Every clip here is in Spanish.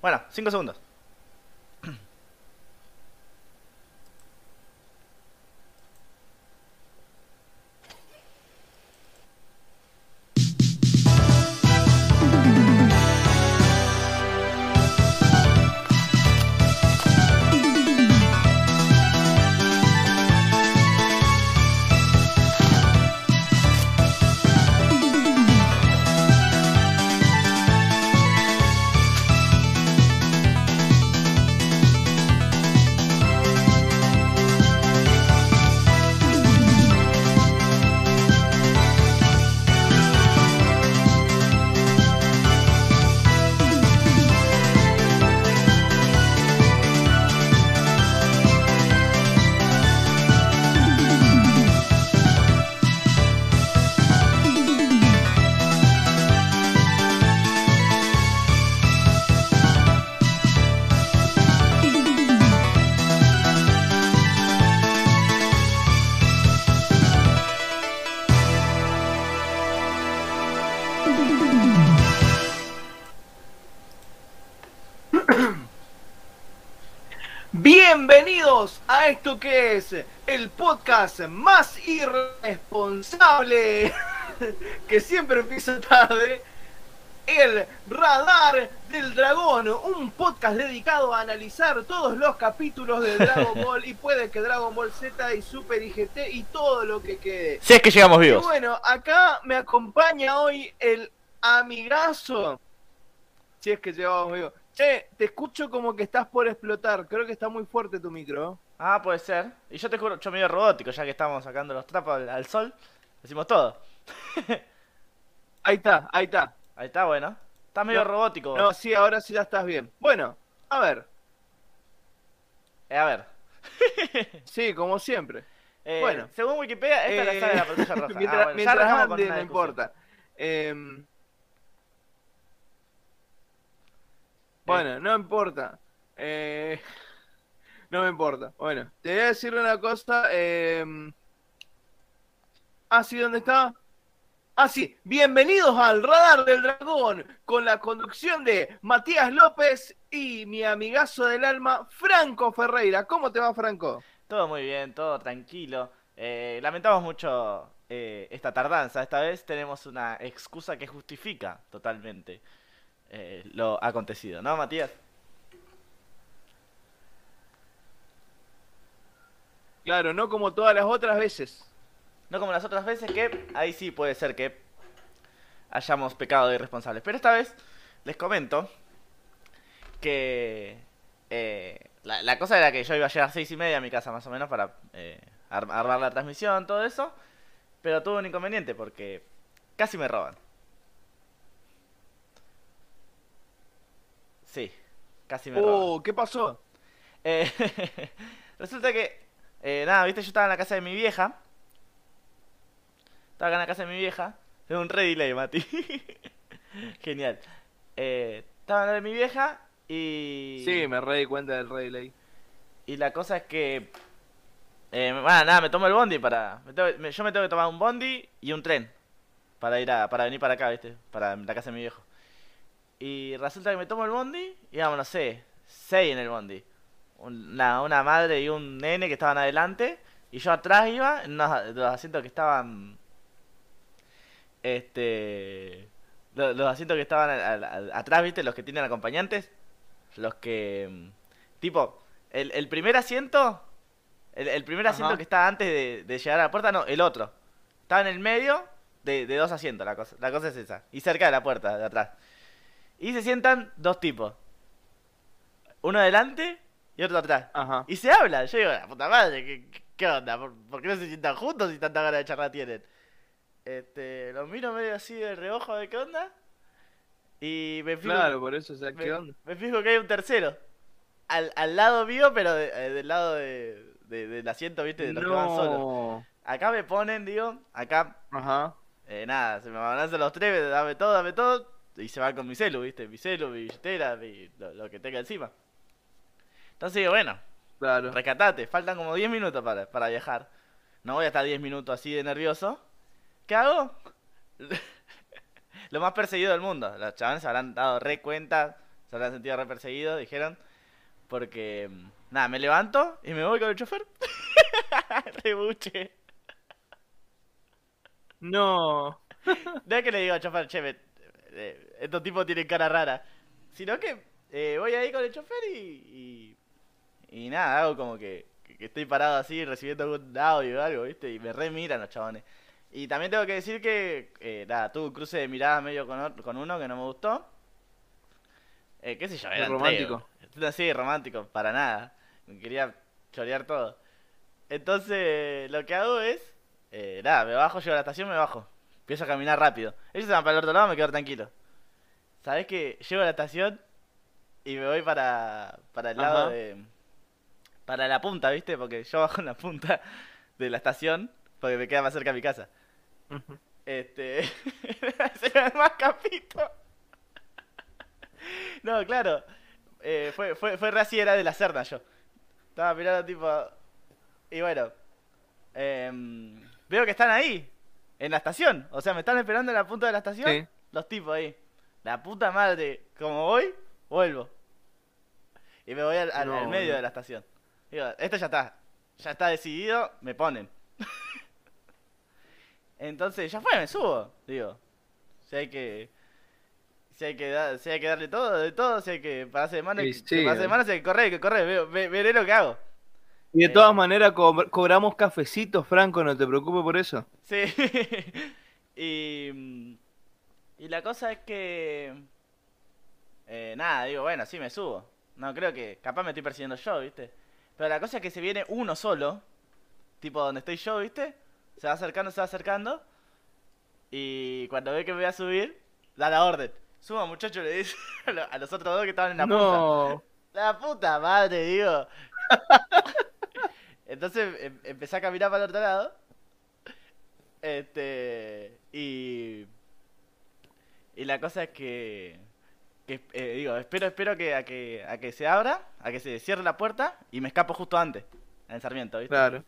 Bueno, 5 segundos. Es el podcast más irresponsable que siempre empieza tarde. El Radar del Dragón, un podcast dedicado a analizar todos los capítulos de Dragon Ball y puede que Dragon Ball Z y Super IGT y todo lo que quede. Si es que llegamos Y vivos. bueno, acá me acompaña hoy el amigazo. Si es que llegamos vivos. Che, te escucho como que estás por explotar. Creo que está muy fuerte tu micro. Ah, puede ser. Y yo te juro, yo medio robótico, ya que estamos sacando los trapos al, al sol. Decimos todo. Ahí está, ahí está. Ahí está, bueno. Está medio No, robótico. No, sí, ahora sí ya estás bien. Bueno, a ver. Eh, a ver. Sí, como siempre. Eh, Bueno. Según Wikipedia, esta es la Eh, saga de la patrulla roja. mientras ah, bueno, mientras ande, una no importa. Em, bueno, no importa. Eh, no me importa. Bueno, te voy a decir una cosa. em, ah, ¿dónde está? Ah. Bienvenidos al Radar del Dragón con la conducción de Matías López y mi amigazo del alma, Franco Ferreira. ¿Cómo te va, Franco? Todo muy bien, todo tranquilo. Eh, lamentamos mucho eh, esta tardanza. Esta vez tenemos una excusa que justifica totalmente eh, lo acontecido, ¿no, Matías? Claro, no como todas las otras veces. No como las otras veces que ahí sí puede ser que hayamos pecado de irresponsables. Pero esta vez les comento que eh, la, la cosa era que yo iba a llegar a seis y media a mi casa más o menos para eh, ar- armar la transmisión, todo eso. Pero tuve un inconveniente porque casi me roban. Sí, casi me. Oh, ¿qué pasó? Eh, resulta que, eh, nada, viste, yo estaba en la casa de mi vieja. Estaba acá en la casa de mi vieja. Es un re delay, Mati. Genial. Eh, estaba en la de mi vieja y... Sí, me re di cuenta del Rey Ley. Y la cosa es que... Eh, bueno, nada, me tomo el bondi para... me tengo- me- yo me tengo que tomar un bondi y un tren. Para ir a... Para venir para acá, viste. Para la casa de mi viejo. Y resulta que me tomo el bondi y vamos, no sé, seis en el bondi. Una, una madre y un nene que estaban adelante. Y yo atrás iba, en unos, los asientos que estaban... Este... Los, los asientos que estaban al- al- al- atrás, viste, los que tienen acompañantes. Los que... Tipo, el, el primer asiento... El, el primer asiento que está antes de, de llegar a la puerta, no, el otro. Estaba en el medio de, de dos asientos, la cosa, la cosa es esa. Y cerca de la puerta, de atrás. Y se sientan dos tipos. Uno adelante y otro atrás. Ajá. Y se hablan. Yo digo, la puta madre, ¿qué, onda? ¿Por, por qué no se sientan juntos si tanta ganas de charlar tienen? Este, los miro medio así de reojo de qué onda. Y me fijo, Claro, por eso, o sea, me, ¿qué onda? me fijo que hay un tercero. Al, al lado mío, pero de- eh, del lado de, de- del asiento, ¿viste? De los que van solos. No. Acá me ponen, digo, acá, Ajá. eh, nada, se me avanzan los tres, dame todo, dame todo. Y se van con mi celu, ¿viste? Mi celu, mi billetera, mi- lo, lo que tenga encima. Entonces digo, bueno, Claro. rescatate, faltan como 10 minutos para, para viajar. No voy a estar 10 minutos así de nervioso. ¿Qué hago? Lo más perseguido del mundo. Los chavales se habrán dado re cuenta. Se habrán sentido re perseguidos, dijeron. Porque, mm, nada, me levanto y me voy con el chofer. Rebuche. No. No es que le digo al chofer, che, me- eh, estos tipos tienen cara rara. Sino que eh, voy ahí con el chofer y, y. y nada, hago como que, que- que estoy parado así recibiendo algún audio o algo, ¿viste? Y me re miran los chabones. Y también tengo que decir que, eh, nada, tuve un cruce de miradas medio con, con uno que no me gustó. Eh, qué sé yo, era romántico. Así, romántico, para nada. Me quería chorear todo. Entonces, lo que hago es, eh, nada, me bajo, llego a la estación, me bajo. Empiezo a caminar rápido. Ellos se van para el otro lado, me quedo tranquilo. ¿Sabés que llego a la estación y me voy para, para el lado de... Para la punta, ¿viste? Porque yo bajo en la punta de la estación porque me queda más cerca de mi casa. Este... Se me más capito. No, claro. Eh, fue, fue, fue re así, era de la Serna yo. Estaba mirando tipo... Y bueno. em, veo que están ahí. En la estación. O sea, me están esperando en la punta de la estación. Sí. Los tipos ahí. La puta madre. Como voy, vuelvo. Y me voy al, al- No, al medio no. de la estación. Digo, esto ya está. Ya está decidido, me ponen. Entonces, ya fue, me subo. Digo, si hay que. Si hay que, si hay que darle todo, de todo, si hay que pararse de mano, que sí, pararse de eh. mano, si hay que correr, hay que correr, veo- ve- veré lo que hago. Y de Eh. todas maneras co- cobramos cafecitos, Franco, no te preocupes por eso. Sí. y. Y la cosa es que. eh, nada, digo, bueno, sí, me subo. No, creo que. Capaz me estoy persiguiendo yo, ¿viste? Pero la cosa es que se viene uno solo. Tipo donde estoy yo, ¿viste? Se va acercando, se va acercando. Y cuando ve que me voy a subir, da la orden. Suba, muchacho, le dice a lo- a los otros dos que estaban en la punta. no. La puta madre, digo. Entonces em- empecé a caminar para el otro lado. Este. Y. Y la cosa es que. que eh, digo, espero, espero que a, que a que se abra, a que se cierre la puerta y me escapo justo antes. En Sarmiento, ¿viste? Claro.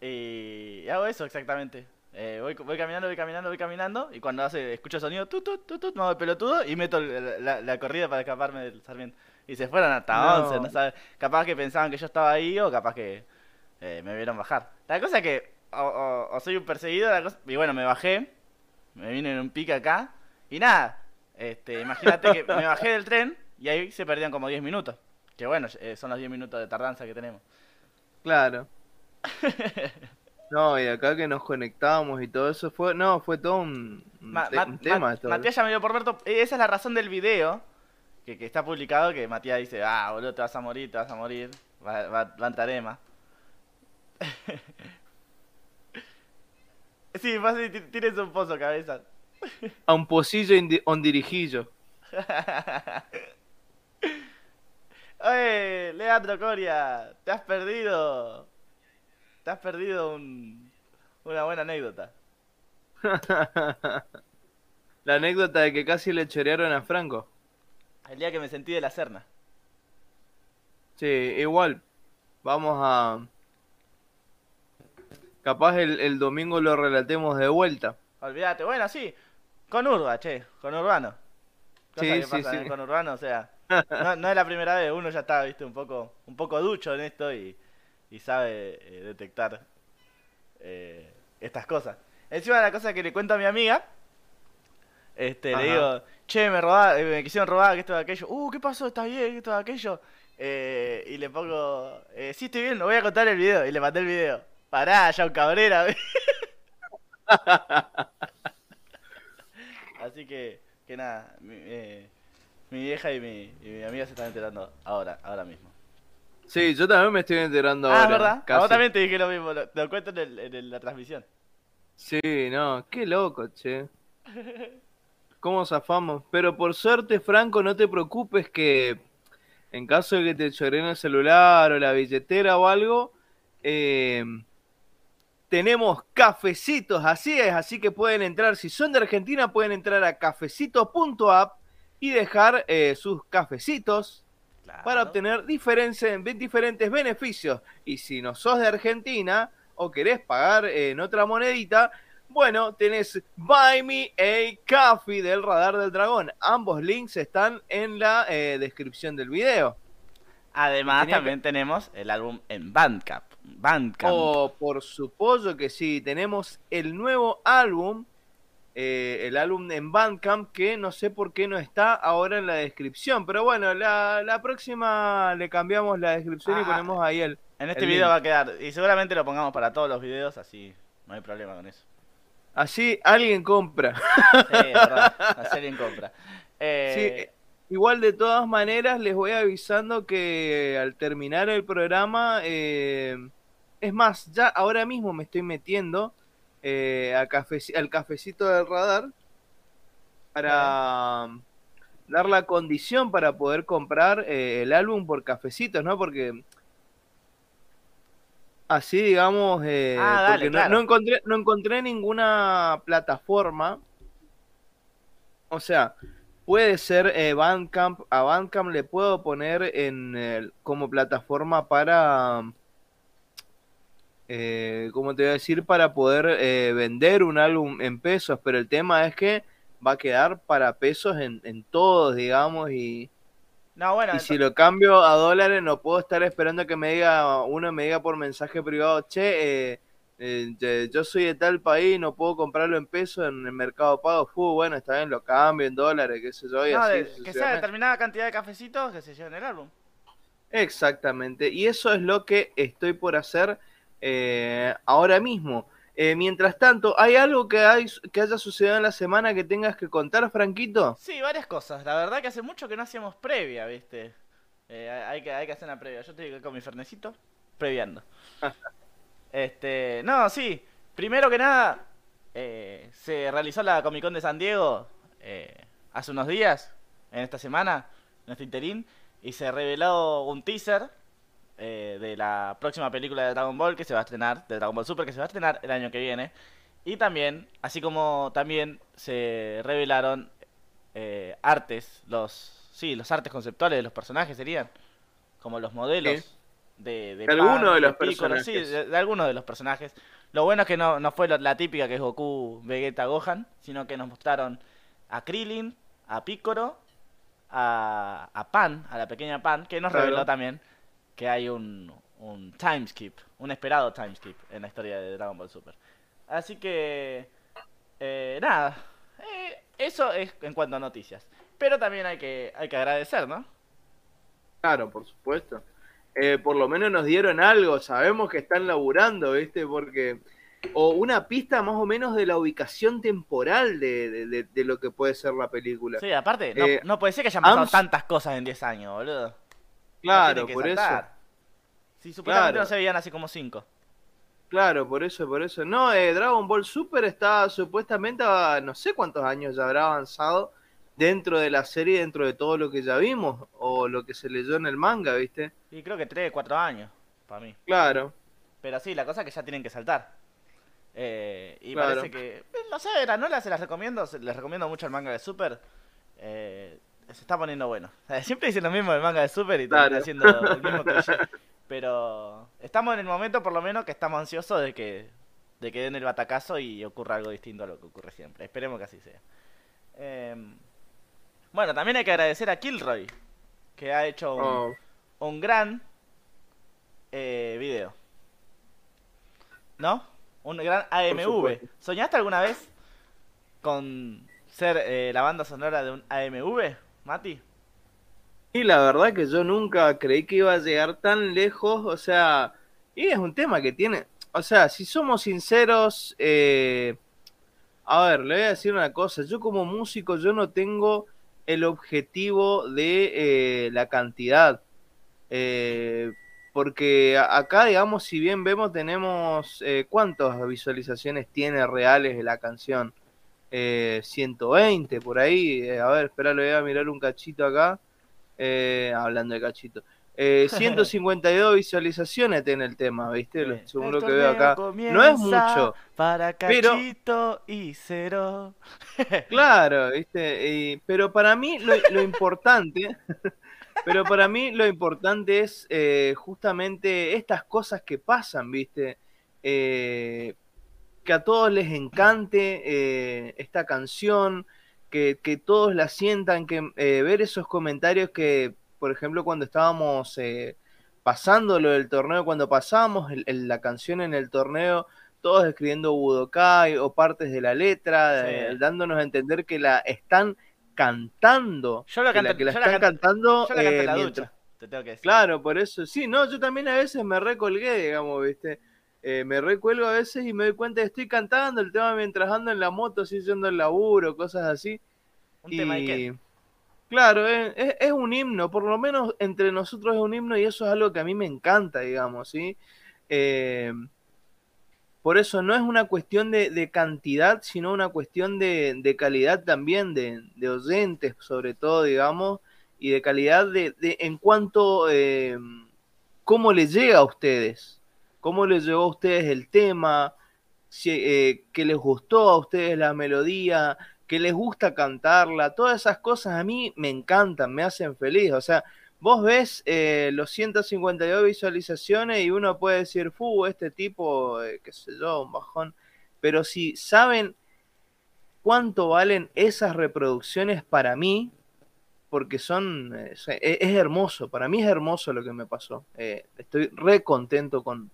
Y hago eso exactamente. Eh, voy, voy caminando, voy caminando, voy caminando. Y cuando hace, escucho el sonido, tut, tut, tut, me hago el pelotudo y meto la corrida para escaparme del Sarmiento. Y se fueron hasta No. 11, no sabes. Capaz que pensaban que yo estaba ahí o capaz que eh, me vieron bajar. La cosa es que o, o- o soy un perseguido, la cosa- y bueno, me bajé. Me vine en un pique acá. Y nada, este, imagínate que me bajé del tren y ahí se perdían como 10 minutos. Que bueno, eh, son los 10 minutos de tardanza que tenemos. Claro. No, y acá que nos conectamos y todo eso fue, no, fue todo un, un Ma- te- Ma- un tema Ma-. Matías ya me dio por muerto. Eh, Esa es la razón del video que, que está publicado. Que Matías dice: Ah, boludo, te vas a morir, te vas a morir. Va, va, va a entrar Emma. sí, tienes un pozo, cabeza. A un pocillo indi- on dirijillo. Oye, Leandro Coria, te has perdido. Te has perdido un, una buena anécdota. La anécdota de que casi le chorearon a Franco. El día que me sentí de la Serna. Sí, igual. Vamos a. Capaz el, el domingo lo relatemos de vuelta. Olvídate, bueno, sí. Con Urba, che, con Urbano. Cosa Sí, que sí, pasa sí. con Urbano, o sea, no, no es la primera vez, uno ya está, viste, un poco, un poco ducho en esto y, y sabe eh, detectar eh, estas cosas. Encima la cosa que le cuento a mi amiga, este, Ajá. le digo, che, me robaron, me quisieron robar, que esto, que aquello. Uh, ¿qué pasó? ¿Estás bien? ¿Qué esto, aquello? Eh, y le pongo, eh, sí, estoy bien, lo voy a contar el video. Y le mandé el video. Pará, ya un cabrera. Así que, que nada, mi, eh, mi vieja y mi, y mi amiga se están enterando ahora, ahora mismo. Sí, yo también me estoy enterando ah, ahora. es verdad. A casi. vos también te dije lo mismo, lo, lo cuento en, el- en la transmisión. Sí, no, qué loco, che. ¿Cómo zafamos? Pero por suerte, Franco, no te preocupes que en caso de que te choreen el celular o la billetera o algo, eh, tenemos cafecitos, así es, así que pueden entrar, si son de Argentina, pueden entrar a cafecito.app y dejar eh, sus cafecitos Claro. para obtener diferentes, diferentes beneficios. Y si no sos de Argentina o querés pagar eh, en otra monedita, Bueno, tenés Buy Me a Coffee del Radar del Dragón. Ambos links están en la eh, descripción del video. Además, también tenemos el álbum en Bandcamp. Bandcamp. Oh, por supuesto que sí. Tenemos el nuevo álbum eh, el álbum en Bandcamp que no sé por qué no está ahora en la descripción. Pero bueno, la, próxima le cambiamos la descripción y ah, ponemos ahí el. En este video va a quedar. Y seguramente lo pongamos para todos los videos, así no hay problema con eso. Así alguien compra. Sí, verdad. Así alguien compra. Eh, igual de todas maneras les voy avisando que al terminar el programa. Eh, es más, ya ahora mismo me estoy metiendo eh, al cafecito del radar para dar la condición para poder comprar eh, el álbum por cafecitos, ¿no? Porque así, digamos, eh, ah, no, encontré, no encontré ninguna plataforma. O sea, puede ser eh, Bandcamp. A Bandcamp le puedo poner en como plataforma para eh, como te voy a decir, para poder eh, vender un álbum en pesos, pero el tema es que va a quedar para pesos en, todos, digamos, y, no, bueno, y si lo cambio a dólares no puedo estar esperando que me diga, uno me diga por mensaje privado, che, eh, eh, yo soy de tal país, no puedo comprarlo en pesos en el mercado pago, Fu, bueno, está bien, lo cambio en dólares, qué sé yo, y así, Que sea determinada cantidad de cafecitos que se lleven el álbum. Exactamente, y eso es lo que estoy por hacer eh, ahora mismo. Eh, mientras tanto, ¿hay algo que, hay, que haya sucedido en la semana que tengas que contar, Franquito? Sí, varias cosas. La verdad que hace mucho que no hacíamos previa, ¿viste? Eh, hay, que, hay que hacer una previa. Yo estoy con mi fernecito, previando. este, no, sí. Primero que nada, se realizó la Comic Con de San Diego hace unos días, en esta semana, en este interín, y se reveló un teaser eh, de la próxima película de Dragon Ball que se va a estrenar, de Dragon Ball Super que se va a estrenar el año que viene. Y también, así como también se revelaron eh, artes, los sí, los artes conceptuales de los personajes serían, como los modelos de, de, algunos de los personajes. Sí, de, algunos de los personajes. Lo bueno es que no, no fue la típica que es Goku, Vegeta, Gohan, sino que nos mostraron a Krillin, a Piccolo, a, a Pan, a la pequeña Pan, que nos reveló también que hay un, un time skip, un esperado time skip en la historia de Dragon Ball Super. Así que, eh, nada, eh, eso es en cuanto a noticias. Pero también hay que, hay que agradecer, ¿no? Claro, por supuesto. Eh, por lo menos nos dieron algo, sabemos que están laburando, ¿viste? Porque o una pista más o menos de la ubicación temporal de, de, lo que puede ser la película. Sí, aparte, no, no puede ser que hayan pasado tantas cosas en 10 años, boludo. Claro, por eso. Sí, supuestamente no se veían así como cinco. Claro, por eso, por eso. No, eh, Dragon Ball Super está supuestamente a no sé cuántos años ya habrá avanzado dentro de la serie, dentro de todo lo que ya vimos, o lo que se leyó en el manga, ¿viste? Sí, creo que tres, cuatro años, para mí. Claro. Pero sí, la cosa es que ya tienen que saltar. Eh, y parece que, eh, no sé, no las se las recomiendo, les recomiendo mucho el manga de Super. Eh, se está poniendo bueno. Siempre dicen lo mismo del manga de Super y están haciendo el mismo cliché. Pero estamos en el momento, por lo menos, que estamos ansiosos de que, de que den el batacazo y ocurra algo distinto a lo que ocurre siempre. Esperemos que así sea. Em, bueno, también hay que agradecer a Kilroy, que ha hecho un, oh. gran eh, video. ¿No? Un gran AMV. ¿Soñaste alguna vez con ser eh, la banda sonora de un AMV? Mati. Y la verdad que yo nunca creí que iba a llegar tan lejos, o sea, y es un tema que tiene, o sea, si somos sinceros, eh, a ver, le voy a decir una cosa, yo como músico yo no tengo el objetivo de eh, la cantidad, eh, porque acá, digamos, si bien vemos, tenemos, ¿cuántas visualizaciones tiene reales de la canción? 120 por ahí, a ver, espera, le voy a mirar un cachito acá. Eh, hablando de cachito. 152 eh, visualizaciones tiene el tema, ¿viste? Según lo que veo acá. No es mucho. Para cachito y cero. claro, ¿viste? pero para mí lo, importante. pero para mí lo importante es eh, justamente estas cosas que pasan, ¿viste? Que a todos les encante eh, esta canción, que, que, todos la sientan, que eh, ver esos comentarios que, por ejemplo, cuando estábamos eh, pasando lo del torneo, cuando pasábamos el, el, la canción en el torneo, todos escribiendo Budokai o partes de la letra, sí. eh, dándonos a entender que la están cantando. Yo que la, que la están cantando. Yo la canto en la mientras... ducha, te tengo que decir. Claro, por eso. Sí, no, yo también a veces me recolgué, digamos, ¿viste? Eh, me recuelgo a veces y me doy cuenta que estoy cantando el tema mientras ando en la moto, así yendo el laburo, cosas así. Un y... tema de qué? Claro, es, es, es, un himno, por lo menos entre nosotros es un himno y eso es algo que a mí me encanta, digamos, ¿sí? Eh, por eso no es una cuestión de, de cantidad, sino una cuestión de, de calidad también, de, de, oyentes sobre todo, digamos, y de calidad de, en cuanto eh, cómo les llega a ustedes, cómo les llegó a ustedes el tema, si, eh, que les gustó a ustedes la melodía, que les gusta cantarla, todas esas cosas a mí me encantan, me hacen feliz, o sea, vos ves eh, los 152 visualizaciones y uno puede decir, fu, este tipo, eh, qué sé yo, un bajón. Pero si saben cuánto valen esas reproducciones para mí, porque son, eh, es, es, hermoso, para mí es hermoso lo que me pasó. Eh, estoy re contento con,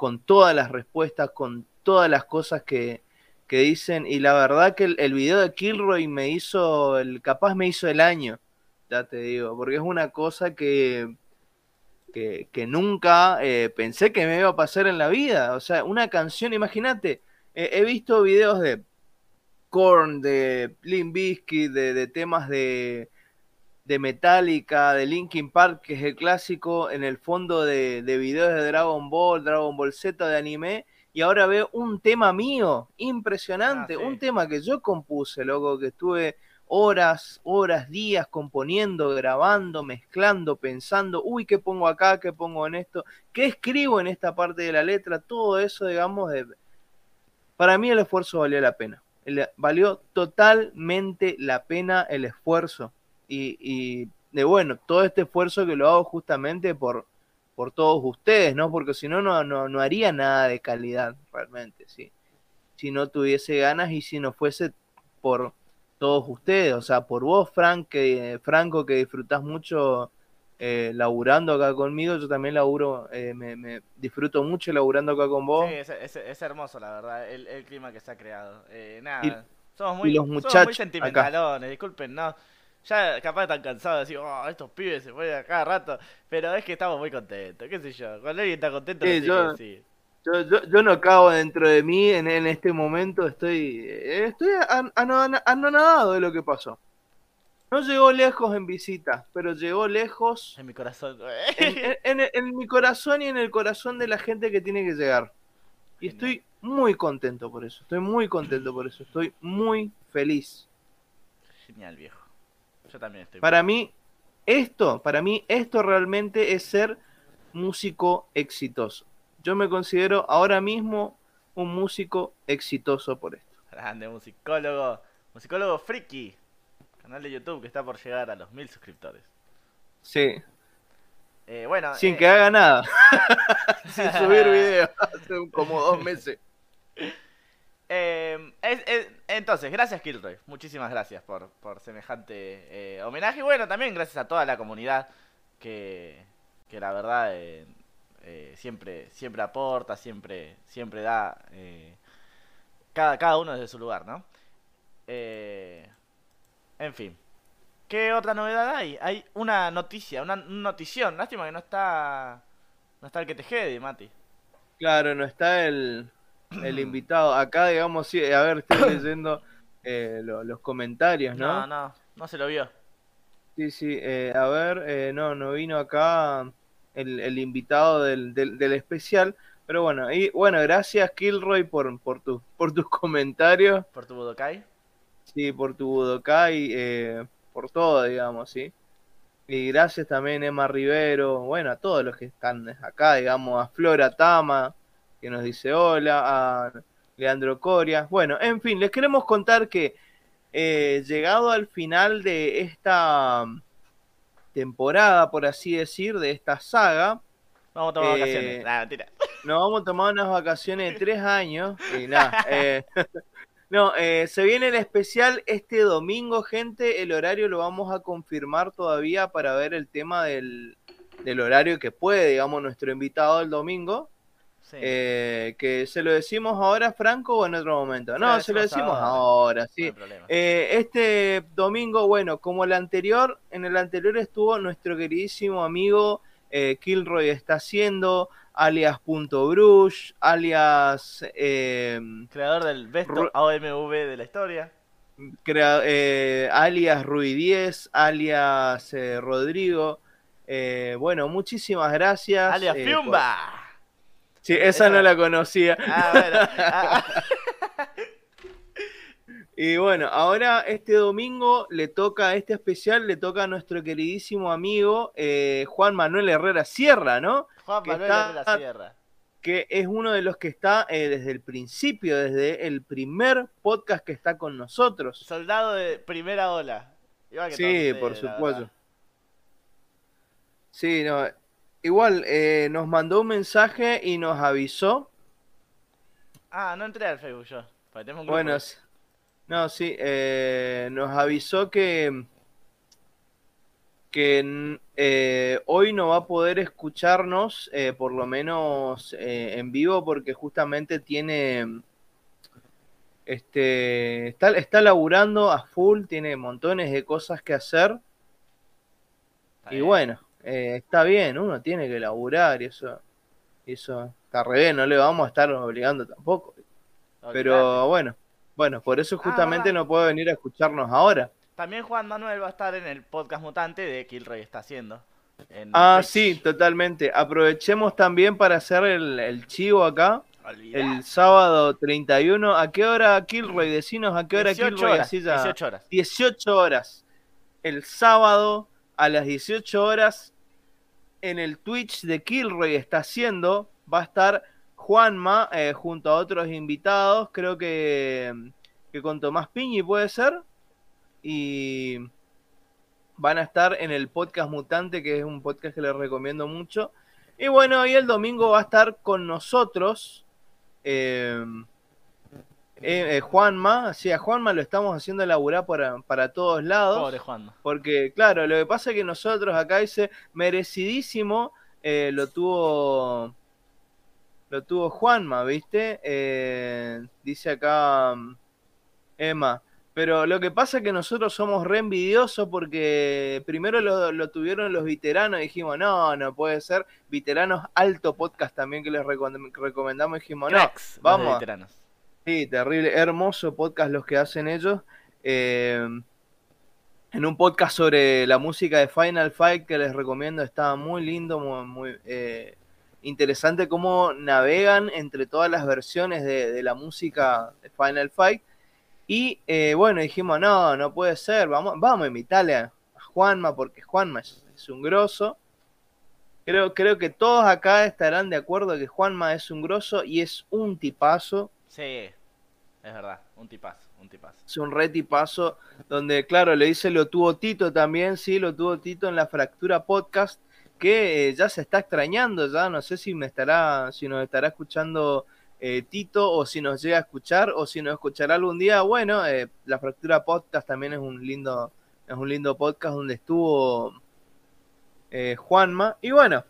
con todas las respuestas, con todas las cosas que, que dicen. Y la verdad que el, video de Kilroy me hizo, el capaz me hizo el año ya te digo, porque es una cosa que, que, nunca eh, pensé que me iba a pasar en la vida. O sea, una canción, imagínate, eh, he visto videos de Korn, de Limp de, de, temas de, de Metallica, de Linkin Park, que es el clásico en el fondo de, de videos de Dragon Ball, Dragon Ball Z, de anime. Y ahora veo un tema mío, impresionante, ah, sí. un tema que yo compuse, loco, que estuve horas, horas, días componiendo, grabando, mezclando, pensando, uy, ¿qué pongo acá? ¿Qué pongo en esto? ¿Qué escribo en esta parte de la letra? Todo eso, digamos, de... para mí el esfuerzo valió la pena. Valió totalmente la pena el esfuerzo. Y, y de bueno, todo este esfuerzo que lo hago justamente por, por todos ustedes, ¿no? Porque si no, no, no haría nada de calidad realmente, ¿sí? Si no tuviese ganas y si no fuese por todos ustedes, o sea, por vos, Frank, que, Franco, que disfrutás mucho eh, laburando acá conmigo, yo también laburo, eh, me, me, disfruto mucho laburando acá con vos. Sí, es, es, es hermoso, la verdad, el, el, clima que se ha creado. Eh, nada, y, somos, muy, y los muchachos somos muy sentimentalones, acá. disculpen, no. Ya capaz están cansados de decir, oh, estos pibes se fueron a cada rato, pero es que estamos muy contentos, qué sé yo, cuando alguien está contento, sí, yo. Yo, yo, yo, no cago dentro de mí en, en este momento, estoy, estoy anonadado de lo que pasó. No llegó lejos en visita, pero llegó lejos en mi corazón. en, en, en, en, mi corazón y en el corazón de la gente que tiene que llegar. Y estoy muy contento por eso, estoy muy contento por eso, estoy muy feliz. Genial, viejo. Yo también estoy. Para mí, esto, para mí, esto realmente es ser músico exitoso yo me considero ahora mismo un músico exitoso por esto. Grande musicólogo, musicólogo friki, canal de YouTube que está por llegar a los mil suscriptores. Sí. Eh, bueno. Sin eh... que haga nada. Sin subir video hace como dos meses. Es, entonces, gracias Kilroy. Muchísimas gracias por, por semejante eh, homenaje. Y bueno, también gracias a toda la comunidad que, que la verdad eh, eh, siempre, siempre aporta, siempre, siempre da cada, cada uno desde su lugar, ¿no? En fin. ¿Qué otra novedad hay? Hay una noticia, una notición. Lástima que no está. No está el que te jede, Mati. Claro, no está el, el invitado. Acá, digamos, sí, a ver, estoy leyendo eh, lo, los comentarios, ¿no? No, no, no se lo vio. Sí, sí, eh, a ver, eh, no, no vino acá el, el invitado del, del, del, especial. Pero bueno, y bueno, gracias Kilroy por, por, tu, por tus comentarios. ¿Por tu Budokai? Sí, por tu Budokai, eh, por todo, digamos, sí. Y gracias también Emma Rivero, bueno, a todos los que están acá, digamos, a Flora Tama, que nos dice hola, a Leandro Coria. Bueno, en fin, les queremos contar que eh, llegado al final de esta temporada, por así decir, de esta saga. Vamos a tomar eh, vacaciones. Nah, nos vamos a tomar unas vacaciones de tres años y nada. eh, no, eh, se viene el especial este domingo, gente. El horario lo vamos a confirmar todavía para ver el tema del, del horario que puede, digamos, nuestro invitado el domingo. Sí. Eh, que se lo decimos ahora, Franco, o en otro momento. No, se lo decimos ahora. sí. Eh, este domingo, bueno, como el anterior, en el anterior estuvo nuestro queridísimo amigo eh, Kilroy está haciendo, alias Punto Brush, alias eh, Creador del best AOMV de la historia. crea- eh, alias Rui 10, alias Rodrigo. Bueno, muchísimas gracias. Alias Fiumba. por- Sí, esa no la conocía. Ah, bueno. Ah. Y bueno, ahora este domingo le toca, este especial le toca a nuestro queridísimo amigo eh, Juan Manuel Herrera Sierra, ¿no? Juan Que Manuel está- la Sierra. Que es uno de los que está eh, desde el principio, desde el primer podcast que está con nosotros. Soldado de primera ola. Que Sí, por supuesto. Sí, no, igual eh, nos mandó un mensaje y nos avisó. Ah, no entré al Facebook yo. un. Bueno, no, sí, eh, nos avisó que, que eh, hoy no va a poder escucharnos, eh, por lo menos eh, en vivo, porque justamente tiene, este, está, está laburando a full, tiene montones de cosas que hacer. Está Y bien. bueno, eh, está bien, uno tiene que laburar y eso, y eso está re bien, no le vamos a estar obligando tampoco. Pero bueno, bueno, por eso Ah, justamente no puede venir a escucharnos ahora. También Juan Manuel va a estar en el podcast mutante de Killroy está haciendo. en Ah, Twitch. sí, totalmente. Aprovechemos también para hacer el, el chivo acá. El sábado 31. ¿A qué hora, Kilroy? Decinos a qué hora 18 Kilroy. horas. Así ya- 18 horas. 18 horas. El sábado a las 18 horas en el Twitch de Kilroy está haciendo. Va a estar Juanma eh, junto a otros invitados. Creo que, que con Tomás Piñi puede ser. Y van a estar en el podcast Mutante, que es un podcast que les recomiendo mucho. Y bueno, y el domingo va a estar con nosotros. eh, eh, eh, Juanma, sí, a Juanma lo estamos haciendo laburar para, para todos lados. Pobre Juan. Porque, claro, lo que pasa es que nosotros acá dice merecidísimo eh, lo tuvo lo tuvo Juanma, ¿viste? Eh, dice acá mm, Emma. Pero lo que pasa es que nosotros somos re envidiosos porque primero lo, lo tuvieron los veteranos y dijimos, no, no puede ser. Veteranos Alto Podcast también que les recom- recomendamos y dijimos, no, Cracks, los vamos. veteranos. Sí, terrible, hermoso podcast los que hacen ellos. Eh, en un podcast sobre la música de Final Fight que les recomiendo, está muy lindo, muy, eh, interesante cómo navegan entre todas las versiones de, la música de Final Fight. Y eh, bueno, dijimos, no, no puede ser, vamos, vamos a invitarle a, Juanma porque Juanma es, es un grosso. Creo, creo que todos acá estarán de acuerdo que Juanma es un grosso y es un tipazo. Sí, es verdad. Un tipazo, un tipazo. Es un re tipazo donde, claro, le dice lo tuvo Tito también, sí, lo tuvo Tito en la Fractura Podcast, que eh, ya se está extrañando, ya no sé si me estará, si nos estará escuchando eh, Tito o si nos llega a escuchar o si nos escuchará algún día. Bueno, eh, la Fractura Podcast también es un lindo, es un lindo podcast donde estuvo eh, Juanma. Y bueno,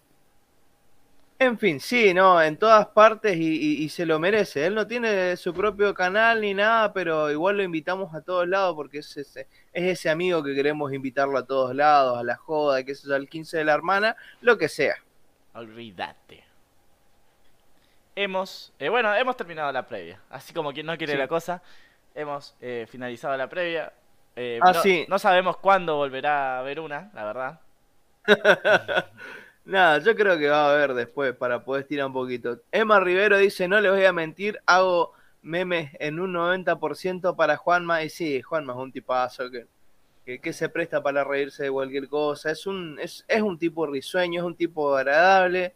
en fin, sí, no, en todas partes y, y- y se lo merece. Él no tiene su propio canal ni nada, pero igual lo invitamos a todos lados porque es ese, es ese amigo que queremos invitarlo a todos lados, a la joda, que es al 15 de la hermana, lo que sea. Olvídate. Hemos, eh, bueno, hemos terminado la previa. Así como quien no quiere Sí. la cosa, hemos eh, finalizado la previa. Eh, Ah, no, sí. no sabemos cuándo volverá a haber una, la verdad. Nada, yo creo que va a haber después para poder estirar un poquito. Emma Rivero dice, no les voy a mentir, hago memes en un 90% para Juanma. Y sí, Juanma es un tipazo que, que, que se presta para reírse de cualquier cosa. Es un, es, es un tipo risueño, es un tipo agradable.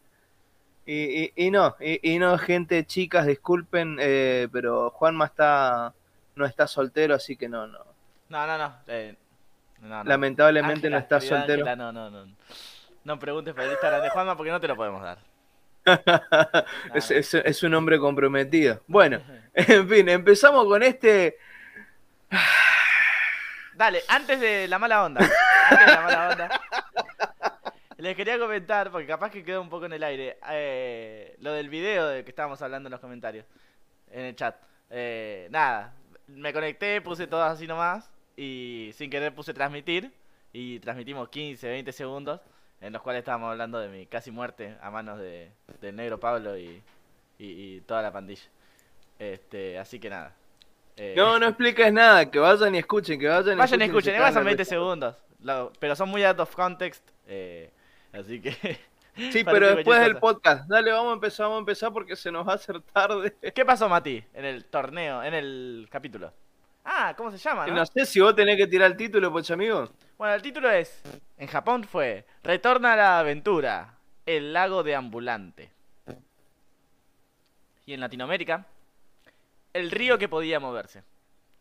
Y, y, y no, y, y no, gente, chicas, disculpen, eh, pero Juanma está no está soltero, así que no, no. No, no, no. eh, no, no. Lamentablemente Ángela, no está soltero. Ángela, no, no, no. No preguntes por el Instagram de Juanma porque no te lo podemos dar. es, es- es un hombre comprometido. Bueno, en fin, empezamos con este. Dale, antes de la mala onda. Antes de la mala onda. Les quería comentar, porque capaz que quedó un poco en el aire, eh, lo del video de que estábamos hablando en los comentarios, en el chat. Eh, nada, me conecté, puse todo así nomás, y sin querer puse transmitir, y transmitimos 15, 20 segundos, en los cuales estábamos hablando de mi casi muerte a manos de, del negro Pablo y, y- y toda la pandilla. Este, así que nada. Eh, No, no expliques nada, que vayan y escuchen, que vayan y Vayan y escuchen. escuchen, de 20 risa. segundos. lo- pero son muy out of context. eh, así que. Sí, pero después del podcast. Dale, vamos a empezar, vamos a empezar porque se nos va a hacer tarde. ¿Qué pasó, Mati? En el torneo, en el capítulo. Ah, ¿cómo se llama? Y no? No sé si vos tenés que tirar el título, pues amigo. Bueno, el título es. En Japón fue. Retorna a la aventura. El lago de ambulante. Y en Latinoamérica. El río que podía moverse.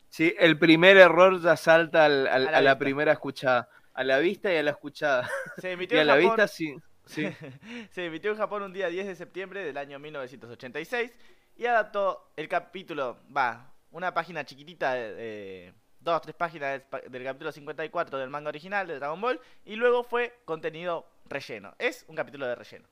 Sí, el primer error ya salta al- al- A la a la primera escuchada. A la vista y a la escuchada. Se Y emitió a en la Japón. vista sí. sí. Se emitió en Japón un día 10 de septiembre del año 1986 y adaptó el capítulo, va, una página chiquitita de, de- dos, tres páginas del, del capítulo 54 del manga original de Dragon Ball y luego fue contenido relleno. Es un capítulo de relleno.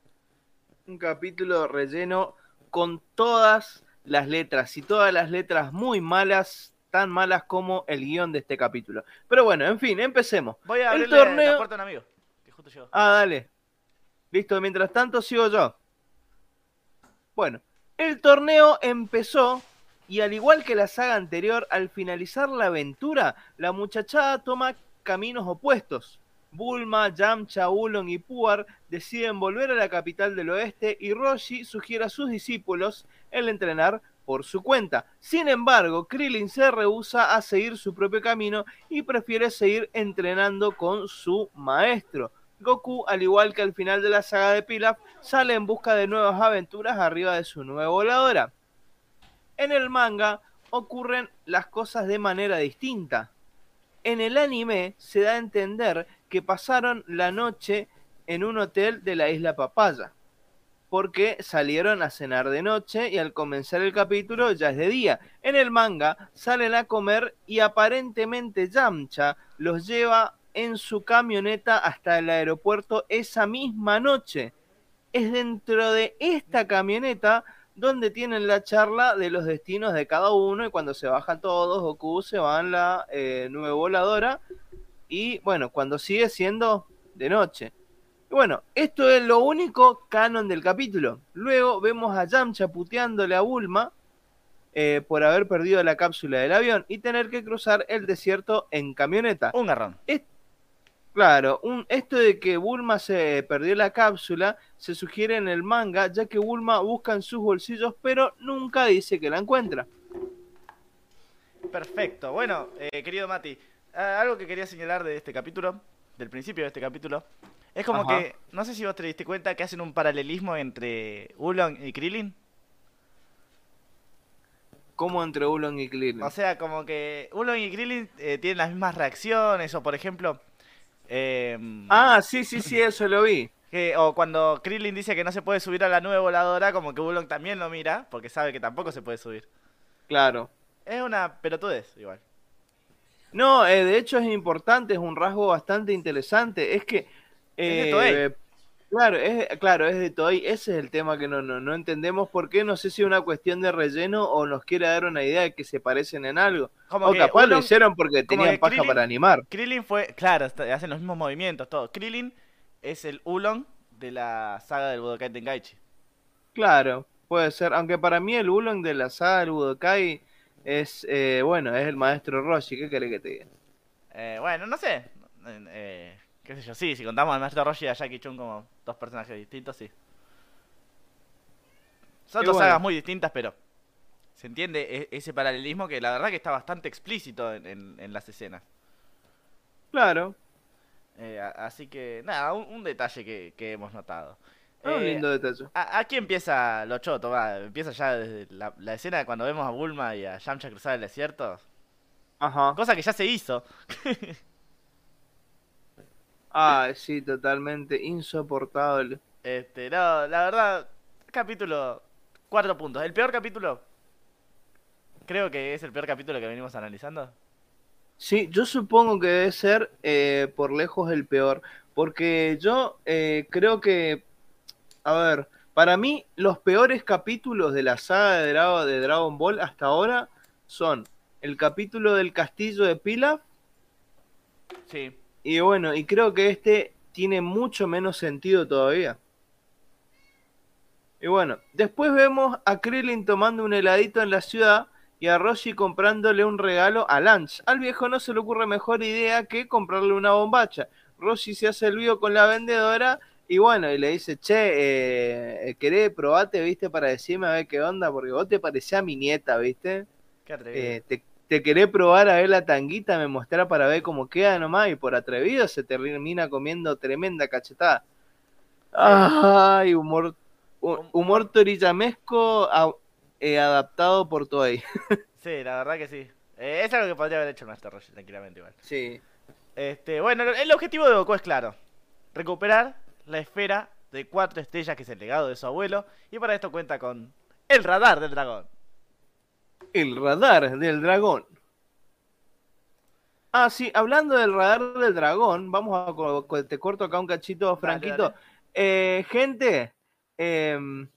Un capítulo relleno con todas las letras y todas las letras muy malas, tan malas como el guion de este capítulo. Pero bueno, en fin, empecemos. Voy a El abrirle torneo- la puerta a un amigo, que justo llegó. Ah, dale. Listo, mientras tanto sigo yo. Bueno, el torneo empezó y al igual que la saga anterior, al finalizar la aventura, la muchachada toma caminos opuestos. Bulma, Yamcha, Ulon y Puar deciden volver a la capital del oeste y Roshi sugiere a sus discípulos el entrenar por su cuenta. Sin embargo, Krillin se rehúsa a seguir su propio camino y prefiere seguir entrenando con su maestro. Goku, al igual que al final de la saga de Pilaf, sale en busca de nuevas aventuras arriba de su nueva voladora. En el manga ocurren las cosas de manera distinta. En el anime se da a entender que pasaron la noche en un hotel de la isla Papaya, porque salieron a cenar de noche y al comenzar el capítulo ya es de día. En el manga salen a comer y aparentemente Yamcha los lleva en su camioneta hasta el aeropuerto esa misma noche. Es dentro de esta camioneta donde tienen la charla de los destinos de cada uno y cuando se bajan todos, Goku se va en la eh, nube voladora y bueno, cuando sigue siendo de noche. Y bueno, esto es lo único canon del capítulo. Luego vemos a Yamcha puteándole a Bulma eh, por haber perdido la cápsula del avión y tener que cruzar el desierto en camioneta. Un garrón. Claro, un, esto de que Bulma se perdió la cápsula se sugiere en el manga, ya que Bulma busca en sus bolsillos, pero nunca dice que la encuentra. Perfecto. Bueno, eh, querido Mati, ah, algo que quería señalar de este capítulo, del principio de este capítulo, es como Ajá. que, no sé si vos te diste cuenta que hacen un paralelismo entre Ulon y Krillin. Como entre Ulon y Krillin. O sea, como que Ulon y Krillin eh, tienen las mismas reacciones, o por ejemplo, em, Ah, sí, sí, sí, eso lo vi. que, o cuando Krillin dice que no se puede subir a la nube voladora, como que Ulon también lo mira, porque sabe que tampoco se puede subir. Claro. Es una pelotudez, igual. No, eh, de hecho es importante, es un rasgo bastante interesante. Es que. Eh. Claro, es, claro, es de Toei. Ese es el tema que no, no, no entendemos por qué. No sé si es una cuestión de relleno o nos quiere dar una idea de que se parecen en algo. Como O capaz lo Ulon- hicieron porque tenían paja Krillin- para animar. Krillin fue, claro, hacen los mismos movimientos, todo. Krillin es el Ulon de la saga del Budokai Tenkaichi. Claro, puede ser. Aunque para mí el Ulon de la saga del Budokai es, eh, bueno, es el maestro Roshi. ¿Qué querés que te diga? Eh, bueno, no sé. eh, eh, qué sé yo, sí, si contamos al maestro Roshi y a Jackie Chun como dos personajes distintos, sí. Son dos bueno. sagas muy distintas, pero se entiende e- ese paralelismo que la verdad que está bastante explícito en, en- en las escenas. Claro, Eh, a- así que, nada, un, un detalle que, que hemos notado. es un Eh, lindo detalle. A- Aquí empieza lo choto, va. Empieza ya desde la, la escena cuando vemos a Bulma y a Yamcha cruzar el desierto. Ajá. Cosa que ya se hizo. Ah, sí, totalmente insoportable. Este, no, la verdad, capítulo, cuatro puntos. El peor capítulo, creo que es el peor capítulo que venimos analizando. Sí, yo supongo que debe ser eh, por lejos el peor, porque yo eh, creo que, a ver, para mí los peores capítulos de la saga de, Dra- de Dragon Ball hasta ahora son el capítulo del castillo de Pilaf Sí. Y bueno, y creo que este tiene mucho menos sentido todavía. Y bueno, después vemos a Krillin tomando un heladito en la ciudad y a Roshi comprándole un regalo a Lance. Al viejo no se le ocurre mejor idea que comprarle una bombacha. Roshi se hace el vivo con la vendedora y bueno, y le dice, che, eh, querés probate, viste, para decirme a ver qué onda, porque vos te parecés a mi nieta, viste. Qué. Eh, te, te querés probar a ver la tanguita, me mostrar para ver cómo queda nomás, y por atrevido se termina comiendo tremenda cachetada. Ay, humor, hu- humor torillamesco a- eh, adaptado por Toei. Sí, la verdad que sí. Eh, es algo que podría haber hecho el Master Roshi, tranquilamente igual. Sí, Este, bueno, el objetivo de Goku es claro. Recuperar la esfera de cuatro estrellas que es el legado de su abuelo. Y para esto cuenta con el radar del dragón. El radar del dragón. Ah, sí, hablando del radar del dragón, vamos a te corto acá un cachito, Franquito. dale. Eh, gente, em,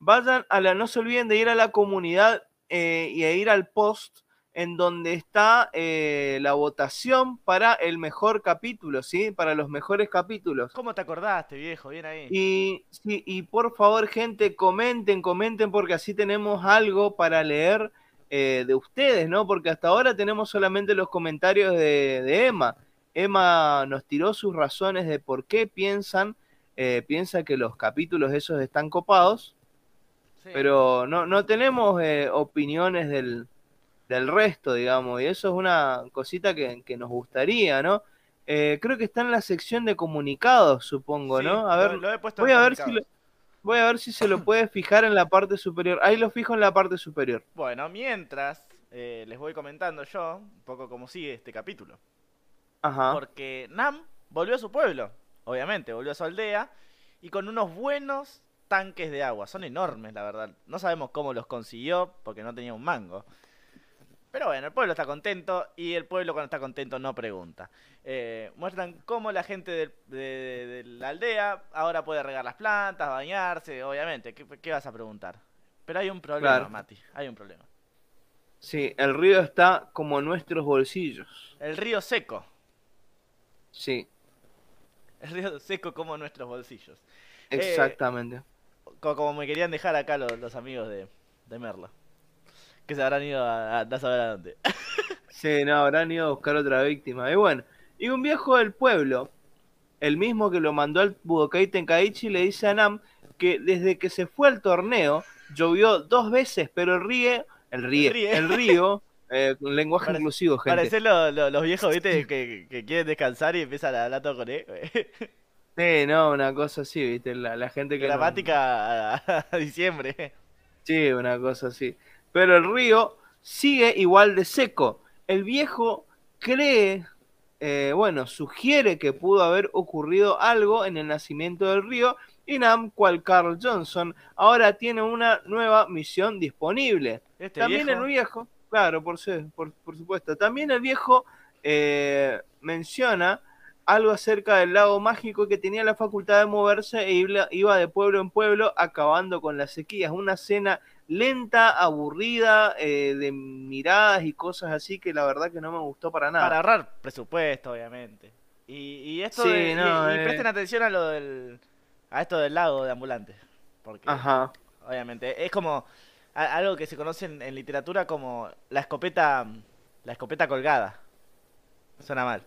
vayan a la, no se olviden de ir a la comunidad eh, y a ir al post en donde está eh, la votación para el mejor capítulo, ¿sí? Para los mejores capítulos. ¿Cómo te acordaste, viejo? Bien ahí. Y, sí, y por favor, gente, comenten, comenten, porque así tenemos algo para leer eh, de ustedes, ¿no? Porque hasta ahora tenemos solamente los comentarios de, de Emma. Emma nos tiró sus razones de por qué piensan, eh, piensa que los capítulos esos están copados, Sí. pero no, no tenemos eh, opiniones del, del resto, digamos, y eso es una cosita que, que nos gustaría, ¿no? Eh, creo que está en la sección de comunicados, supongo, Sí, ¿no? A ver, lo voy a ver si lo, voy a ver si se lo puede fijar en la parte superior. Ahí lo fijo en la parte superior. Bueno, mientras eh, les voy comentando yo un poco cómo sigue este capítulo. Ajá. Porque Nam volvió a su pueblo, obviamente, volvió a su aldea y con unos buenos tanques de agua. Son enormes, la verdad. No sabemos cómo los consiguió porque no tenía un mango. Pero bueno, el pueblo está contento y el pueblo cuando está contento no pregunta. Eh, muestran cómo la gente de, de- de la aldea ahora puede regar las plantas, bañarse, obviamente. ¿Qué, qué vas a preguntar? Pero hay un problema, Claro. Mati. Hay un problema. Sí, el río está como en nuestros bolsillos. El río seco. Sí, El río seco como en nuestros bolsillos. Eh, exactamente. Co- como me querían dejar acá los, los amigos de, de Merlo. Que se habrán ido a, a, a saber a dónde. Sí, no, habrán ido a buscar otra víctima. Y bueno, y un viejo del pueblo, el mismo que lo mandó al Budokai Tenkaichi, le dice a Nam que desde que se fue al torneo llovió dos veces, pero el río, el río, El río. eh, con lenguaje Parece- inclusivo, gente. Parecen lo- lo- los viejos, viste, que, que quieren descansar y empiezan a hablar todo con él. Sí, no, una cosa así, viste, la, la gente que no- Gramática a, a diciembre. Sí, una cosa así. Pero el río sigue igual de seco. El viejo cree, eh, bueno, sugiere que pudo haber ocurrido algo en el nacimiento del río y Nam, cual Carl Johnson, ahora tiene una nueva misión disponible. Este También viejo, el viejo, claro, por, por, por supuesto, también el viejo eh, menciona algo acerca del lago mágico que tenía la facultad de moverse e iba, iba de pueblo en pueblo acabando con las sequías. Una escena lenta, aburrida, eh, de miradas y cosas así que la verdad que no me gustó para nada. para ahorrar presupuesto, obviamente. Y, y esto Sí, de- no, y, eh. presten atención a lo del a esto del lago de ambulantes. Porque Ajá, obviamente es como a- algo que se conoce en, en literatura como la escopeta la escopeta colgada. Suena mal.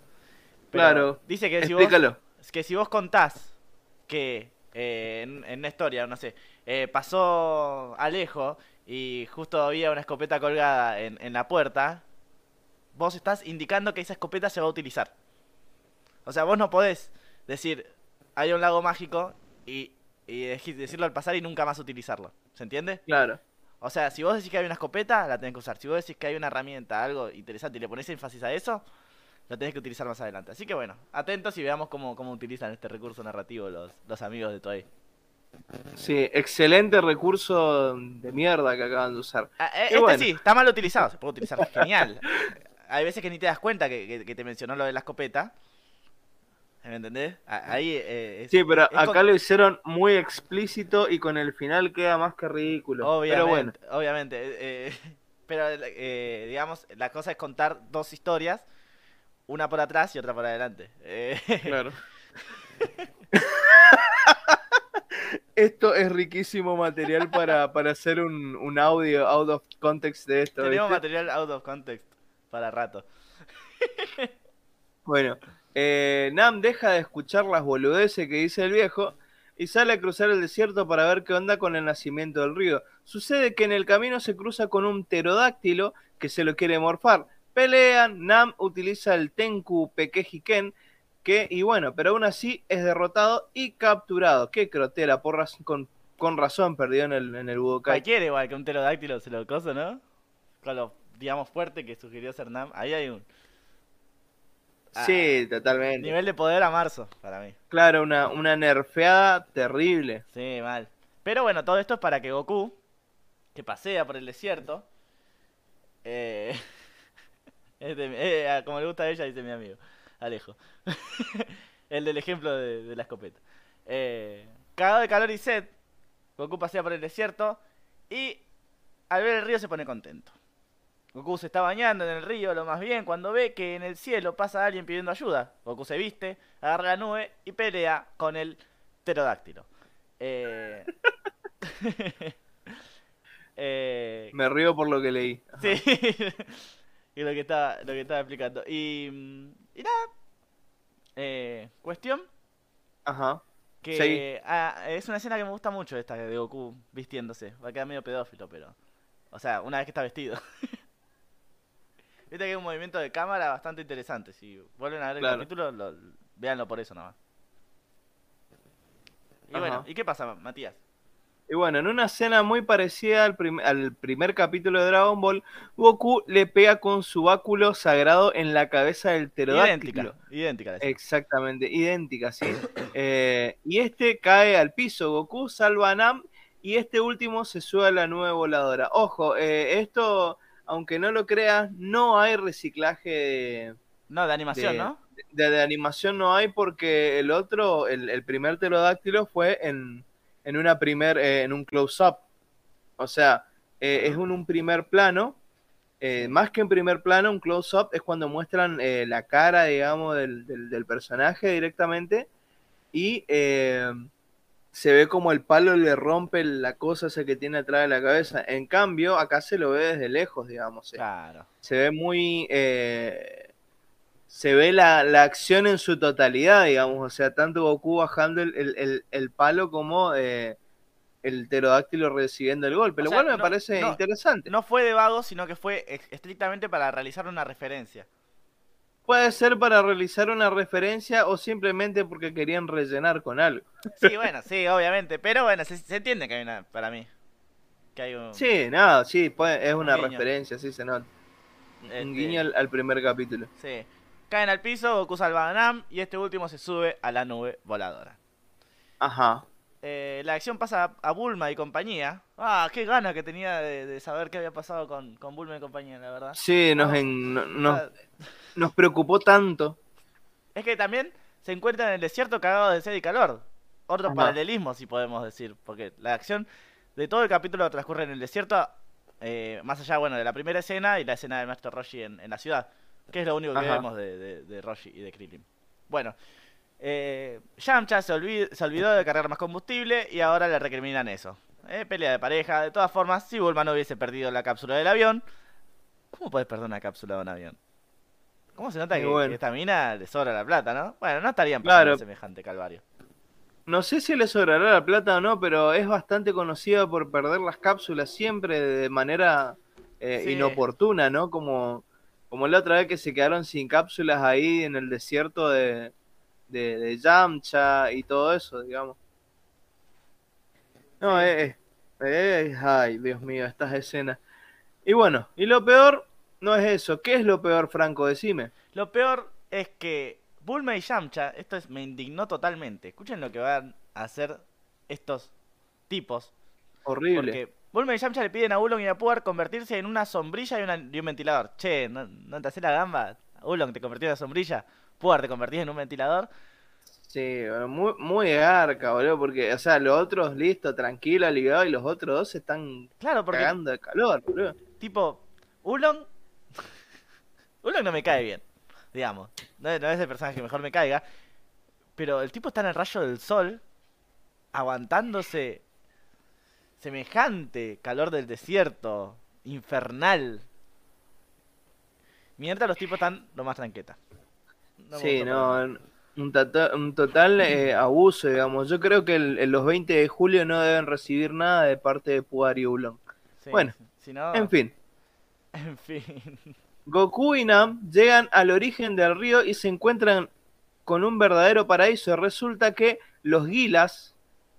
Pero Claro. Dice que si vos explícalo. que si vos contás que eh, en, en una historia, no sé, eh, pasó Alejo y justo había una escopeta colgada en, en la puerta, vos estás indicando que esa escopeta se va a utilizar. O sea, vos no podés decir, hay un lago mágico y, y decirlo al pasar y nunca más utilizarlo. ¿Se entiende? Claro. O sea, si vos decís que hay una escopeta, la tenés que usar. Si vos decís que hay una herramienta, algo interesante y le pones énfasis a eso, lo tenés que utilizar más adelante. Así que bueno, atentos y veamos cómo, cómo utilizan este recurso narrativo los, los amigos de Toei. Sí, excelente recurso de mierda que acaban de usar. Ah, eh, este bueno. sí, está mal utilizado, se puede utilizar genial. Hay veces que ni te das cuenta que, que- que te mencionó lo de la escopeta. ¿Me entendés? Ah, Ahí eh, es- Sí, pero acá con- lo hicieron muy explícito y con el final queda más que ridículo. Pero bueno, Obviamente, obviamente. eh, eh, pero, eh, digamos, la cosa es contar dos historias, una por atrás y otra por adelante. Eh, claro. Esto es riquísimo material para, para hacer un, un audio out of context de esto. tenemos ¿viste? material out of context para rato. Bueno, eh, Nam deja de escuchar las boludeces que dice el viejo y sale a cruzar el desierto para ver qué onda con el nacimiento del río. Sucede que en el camino se cruza con un pterodáctilo que se lo quiere morfar. Pelean, Nam utiliza el Tenku Pekejiken, que, y bueno, pero aún así es derrotado y capturado. Qué crotera, por raz- con, con razón perdió en el, en el Budokai. Cualquiera igual que un pterodáctilo se lo coso, ¿no? Con lo, digamos, fuerte que sugirió Cernam. Ahí hay un Sí, totalmente. nivel de poder a marzo para mí. Claro, una, una nerfeada terrible. Sí, mal. Pero bueno, todo esto es para que Goku, que pasea por el desierto, eh, eh, como le gusta a ella, dice mi amigo, Alejo. el del ejemplo de, de la escopeta. Eh, cagado de calor y sed, Goku pasea por el desierto y al ver el río se pone contento. Goku se está bañando en el río lo más bien cuando ve que en el cielo pasa alguien pidiendo ayuda. Goku se viste, agarra la nube y pelea con el pterodáctilo. Eh... eh, Me río por lo que leí. Sí. Y lo que estaba, lo que estaba explicando. Y, mm, y nada. Eh, cuestión Ajá. que Seguí. ah, es una escena que me gusta mucho esta de Goku vistiéndose. Va a quedar medio pedófilo, pero. O sea, una vez que está vestido. Viste que hay un movimiento de cámara bastante interesante. Si vuelven a ver el Claro. capítulo, lo, véanlo por eso nomás. Y Ajá. bueno, ¿y qué pasa, Matías? Y bueno, en una escena muy parecida al, prim- al primer capítulo de Dragon Ball, Goku le pega con su báculo sagrado en la cabeza del pterodáctilo. Idéntica, idéntica. Exactamente, idéntica, sí. Eh, y este cae al piso. Goku salva a Nam y este último se sube a la nube voladora. Ojo, eh, esto, aunque no lo creas, no hay reciclaje de, No, de animación, de- ¿no? de- de animación, no hay porque el otro, el, el primer pterodáctilo fue en, en una primer, eh, en un close-up. O sea, eh, es un, un primer plano. eh, más que en primer plano, un close-up es cuando muestran la cara, digamos, del, del- del personaje directamente. Y se ve como el palo le rompe la cosa esa que tiene atrás de la cabeza. En cambio, acá se lo ve desde lejos, digamos. Claro. se ve muy eh, se ve la, la acción en su totalidad digamos o sea tanto Goku bajando el, el- el- el palo como eh, el pterodáctilo recibiendo el golpe O lo sea, cual me no- parece no- interesante No fue de vago, sino que fue estrictamente para realizar una referencia. puede ser para realizar una referencia o simplemente porque querían rellenar con algo Sí, bueno, sí, obviamente. Pero bueno, se, se entiende que hay una, para mí. Que hay un... sí nada sí puede- es una guiño. referencia sí se nota Este- un guiño al, al primer capítulo Sí. Caen al piso, Goku salva a Nam y este último se sube a la nube voladora. ajá Eh, la acción pasa a Bulma y compañía. Ah, qué gana que tenía de, de saber qué había pasado con, con Bulma y compañía, la verdad. sí nos, No. en- no- nos, Ah, nos preocupó tanto Es que también se encuentra en el desierto cagado de sed y calor. Otro Ajá. paralelismo, si podemos decir. Porque la acción de todo el capítulo transcurre en el desierto. eh, más allá, bueno, de la primera escena y la escena del maestro Roshi en, en la ciudad. Que es lo único que Ajá. vemos de, de, de Roshi y de Krillin. Bueno, eh, Yamcha se, olvid- se olvidó de cargar más combustible y ahora le recriminan eso. Eh, pelea de pareja. De todas formas, si Bulma no hubiese perdido la cápsula del avión, ¿cómo puedes perder una cápsula de un avión? ¿Cómo se nota que, bueno. que esta mina le sobra la plata, no? Bueno, no estarían pasando Claro. semejante calvario. No sé si le sobrará la plata o no, pero es bastante conocida por perder las cápsulas siempre de manera eh, Sí. inoportuna, ¿no? Como, como la otra vez que se quedaron sin cápsulas ahí en el desierto de, de, de Yamcha y todo eso, digamos. No, es, es- Ay, Dios mío, estas escenas. Y bueno, y lo peor no es eso. ¿Qué es lo peor, Franco? Decime. Lo peor es que Bulma y Yamcha, esto es, me indignó totalmente. Escuchen lo que van a hacer estos tipos. Horrible. Porque Bulma y Yamcha le piden a Ulong y a Puar convertirse en una sombrilla y, una- y un ventilador. Che, ¿no, no te haces la gamba? Ulong te convirtió en una sombrilla. Puar te convertís en un ventilador. Sí, muy, muy garca, boludo, porque, o sea, los otros, listo, tranquilo, aliviado, y los otros dos se están Claro, porque cagando de calor, boludo. tipo, Ulong... Ulong no me cae bien, digamos. No, no es el personaje que mejor me caiga. Pero el tipo está en el rayo del sol, aguantándose semejante calor del desierto, infernal. Mientras los tipos están lo más. No me sí, no, un, tata- un total eh, abuso, digamos. Yo creo que el- los 20 de julio no deben recibir nada de parte de Puar y Ulong. Sí, Bueno, si no- En fin, En fin. Goku y Nam llegan al origen del río y se encuentran con un verdadero paraíso. Resulta que los gilas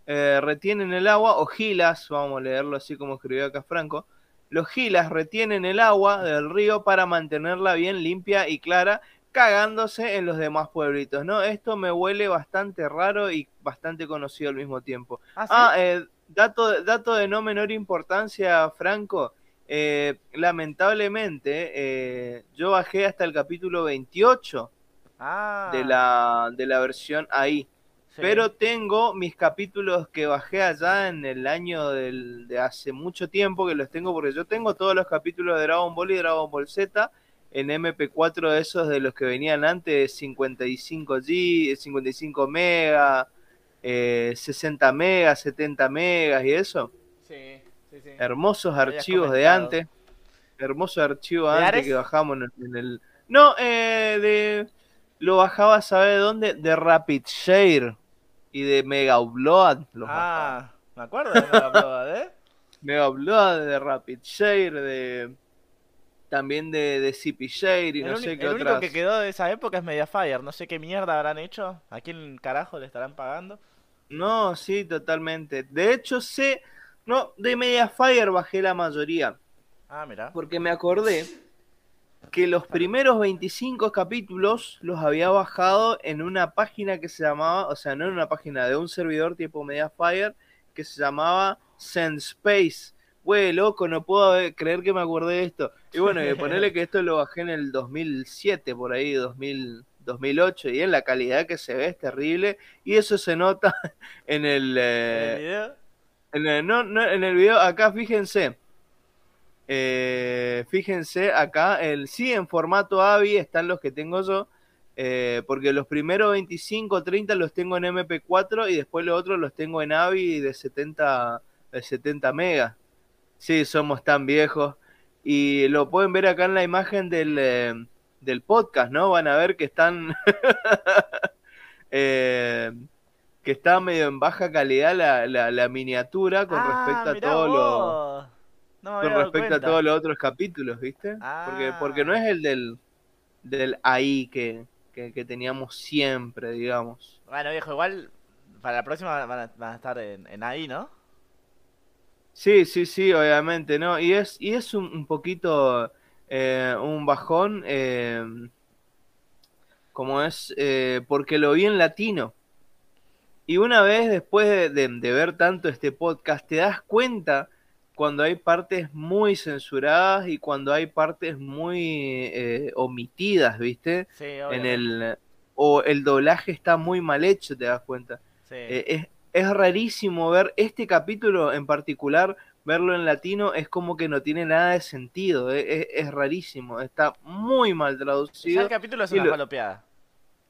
eh, retienen el agua, o gilas, vamos a leerlo así como escribió acá Franco. Los gilas retienen el agua del río para mantenerla bien limpia y clara, cagándose en los demás pueblitos, ¿no? Esto me huele bastante raro y bastante conocido al mismo tiempo. Ah, ¿sí? Ah, eh, dato, dato de no menor importancia, Franco. eh, lamentablemente, eh, yo bajé hasta el capítulo 28 Ah, de la, de la versión ahí. Sí. Pero tengo mis capítulos que bajé allá en el año del, de hace mucho tiempo, que los tengo porque yo tengo todos los capítulos de Dragon Ball y Dragon Ball Z en MP4 de esos de los que venían antes, 55G, 55 mega, eh, 60 megas, 70 megas y eso. Sí, sí, sí. Hermosos archivos de antes. Hermosos archivos ¿De antes Ares? que bajamos en el, en el- No, eh, de... Lo bajaba, ¿sabe de dónde? De Rapid Share y de Mega Upload. Los. Ah, me acuerdo de Mega Upload, ¿eh? Mega Upload, de Rapid Share, de... También de, de CP Share y el no sé qué el único otras. que quedó de esa época es Mediafire. No sé qué mierda habrán hecho. ¿A quién carajo le estarán pagando? No, sí, totalmente. De hecho, sé... No, de Mediafire bajé la mayoría. Ah, mira. Porque me acordé que los primeros 25 capítulos los había bajado en una página que se llamaba, o sea, no en una página de un servidor tipo Mediafire, que se llamaba SendSpace. Güey, loco, no puedo creer que me acordé de esto. Y bueno, y ponerle que esto lo bajé en el 2007, por ahí, 2000, 2008, y en la calidad que se ve es terrible. Y eso se nota en el... ¿En eh, el video? en el, no, no, en el video, acá fíjense. Eh, fíjense acá, el, sí, en formato AVI están los que tengo yo. eh, porque los primeros 25, 30 los tengo en MP4 y después los otros los tengo en AVI de 70, de 70 megas. Sí, somos tan viejos. Y lo pueden ver acá en la imagen del, eh, del podcast, ¿no? Van a ver que están. eh, que está medio en baja calidad la, la, la miniatura con Ah, respecto a mirá todo lo vos. No con respecto a todos los otros capítulos, ¿viste? Porque, porque no Ah. es el del, del ahí que, que, que teníamos siempre, digamos. Bueno, viejo, igual para la próxima van a, van a estar en, en ahí, ¿no? Sí, sí, sí, obviamente, ¿no? Y es, y es un, un poquito eh, un bajón, eh, como es, eh, porque lo vi en latino. Y una vez después de, de- de ver tanto este podcast, te das cuenta cuando hay partes muy censuradas y cuando hay partes muy eh, omitidas, ¿viste? Sí, En el, o el doblaje está muy mal hecho, te das cuenta. Sí. Eh, es, es rarísimo ver este capítulo en particular, verlo en latino es como que no tiene nada de sentido, eh, es, es rarísimo, está muy mal traducido. el capítulo es una lo- falopeada.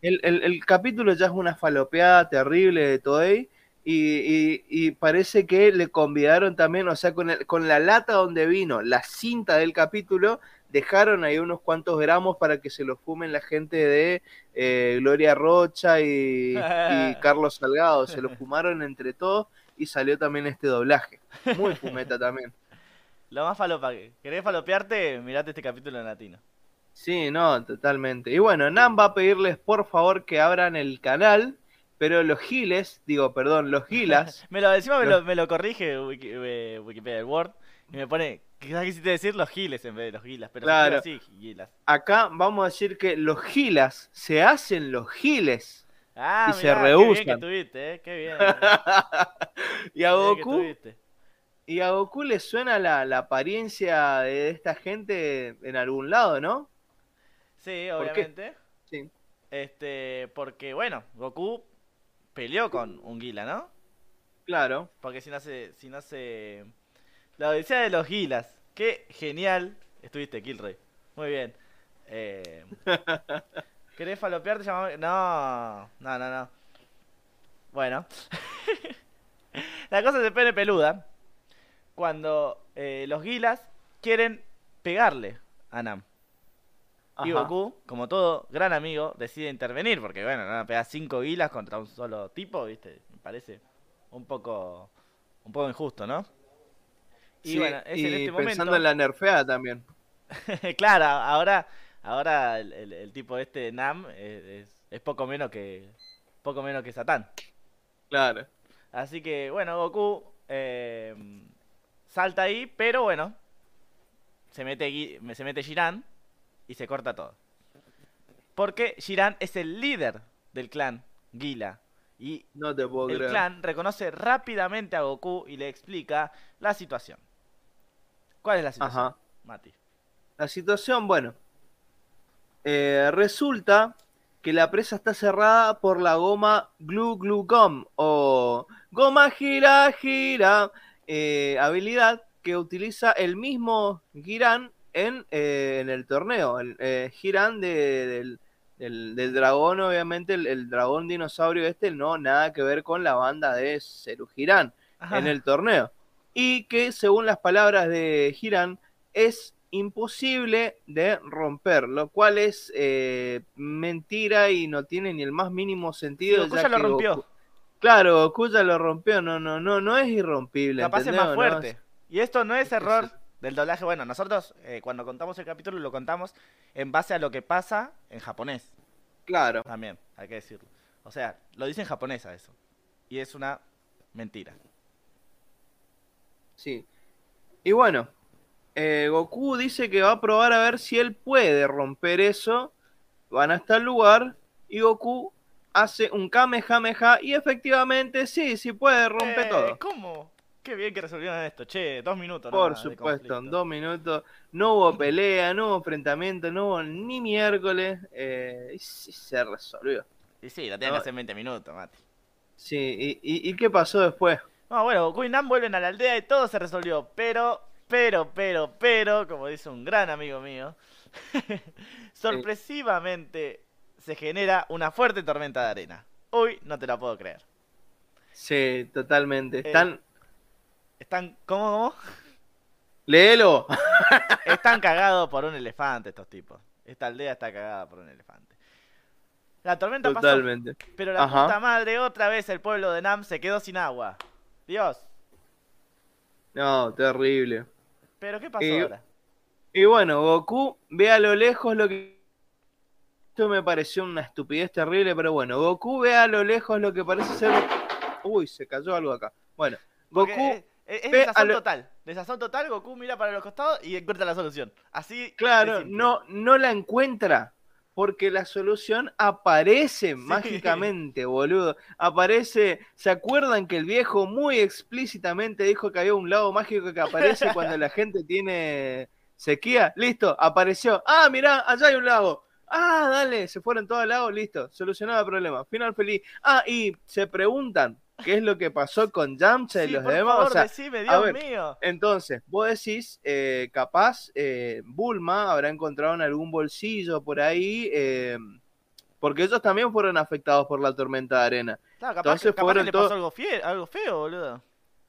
El, el- el capítulo ya es una falopeada terrible de Toei y, y- y parece que le convidaron también, o sea, con, el- con la lata donde vino la cinta del capítulo, dejaron ahí unos cuantos gramos para que se lo fumen la gente de eh, Gloria Rocha y, y Carlos Salgado, se lo fumaron entre todos y salió también este doblaje. Muy fumeta también. Lo más falopa que. ¿Querés falopearte? Mirate este capítulo en latino. Sí, no, totalmente. Y bueno, Nam va a pedirles por favor que abran el canal, pero los giles, digo, perdón, los gilas, Me lo, encima me lo, me lo corrige Wiki- eh, Wikipedia, el Word, y me pone, quizás quisiste decir los giles en vez de los gilas, pero Claro. sí, gilas. acá vamos a decir que los gilas se hacen los giles. Ah, Y se mirá, qué bien que rehusan. tuviste, eh, qué bien. Y a Mirá Goku, y a Goku le suena la, la apariencia de esta gente en algún lado, ¿no? Sí, ¿Por qué? obviamente. Sí. Este, porque bueno, Goku peleó con un Gila, ¿no? Claro. Porque si no se, si no se... La odisea de los Gilas. Qué genial estuviste, Kilroy. Muy bien. Eh... ¿Querés falopearte? Llamame- No, no, no, no. Bueno. La cosa se pone peluda cuando eh, los Gilas quieren pegarle a Nam. Y. Goku, como todo gran amigo, decide intervenir, porque bueno, no van a pegar cinco guilas contra un solo tipo, ¿viste? Me parece un poco un poco injusto, ¿no? Y Sí, bueno, es y en este pensando momento. en la nerfeada también. claro, ahora ahora el, el- el tipo este Nam es, es- es poco menos que poco menos que Satán. Claro. Así que bueno, Goku eh, salta ahí, pero bueno, se mete se mete y se corta todo. Porque Jiran es el líder del clan Gila y No te puedo el creer. clan reconoce rápidamente a Goku y le explica la situación. ¿Cuál es la situación, Ajá. Mati? La situación, bueno. eh, resulta que la presa está cerrada por la goma Glue Glue Gum o goma gira gira, eh, habilidad que utiliza el mismo Giran en, eh, en el torneo. El eh, Giran de- del, del- del dragón, obviamente, el, el dragón dinosaurio este, no nada que ver con la banda de Seru Giran en el torneo. Y que según las palabras de Giran es imposible de romper, lo cual es eh, mentira y no tiene ni el más mínimo sentido. Goku ya ya lo rompió. Goku- claro, Goku ya lo rompió, no, no, no, no es irrompible. Capaz es más No, fuerte. Y esto no es- error del doblaje. Bueno, nosotros eh, cuando contamos el capítulo lo contamos en base a lo que pasa en japonés. claro, También, hay que decirlo. O sea, lo dice en japonés a eso. Y es una mentira. sí. Y bueno, eh, Goku dice que va a probar a ver si él puede romper eso. Van hasta el lugar y Goku hace un Kamehameha y efectivamente sí, sí puede romper Eh, todo. ¿Cómo? Qué bien que resolvieron esto. Che, dos minutos. Por supuesto, en dos minutos no hubo pelea, no hubo enfrentamiento, no hubo ni miércoles, eh, y sí se resolvió. Y sí, lo tienen No. que hacer en 20 minutos, Mati. Sí, ¿y, y, y qué pasó después? No, bueno, Goku y vuelven a la aldea y todo se resolvió. Pero, pero, pero, pero, como dice un gran amigo mío, sorpresivamente se genera una fuerte tormenta de arena. Uy, no te la puedo creer. Sí, totalmente. Eh. Están... ¿cómo, cómo? ¡Léelo! Están cagados por un elefante estos tipos. Esta aldea está cagada por un elefante. La tormenta pasó, Totalmente. pero la Ajá. puta madre, otra vez el pueblo de Nam se quedó sin agua. Dios, No, terrible. pero ¿qué pasó Y- ahora? Y bueno, Goku ve a lo lejos lo que... Esto me pareció una estupidez terrible, pero bueno, Goku ve a lo lejos lo que parece ser... Uy, se cayó algo acá. Bueno, Goku... es- desazón lo- total. Desazón total, Goku mira para los costados y encuentra la solución. Así. Claro, no, no la encuentra. Porque la solución aparece mágicamente, boludo. Aparece. ¿Se acuerdan que el viejo muy explícitamente dijo que había un lago mágico que aparece cuando la gente tiene sequía? Listo, apareció. Ah, mirá, allá hay un lago. Ah, dale, se fueron todos al lago, listo, solucionado el problema. Final feliz. Ah, y se preguntan qué es lo que pasó con Yamcha y Sí, los por demás. favor, o sea, decime, a Dios ver, mío. entonces, vos decís, eh, capaz eh, Bulma habrá encontrado en algún bolsillo por ahí, eh, porque ellos también fueron afectados por la tormenta de arena. Claro, capaz, entonces capaz fueron que le pasó algo, fie- algo feo, boludo.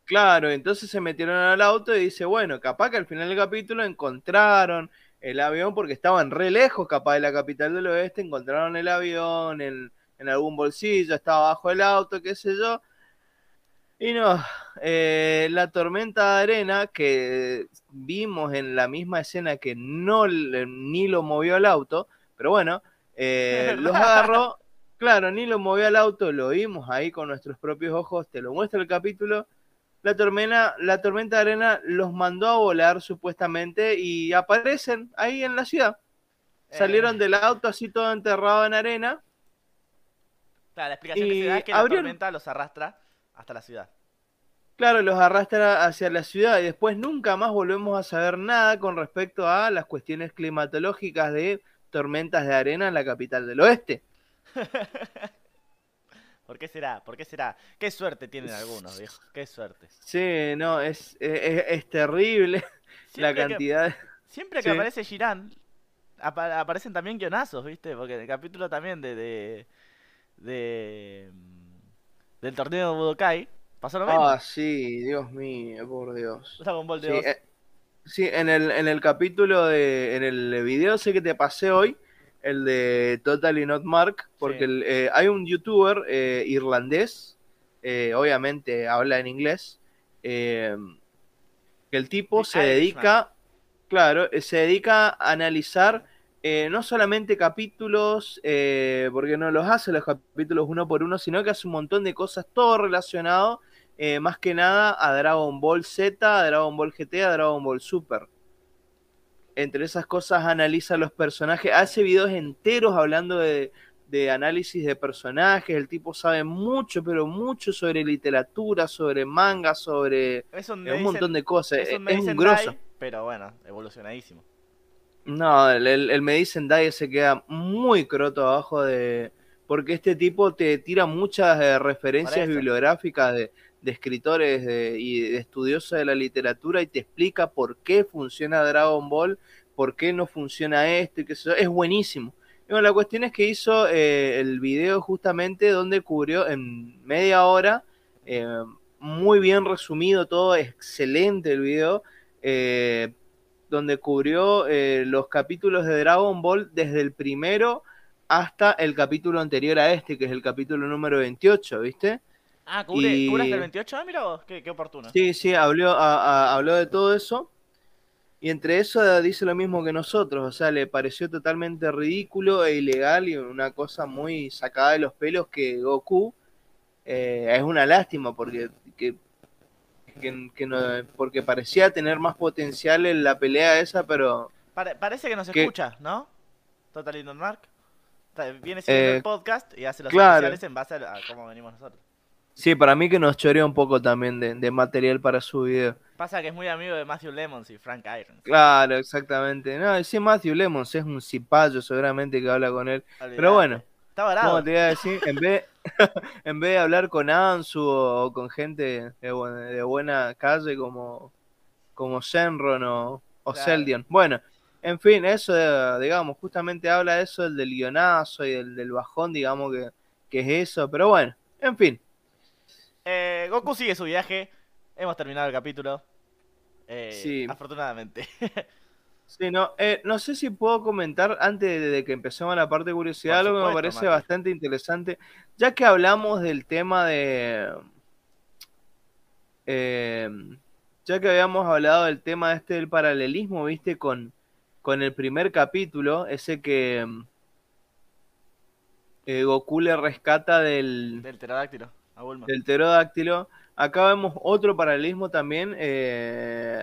Claro, entonces se metieron al auto y dice, bueno, capaz que al final del capítulo encontraron el avión porque estaban re lejos, capaz de la capital del oeste, encontraron el avión en, en algún bolsillo, estaba bajo el auto, qué sé yo. Y no, eh, la tormenta de arena que vimos en la misma escena que no ni lo movió el auto, pero bueno, eh, los agarró, claro, ni lo movió al auto, lo vimos ahí con nuestros propios ojos, te lo muestra el capítulo. La tormenta, la tormenta de arena los mandó a volar supuestamente y aparecen ahí en la ciudad. Salieron Eh, del auto así todo enterrado en arena. Claro, la explicación que se da es que la tormenta los arrastra hasta la ciudad. Claro, los arrastra hacia la ciudad y después nunca más volvemos a saber nada con respecto a las cuestiones climatológicas de tormentas de arena en la capital del oeste. ¿Por qué será? ¿Por qué será? Qué suerte tienen algunos, viejo. Qué suerte. Sí, no, es, es, es terrible la Siempre que- cantidad. de- Siempre que Sí. aparece Girán, apa- aparecen también guionazos, ¿viste? Porque en el capítulo también de. de, de- mm, del torneo de Budokai pasó lo mismo. Ah, sí, Dios mío, por Dios. Dragon Ball de Sí, eh, sí, en el, en el capítulo de, en el video sé que te pasé hoy, el de Totally Not Mark, porque Sí. el, eh, hay un youtuber eh, irlandés, obviamente habla en inglés, que el tipo The se Irishman. dedica, claro, se dedica a analizar eh, no solamente capítulos, eh, porque no los hace los capítulos uno por uno, sino que hace un montón de cosas, todo relacionado eh, más que nada a Dragon Ball Z, a Dragon Ball GT, a Dragon Ball Super. Entre esas cosas analiza los personajes, hace videos enteros hablando de, de análisis de personajes, el tipo sabe mucho, pero mucho sobre literatura, sobre manga, sobre un, montón de cosas, es es, un grosso. Pero bueno, evolucionadísimo. No, el, el, el Medicine Dai se queda muy croto abajo de... Porque este tipo te tira muchas eh, referencias bibliográficas de, de escritores de- y de estudiosos de la literatura y te explica por qué funciona Dragon Ball, por qué no funciona esto y qué sé yo. Es buenísimo. Y bueno, la cuestión es que hizo eh, el video justamente donde cubrió en media hora, eh, muy bien resumido todo, excelente el video, eh, donde cubrió eh, los capítulos de Dragon Ball desde el primero hasta el capítulo anterior a este, que es el capítulo número 28, ¿viste? Ah, ¿cubre, Y- cubre hasta el 28? Ah, mira vos, qué, qué oportuno. Sí, sí, habló, a- a- habló de todo eso. Y entre eso dice lo mismo que nosotros, o sea, le pareció totalmente ridículo e ilegal y una cosa muy sacada de los pelos que Goku eh, es una lástima porque que, que- que no, porque parecía tener más potencial en la pelea esa, pero Pare- parece que nos ¿Qué? escucha, ¿no? Total Indon Mark. Viene siguiendo Eh, el podcast y hace los claro. especiales en base a, cómo venimos nosotros. sí, para mí que nos chorea un poco también de, de material para su video. Pasa que es muy amigo de Matthew Lemons y Frank Irons. Claro, exactamente. No, sí, Matthew Lemons es un cipayo seguramente que habla con él. Olvidate. Pero bueno, Está varado. ¿Cómo te iba a decir? En vez, en vez de hablar con Ansu o con gente de, de buena calle como, como Shenron o, o Claro. Seldion. Bueno, en fin, eso, digamos, justamente habla de eso, el del guionazo y del, del bajón, digamos, que, que es eso. Pero bueno, en fin. Eh, Goku sigue su viaje. Hemos terminado el capítulo. Eh, Sí. Afortunadamente. Sí, no, eh, no sé si puedo comentar antes de, de que empecemos la parte de curiosidad, algo que me parece Mati. bastante interesante, ya que hablamos del tema de... eh, ya que habíamos hablado del tema este del paralelismo, viste, con, con el primer capítulo, ese que eh, Goku le rescata del, Del pterodáctilo. A Bulma. del pterodáctilo. Acá vemos otro paralelismo también eh,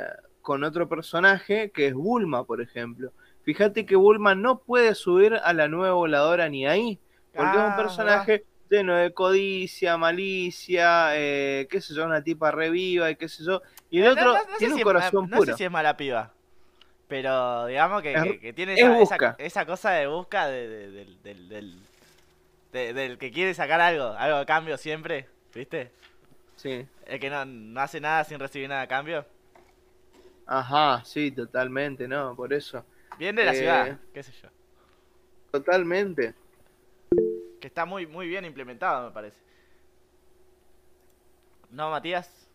con otro personaje que es Bulma, por ejemplo. Fíjate que Bulma no puede subir a la nueva voladora ni ahí, porque es Ah, un personaje lleno de codicia, malicia, eh, qué sé yo, una tipa reviva y qué sé yo. Y el Eh, no- otro no- no tiene si un es- corazón no puro. sé si es mala piba. Pero digamos que, Es- que- que tiene es esa, cosa de busca de- de- del, del, del, de- del que quiere sacar algo, algo a cambio siempre, ¿viste? Sí. El que no, no hace nada sin recibir nada a cambio. Ajá, sí, totalmente, ¿no? Por eso. Bien de la Eh. ciudad, qué sé yo. Totalmente. Que está muy, muy bien implementado, me parece. ¿No, Matías?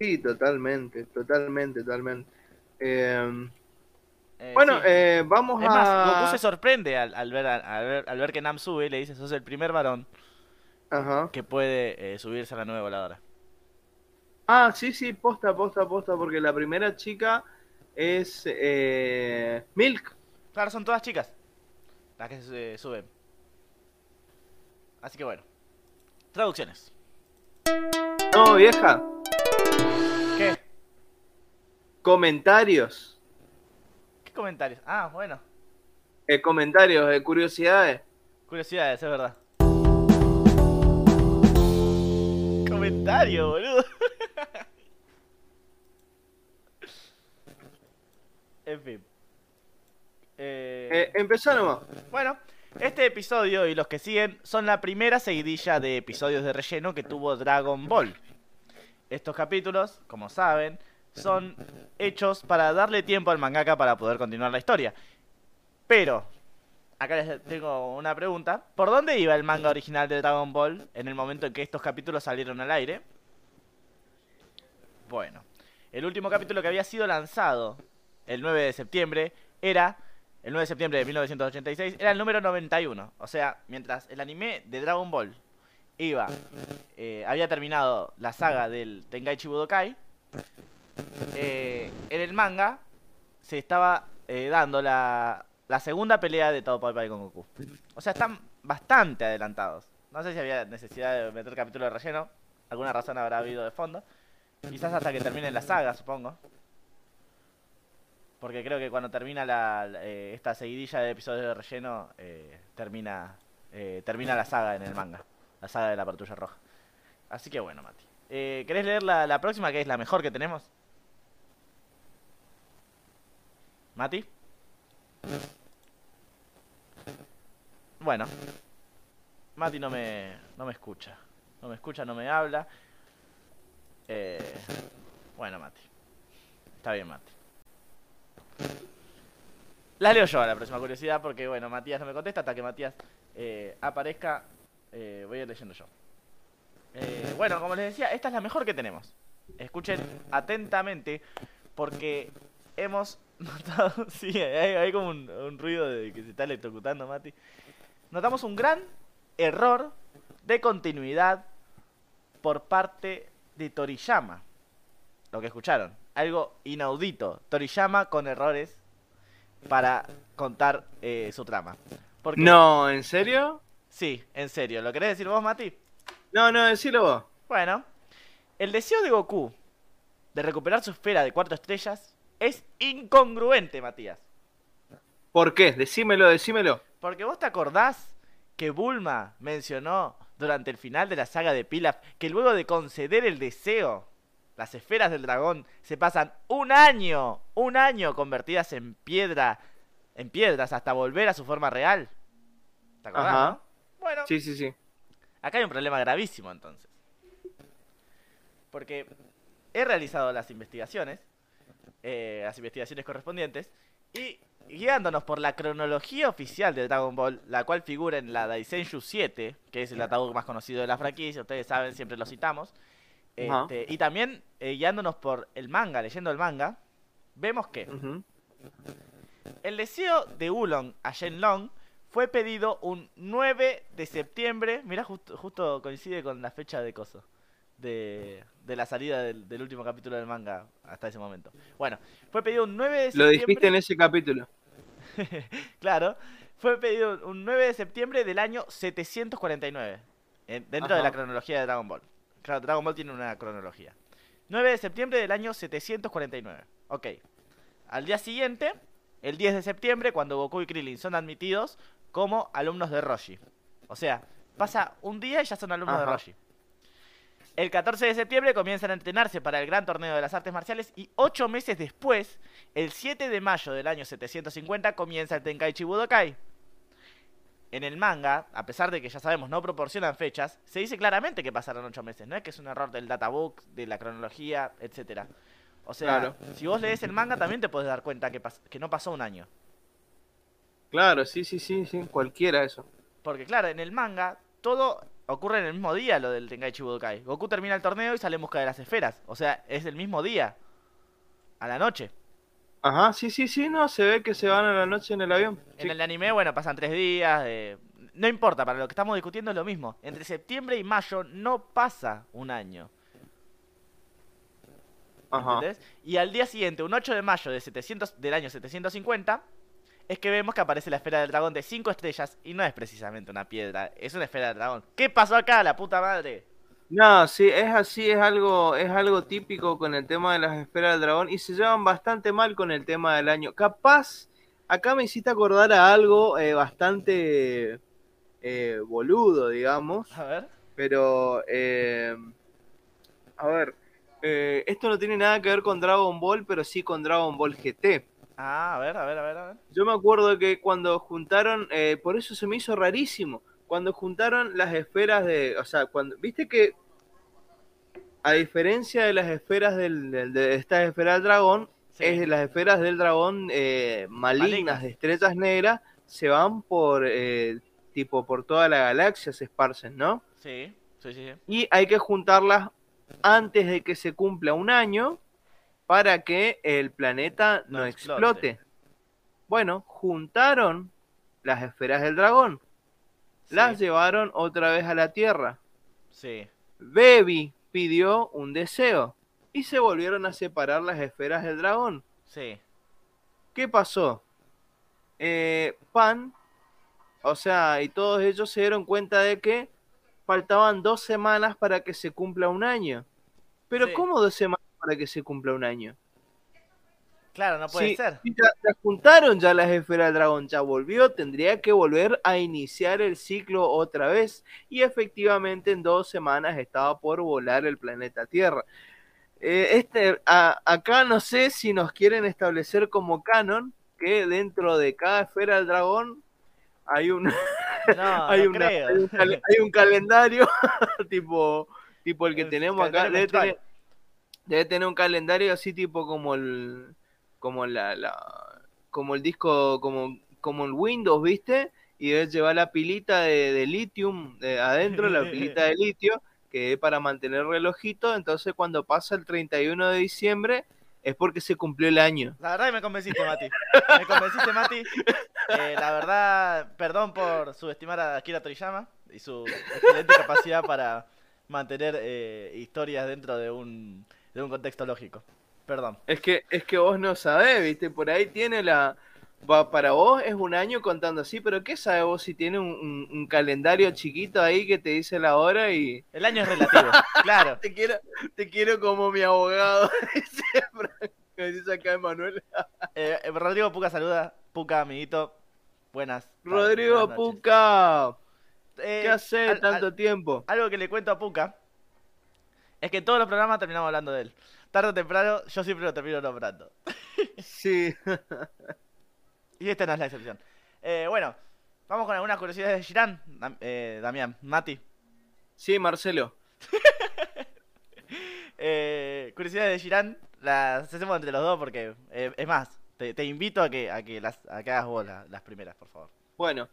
Sí, totalmente, totalmente, totalmente. Eh, Eh, bueno, sí. eh, vamos Es a... más, Goku se sorprende al, al ver, al, ver, al ver que Nam sube y le dice, sos el primer varón Ajá. que puede eh, subirse a la nueva voladora. Ah, sí, sí, posta, posta, posta, porque la primera chica es eh, Milk. Claro, son todas chicas las que se suben. Así que bueno. Traducciones. No, vieja. ¿Qué? Comentarios. ¿Qué comentarios? Ah, bueno. Eh, comentarios, eh, curiosidades. Curiosidades, es verdad. Comentario, boludo. Empezá nomás. Bueno, este episodio y los que siguen son la primera seguidilla de episodios de relleno que tuvo Dragon Ball. Estos capítulos, como saben, son hechos para darle tiempo al mangaka para poder continuar la historia. Pero, acá les tengo una pregunta. ¿Por dónde iba el manga original de Dragon Ball en el momento en que estos capítulos salieron al aire? Bueno, el último capítulo que había sido lanzado el 9 de septiembre era el 9 de septiembre de 1986, era el número 91. O sea, mientras el anime de Dragon Ball iba, eh, había terminado la saga del Tenkaichi Budokai, eh, en el manga se estaba eh, dando la, la segunda pelea de Todo Pai con Goku. O sea, están bastante adelantados. No sé si había necesidad de meter capítulo de relleno. Alguna razón habrá habido de fondo. Quizás hasta que termine la saga, supongo. Porque creo que cuando termina la, eh, esta seguidilla de episodios de relleno, eh, termina, eh, termina la saga en el manga. La saga de la patrulla roja. Así que bueno, Mati. Eh, ¿Querés leer la, la próxima, que es la mejor que tenemos? Mati. Bueno. Mati no me, no me escucha. No me escucha, no me habla. Bueno, Mati. Está bien, Mati. La leo yo a la próxima curiosidad porque, bueno, Matías no me contesta hasta que Matías eh, aparezca. eh, voy a ir leyendo yo. Eh, bueno, como les decía, esta es la mejor que tenemos. Escuchen atentamente porque hemos notado... Sí, hay, hay como un, un ruido de que se está electrocutando, Mati. Notamos un gran error de continuidad por parte de Toriyama. Lo que escucharon. Algo inaudito. Toriyama con errores para contar eh, su trama. Porque, No, ¿en serio? Sí, en serio. ¿Lo querés decir vos, Mati? No, no, decilo vos. Bueno, el deseo de Goku de recuperar su esfera de cuatro estrellas es incongruente, Matías. ¿Por qué? Decímelo, decímelo. Porque vos te acordás que Bulma mencionó durante el final de la saga de Pilaf que luego de conceder el deseo, las esferas del dragón se pasan un año, un año convertidas en piedra, en piedras hasta volver a su forma real. ¿Te acordás? Ajá. no? Bueno, Sí, sí, sí. Acá hay un problema gravísimo entonces. Porque he realizado las investigaciones, eh, las investigaciones correspondientes, y guiándonos por la cronología oficial de Dragon Ball, la cual figura en la Daisenju 7, que es el ataúd más conocido de la franquicia, ustedes saben, siempre lo citamos, Este, y también eh, guiándonos por el manga, leyendo el manga, vemos que el deseo de Ulong a Shenlong fue pedido un 9 de septiembre. Mirá, justo, justo coincide con la fecha de coso. De, de la salida del, del último capítulo del manga hasta ese momento. Bueno, fue pedido un 9 de Lo septiembre. dijiste en ese capítulo. Claro, fue pedido un 9 de septiembre del año 749. en- dentro de la cronología de Dragon Ball. Claro, Dragon Ball tiene una cronología. 9 de septiembre del año 749. Ok. Al día siguiente, el 10 de septiembre, cuando Goku y Krillin son admitidos como alumnos de Roshi. O sea, pasa un día y ya son alumnos de. Roshi. El 14 de septiembre comienzan a entrenarse para el gran torneo de las artes marciales y 8 meses después, el 7 de mayo del año 750, comienza el Tenkaichi Budokai. En el manga, a pesar de que ya sabemos no proporcionan fechas, se dice claramente que pasaron 8 meses. No es que es un error del databook, de la cronología, etcétera. O sea, Claro. si vos lees el manga también te puedes dar cuenta que, pas- que no pasó un año. Claro, sí, sí, sí, sí. Cualquiera eso. Porque claro, en el manga todo ocurre en el mismo día lo del Tenkaichi Budokai. Goku termina el torneo y sale en busca de las esferas. O sea, es el mismo día. A la noche. Ajá, sí, sí, sí, no, se ve que se van a la noche en el avión. Sí. En el anime, bueno, pasan tres días. eh, No importa, para lo que estamos discutiendo es lo mismo. Entre septiembre y mayo no pasa un año. Ajá. ¿Entendés? Y al día siguiente, un 8 de mayo de 700, del año 750, es que vemos que aparece la esfera del dragón de 5 estrellas y no es precisamente una piedra, es una esfera del dragón. ¿Qué pasó acá, la puta madre? No, sí, es así, es algo, es algo típico con el tema de las esferas del dragón y se llevan bastante mal con el tema del año. Capaz, acá me hiciste acordar a algo eh, bastante eh, boludo, digamos, A ver. pero eh, a ver, eh, esto no tiene nada que ver con Dragon Ball, pero sí con Dragon Ball GT. Ah, a ver, a ver, a ver, a ver. Yo me acuerdo que cuando juntaron, eh, por eso se me hizo rarísimo, cuando juntaron las esferas de, o sea, cuando, viste que a diferencia de las esferas del, del- de estas esferas del dragón, Sí. es de las esferas del dragón eh, malignas, Malignas. de estrellas negras, se van por, eh, tipo, por toda la galaxia, se esparcen, ¿no? Sí, sí, sí. sí. Y hay que juntarlas antes de que se cumpla un año para que el planeta no, No explote. explote. Bueno, juntaron las esferas del dragón, las Sí, llevaron otra vez a la Tierra. sí. Baby pidió un deseo y se volvieron a separar las esferas del dragón. sí. ¿Qué pasó? Eh, Pan, o sea, y todos ellos se dieron cuenta de que faltaban dos semanas para que se cumpla un año. Pero Sí. ¿cómo dos semanas para que se cumpla un año? Claro, no puede Sí, ser. sí, ya, ya juntaron ya las esferas del dragón, ya volvió, tendría que volver a iniciar el ciclo otra vez. Y efectivamente en dos semanas estaba por volar el planeta Tierra. Eh, este, a- acá no sé si nos quieren establecer como canon que dentro de cada esfera del dragón hay un, No, hay, no una- creo. hay un, hay un calendario tipo, tipo el que El tenemos acá. tener, debe tener un calendario así tipo como el como la, la como el disco como como el Windows, ¿viste? Y debe llevar la pilita de, de litium de adentro, la pilita de litio, que es para mantener el relojito. Entonces, cuando pasa el 31 de diciembre, es porque se cumplió el año. La verdad que me convenciste, Mati. Me convenciste, Mati. Eh, la verdad, perdón por subestimar a Akira Toriyama y su excelente capacidad para mantener eh, historias dentro de un, de un contexto lógico. Perdón. Es que, es que vos no sabés, ¿viste? Por ahí tiene la. va, Para vos es un año contando así, pero ¿qué sabes vos si tiene un, un- un calendario chiquito ahí que te dice la hora y. El año es relativo, claro. Te quiero, te quiero como mi abogado, que dice acá Emanuel. Eh, eh, Rodrigo Puca saluda. Puca, amiguito. Buenas. tardes, Rodrigo buenas. Puca, Eh, ¿qué haces al- tanto al- tiempo? Algo que le cuento a Puka es que en todos los programas terminamos hablando de él. Tarde o temprano, yo siempre lo termino nombrando. Sí. Y esta no es la excepción. Eh, bueno, vamos con algunas curiosidades de Girán, eh, Damián, Mati. Sí, Marcelo. Eh, curiosidades de Girán, las hacemos entre los dos porque, eh, es más, te, te invito a que, a que, las, a que hagas vos la- las primeras, por favor. Bueno,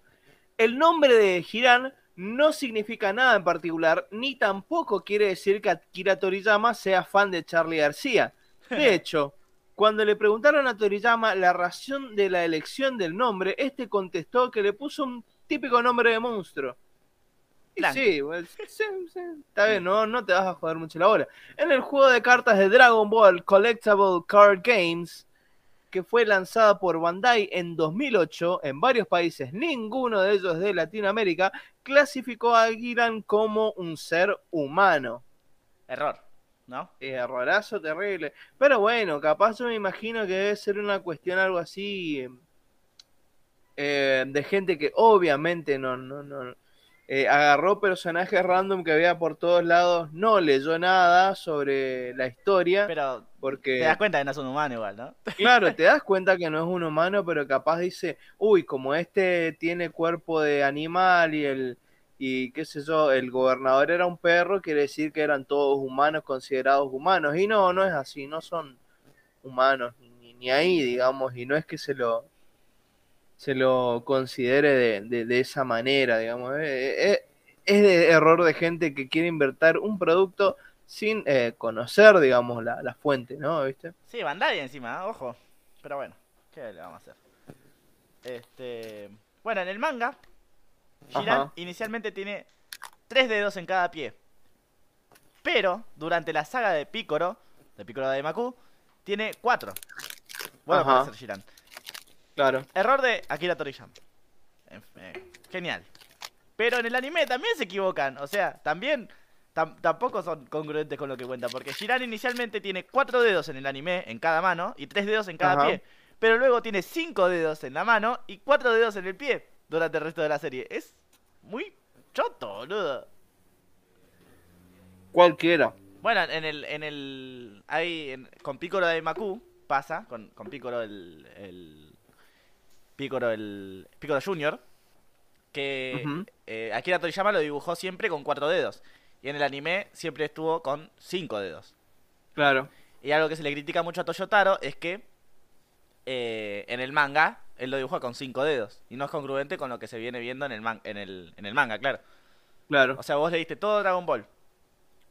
el nombre de Girán no significa nada en particular, ni tampoco quiere decir que Akira Toriyama sea fan de Charlie García. De hecho, cuando le preguntaron a Toriyama la razón de la elección del nombre, este contestó que le puso un típico nombre de monstruo. Y sí, sí, sí, está bien, no, no te vas a joder mucho la hora. En el juego de cartas de Dragon Ball Collectible Card Games, que fue lanzada por Bandai en 2008 en varios países, ninguno de ellos de Latinoamérica, clasificó a Giran como un ser humano. Error, ¿no? Errorazo terrible. Pero bueno, capaz yo me imagino que debe ser una cuestión algo así eh, de gente que obviamente no, no, no eh, agarró personajes random que había por todos lados, no leyó nada sobre la historia, Pero porque te das cuenta que no es un humano igual, ¿no? Claro, te das cuenta que no es un humano, pero capaz dice, uy, como este tiene cuerpo de animal y el y qué sé yo, el gobernador era un perro, quiere decir que eran todos humanos considerados humanos. Y no, no es así, no son humanos ni, ni ahí, digamos, y no es que se lo se lo considere de, de- de esa manera, digamos. eh, eh, es de error de gente que quiere invertir un producto sin eh, conocer, digamos, la, la fuente, ¿no? ¿Viste? Sí, Bandai encima, ¿eh? ojo. Pero bueno, ¿qué le vamos a hacer? Este. Bueno, en el manga, Jiran Ajá. inicialmente tiene tres dedos en cada pie. Pero durante la saga de Picoro, de Picoro de Maku, tiene cuatro. Bueno, Ajá. para ser Jiran. Claro. Error de Akira Toriyama. En- eh, genial. Pero en el anime también se equivocan. O sea, también tam- tampoco son congruentes con lo que cuentan. Porque Jiran inicialmente tiene cuatro dedos en el anime, en cada mano, y tres dedos en cada Ajá. pie. Pero luego tiene cinco dedos en la mano y cuatro dedos en el pie durante el resto de la serie. Es muy choto, boludo. Cualquiera. Bueno, en el, en el, hay, en- con Piccolo de Maku, pasa con, con Piccolo el, el Piccolo el Piccolo Junior que Ujú. eh, Akira Toriyama lo dibujó siempre con cuatro dedos y en el anime siempre estuvo con cinco dedos. Claro. Y algo que se le critica mucho a Toyotaro es que eh, en el manga él lo dibujó con cinco dedos y no es congruente con lo que se viene viendo en el, man- en el, en el manga, claro. Claro. O sea, vos leíste todo Dragon Ball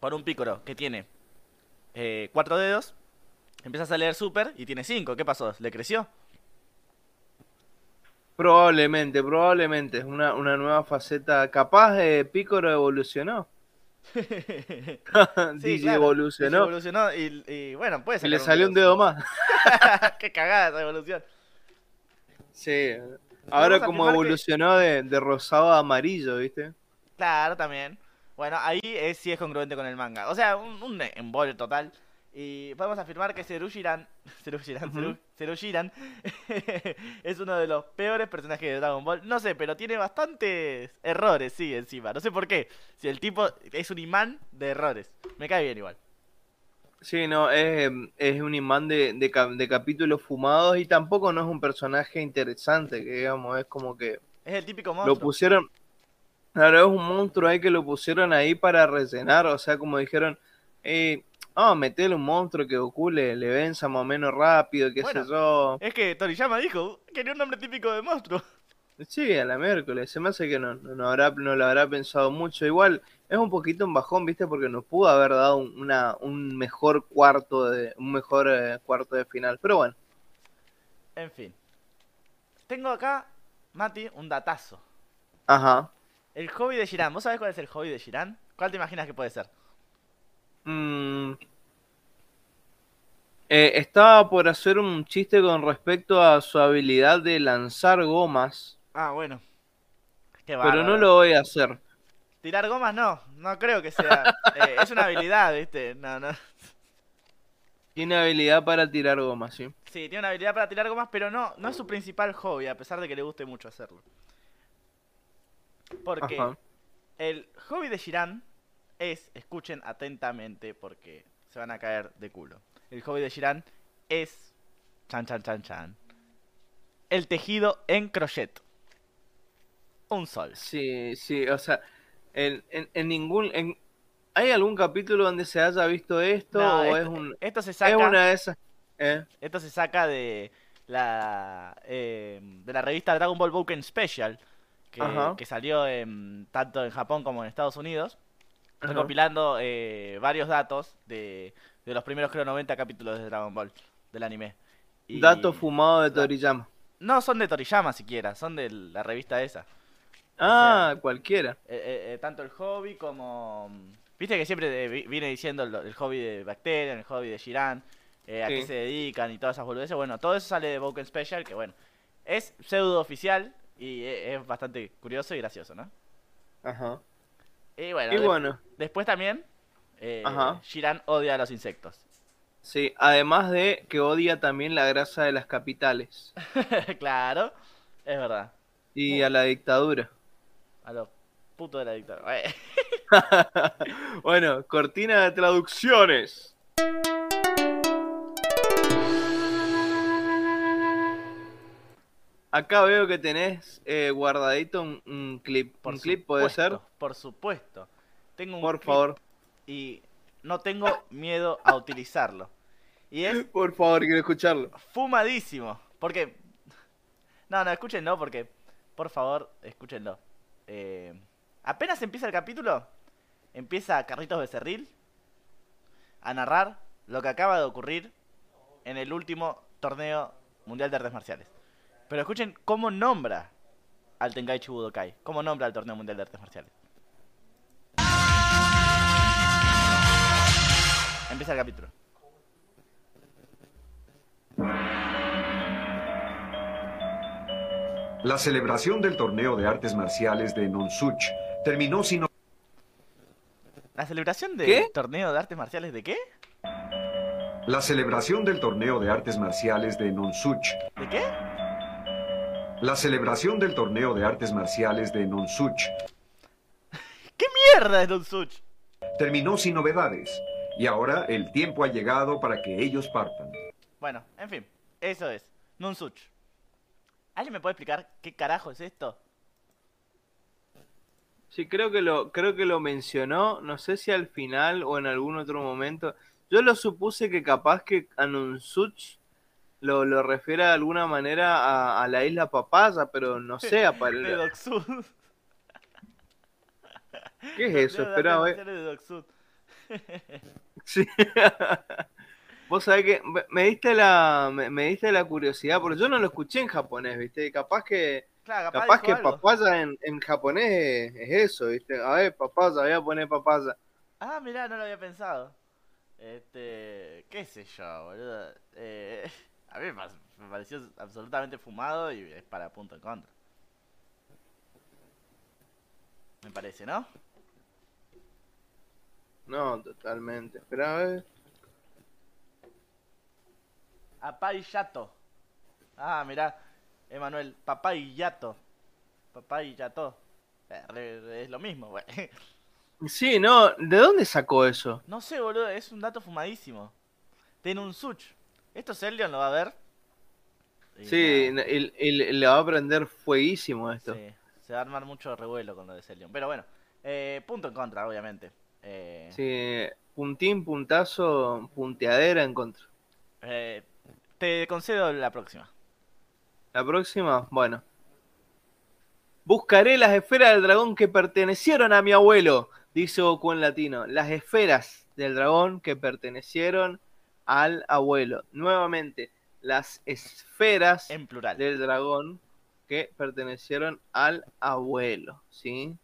por un Piccolo que tiene eh, cuatro dedos, empiezas a leer Super y tiene cinco. ¿Qué pasó? ¿Le creció? Probablemente, probablemente. Es una, una nueva faceta. Capaz eh, Piccolo evolucionó. Sí, claro, evolucionó. evolucionó y, y, bueno, puede Y le salió un dedo más. Qué cagada esa evolución. Sí. Ahora como que- evolucionó de, de rosado a amarillo, ¿viste? Claro, también. Bueno, ahí es, sí es congruente con el manga. O sea, un, un embole total. Y podemos afirmar que Serushiran, Serushiran, Ujú. Seru- Serushiran es uno de los peores personajes de Dragon Ball. No sé, pero tiene bastantes errores, sí, encima. No sé por qué. Si el tipo es un imán de errores. Me cae bien igual. Sí, no, es, es un imán de, de, ca- de capítulos fumados y tampoco no es un personaje interesante, que digamos, es como que Es el típico lo monstruo. pusieron, claro, es un monstruo ahí que lo pusieron ahí para rellenar, o sea, como dijeron, eh, ah, metele un monstruo que Goku le, le venza más o menos rápido, qué Bueno. sé yo. Es que Toriyama dijo, quería un nombre típico de monstruo. Sí, a la miércoles, se me hace que no, no, habrá, no lo habrá pensado mucho. Igual es un poquito un bajón, ¿viste? Porque nos pudo haber dado un, una, un mejor cuarto de, un mejor eh, cuarto de final. Pero bueno, En fin. Tengo acá, Mati, un datazo. ajá. El hobby de Shiran. ¿Vos sabés cuál es el hobby de Shiran? ¿Cuál te imaginas que puede ser? Mm. Eh, estaba por hacer un chiste con respecto a su habilidad de lanzar gomas, Ah, bueno. Qué pero no lo voy a hacer. Tirar gomas no, no creo que sea. eh, es una habilidad, ¿viste? No, no. Tiene habilidad para tirar gomas, ¿sí? Sí, tiene una habilidad para tirar gomas, pero no, no es su principal hobby, a pesar de que le guste mucho hacerlo. Porque Ajá. el hobby de Shiran es, escuchen atentamente porque se van a caer de culo. El hobby de Shiran es, chan chan chan chan, el tejido en crochet. Un sol. Sí, sí, o sea, en, en, en ningún... En, ¿Hay algún capítulo donde se haya visto esto No, o esto, es un... esto se Es saca, una de esas... ¿eh? esto se saca de la eh, de la revista Dragon Ball Boken Special que, que salió en- tanto en Japón como en Estados Unidos. Ajá. recopilando eh, varios datos de, de los primeros creo 90 capítulos de Dragon Ball del anime. Y Dato fumado de Toriyama. No son de Toriyama siquiera, son de la revista esa. Ah, cualquiera. Eh, eh, eh, tanto el hobby como... Viste que siempre vi- viene diciendo el hobby de Bacterian, el hobby de Shiran, a qué se dedican y todas esas boludeces. Bueno, todo eso sale de Boken Special, que bueno, es pseudo oficial y es bastante curioso y gracioso, ¿no? Ajá. Y bueno, Y de- bueno, después también, eh. Shiran odia a los insectos. sí, además de que odia también la grasa de las capitales claro, es verdad. y a la dictadura. A los putos de la dictadura. Bueno, cortina de traducciones. Acá veo que tenés eh, guardadito un, un clip. por ¿Un clip puede ser? Por supuesto. Tengo un Por clip favor. Y no tengo miedo a utilizarlo. Y es Por favor, quiero escucharlo. fumadísimo. Porque... No, no, escúchenlo porque... Por favor, escúchenlo. Eh, apenas empieza el capítulo, empieza Carlitos Becerril a narrar lo que acaba de ocurrir en el último torneo mundial de artes marciales. Pero escuchen cómo nombra al Tenkaichi Budokai, cómo nombra al torneo mundial de artes marciales. Empieza el capítulo. La celebración del torneo de artes marciales de Nonsuch terminó sin ¿La celebración del ¿Qué? torneo de artes marciales de qué? la celebración del torneo de artes marciales de Nonsuch. ¿De qué? La celebración del torneo de artes marciales de Nonsuch ¿Qué mierda es Don Such? terminó sin novedades y ahora el tiempo ha llegado para que ellos partan. Bueno, en fin, eso es. Nunsuch. ¿Alguien me puede explicar qué carajo es esto? Sí, creo que lo, creo que lo mencionó, no sé si al final o en algún otro momento. Yo lo supuse que capaz que Anunsuch lo, lo refiere de alguna manera a, a la isla Papaya, pero no sé, De apare- Dogsud. ¿qué es eso? Espera, De. Sí. Vos sabés que me- diste la me, me diste la curiosidad, porque yo no lo escuché en japonés, ¿viste? Capaz que Claro, capaz, que algo. papaya en, en japonés es, es eso, ¿viste? A ver, papaya, voy a poner papaya. Ah, mirá, no lo había pensado. Este. ¿Qué sé yo, boludo? Eh, a mí me, pa- me pareció absolutamente fumado y es para punto en contra. Me parece, ¿no? No, totalmente. Espera, a ver. Papá y Yato. Ah, mirá. Emanuel, papá y Yato. Papá y Yato. Eh, Es lo mismo, güey. Sí, no, ¿de dónde sacó eso? No sé, boludo, es un dato fumadísimo. Tenunsuch. Esto Celion lo va a ver. Y Sí, nada, y, y le va a prender fueguísimo esto. sí, se va a armar mucho revuelo con lo de Celion. Pero bueno, eh, punto en contra, obviamente. Eh, Sí, puntín, puntazo, punteadera en contra. eh, te concedo la próxima. La próxima, bueno. Buscaré las esferas del dragón que pertenecieron a mi abuelo, dice Goku en latino. Las esferas del dragón que pertenecieron al abuelo. Nuevamente, las esferas En plural. del dragón que pertenecieron al abuelo, ¿sí?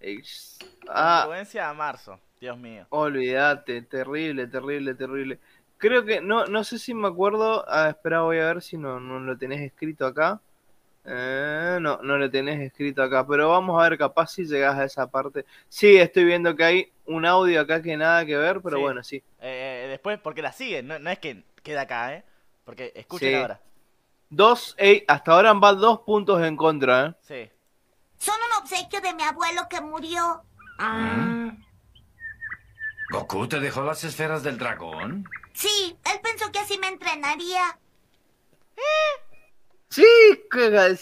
Ex- Ah, Influencia a marzo, Dios mío. olvídate, terrible, terrible, terrible. Creo que, no, no sé si me acuerdo, ah, espera, voy a ver si no, no lo tenés escrito acá. Eh, no, no lo tenés escrito acá, pero vamos a ver capaz si llegás a esa parte. Sí, estoy viendo que hay un audio acá que nada que ver, pero Sí. bueno, sí. Eh, después, porque la siguen, no, no es que queda acá, ¿eh? Porque escuchen Sí. ahora. Dos, ey, hasta ahora van dos puntos en contra, ¿eh? Sí. Son un obsequio de mi abuelo que murió. ¿Mm? ¿Goku te dejó las esferas del dragón? Sí, él pensó que así me entrenaría. Sí,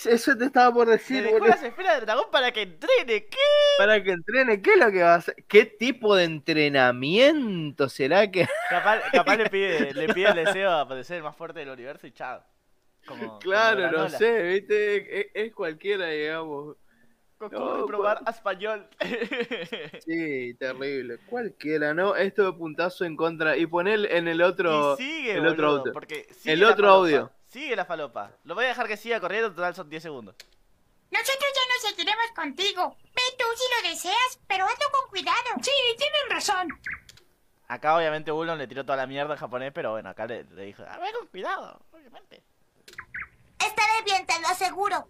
eso te estaba por decir, dejó boludo. las esferas del dragón para que entrene, ¿qué? Para que entrene, ¿qué es lo que va a hacer? ¿Qué tipo de entrenamiento será que Capaz, capaz le pide, le pide el deseo ser el más fuerte del universo y chao. Como, Claro, como no sé, viste, es, es cualquiera, digamos. No, de probar pa- español. Sí, terrible. Cualquiera, ¿no? Esto de puntazo en contra. Y poner en el otro. y sigue, el otro audio. porque sigue El otro audio. Sigue la falopa. Lo voy a dejar que siga corriendo, total son 10 segundos. Nosotros ya no seguiremos contigo. Ve tú si lo deseas, pero hazlo con cuidado. Sí, tienen razón. Acá obviamente Bulon le tiró toda la mierda en japonés, pero bueno, acá le, le dijo, a ver, con cuidado, obviamente. Estaré bien, te lo aseguro.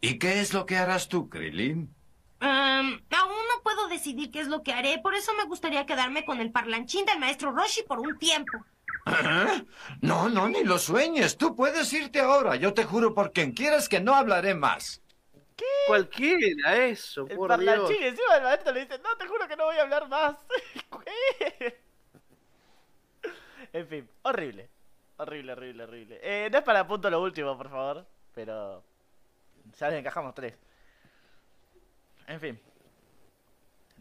¿Y qué es lo que harás tú, Krillin? Am, aún no puedo decidir qué es lo que haré, por eso me gustaría quedarme con el parlanchín del maestro Roshi por un tiempo. ¿Eh? No, no, ni lo sueñes. Tú puedes irte ahora. Yo te juro por quien quieras que no hablaré más. Cualquiera, eso, El por Dios. encima del maestro le dice, no, te juro que no voy a hablar más. ¿Qué? en fin, horrible. Horrible, horrible, horrible. Eh, no es para punto lo último, por favor, pero ya les encajamos tres. En fin.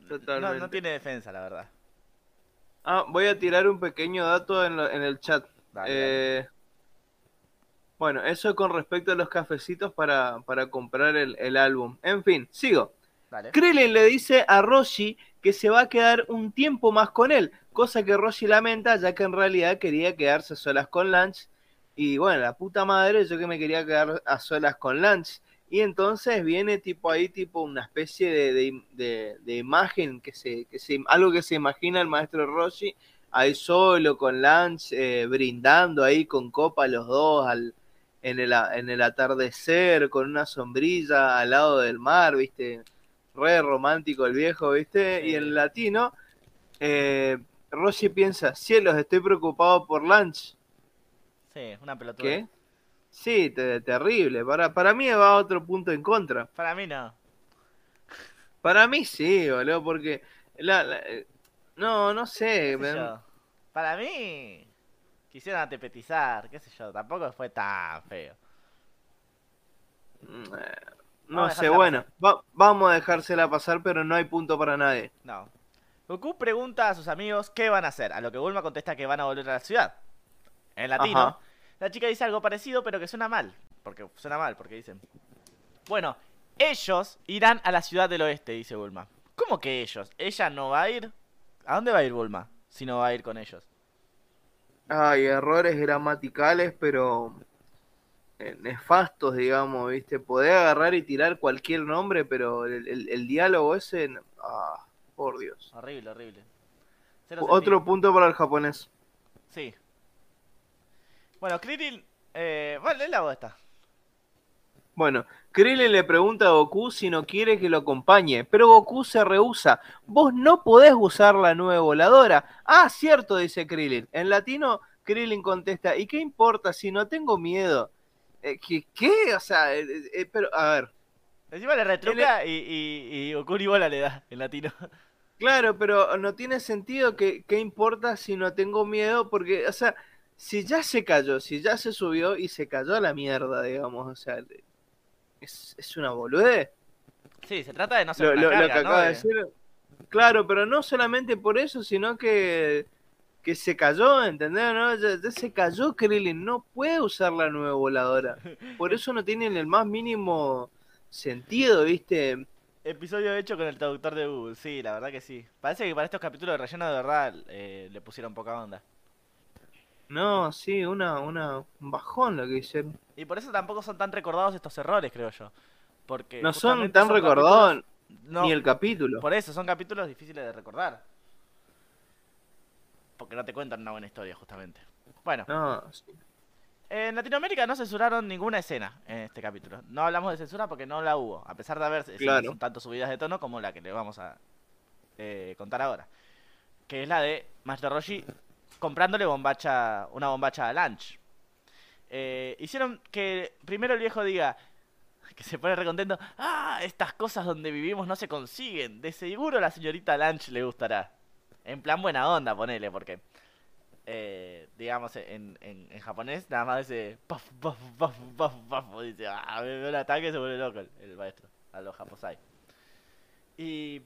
No, Totalmente. no tiene defensa, la verdad. Ah, voy a tirar un pequeño dato en, lo- en el chat. Dale, Eh, bueno, eso con respecto a los cafecitos para, para comprar el, el álbum. En fin, sigo. Dale. Krillin le dice a Roshi que se va a quedar un tiempo más con él, cosa que Roshi lamenta ya que en realidad quería quedarse a solas con Lance. Y bueno, la puta madre, yo que me quería quedar a solas con Lance. Y entonces viene tipo ahí, tipo una especie de, de- de- de imagen, que se, que se, algo que se imagina el maestro Roshi, ahí solo con Lance, eh, brindando ahí con copa los dos al, en, el, a- en el atardecer, con una sombrilla al lado del mar, viste, re romántico el viejo, viste, Sí. y en latino, eh, Roshi piensa, cielos, estoy preocupado por Lance. Sí, una pelotuda. ¿Qué? Sí, te- terrible. Para, para mí va a otro punto en contra. Para mí no. Para mí sí, boludo, porque la, la- eh, no, no sé. Para mí... Quisieron atepetizar, qué sé yo, tampoco fue tan feo. Mm, eh, No sé, bueno, va- vamos a dejársela pasar, pero no hay punto para nadie. No. Goku pregunta a sus amigos qué van a hacer, a lo que Bulma contesta que van a volver a la ciudad. En latino, Ajá. La chica dice algo parecido, pero que suena mal. Porque suena mal, porque dicen. Bueno, ellos irán a la ciudad del oeste, dice Bulma. ¿Cómo que ellos? ¿Ella no va a ir? ¿A dónde va a ir Bulma? Si no va a ir con ellos. Hay errores gramaticales, pero eh, nefastos, digamos, ¿viste? Podés agarrar y tirar cualquier nombre, pero el, el- el diálogo ese... Ah, por Dios. Horrible, horrible. Cero Otro sentido. punto para el japonés. Sí. Bueno, Krillin. Eh, vale, la esta. Bueno, Krillin le pregunta a Goku si no quiere que lo acompañe, pero Goku se rehúsa. Vos no podés usar la nube voladora. Ah, cierto, dice Krillin. En latino, Krillin contesta, ¿y qué importa si no tengo miedo? Eh, ¿qué, ¿Qué? O sea, eh, eh, pero, a ver. Encima le retruca y, y, y Goku ni bola le da en latino. Claro, pero no tiene sentido que, ¿qué importa si no tengo miedo? Porque, o sea, si ya se cayó, si ya se subió y se cayó a la mierda, digamos, o sea, es, es una boludez. Sí, se trata de no ser lo, una lo- lo que ¿no? acaba de De- decir. Claro, pero no solamente por eso, sino que, que se cayó, ¿entendés? ¿No? Ya, ya se cayó Krillin, no puede usar la nueva voladora. Por eso no tiene el más mínimo sentido, ¿viste? Episodio hecho con el traductor de Google, sí, la verdad que sí. Parece que para estos capítulos de relleno de verdad eh, le pusieron poca onda. No, sí, una, una, un bajón lo que hicieron. Y por eso tampoco son tan recordados estos errores, creo yo. Porque No son tan recordados no, ni el capítulo. Por eso, son capítulos difíciles de recordar. Porque no te cuentan una buena historia, justamente. Bueno, No, sí. en Latinoamérica no censuraron ninguna escena en este capítulo. No hablamos de censura porque no la hubo, a pesar de haber Claro. tanto subidas de tono como la que le vamos a eh, contar ahora. Que es la de Master Roshi comprándole bombacha, una bombacha a Lunch. Eh, hicieron que primero el viejo diga que se pone recontento. Ah, estas cosas donde vivimos no se consiguen. De seguro la señorita Lunch le gustará. En plan buena onda, ponele, porque eh, digamos en, en, japonés nada más dice puff, puff, puff, puff, puff, dice ah, me ve un ataque se vuelve loco el, el maestro a los japosai. Y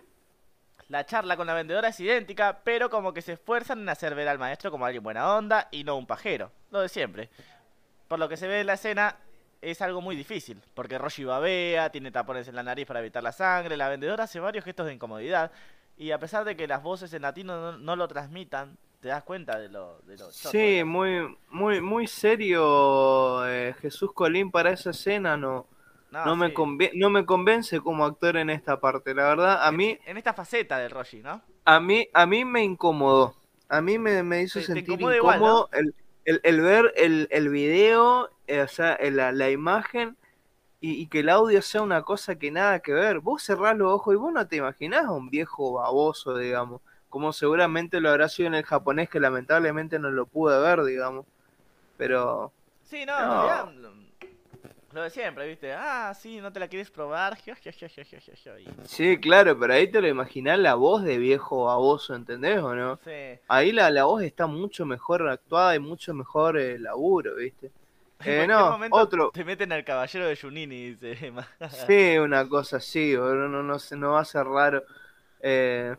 la charla con la vendedora es idéntica, pero como que se esfuerzan en hacer ver al maestro como alguien buena onda y no un pajero, lo de siempre. Por lo que se ve en la escena, es algo muy difícil, porque Roshi babea, tiene tapones en la nariz para evitar la sangre, la vendedora hace varios gestos de incomodidad, y a pesar de que las voces en latino no, no lo transmitan, te das cuenta de lo... De lo Sí, muy, muy, muy serio eh, Jesús Colín para esa escena, no, no, me sí. conven- no me convence como actor en esta parte, la verdad, a mí, En esta faceta del Roshi, ¿no? a mí, a mí me incomodó, a mí me, me hizo Te- te sentir igual, incómodo el, el, el ver el, el video, eh, o sea, el- la, la imagen y, y que el audio sea una cosa que nada que ver. Vos cerrás los ojos y vos no te imaginás a un viejo baboso, digamos, como seguramente lo habrá sido en el japonés que lamentablemente no lo pude ver, digamos. Pero Sí, no, No. Lo- de siempre, ¿viste? Ah, sí, no te la quieres probar. Sí, claro, pero ahí te lo imaginás la voz de viejo baboso, ¿entendés o no? Sí. Ahí la, la voz está mucho mejor actuada y mucho mejor eh, laburo, ¿viste? Eh, no, otro. Te meten al caballero de Junini, dice. Sí, una cosa así, boludo, no, no, no va a ser raro. Eh,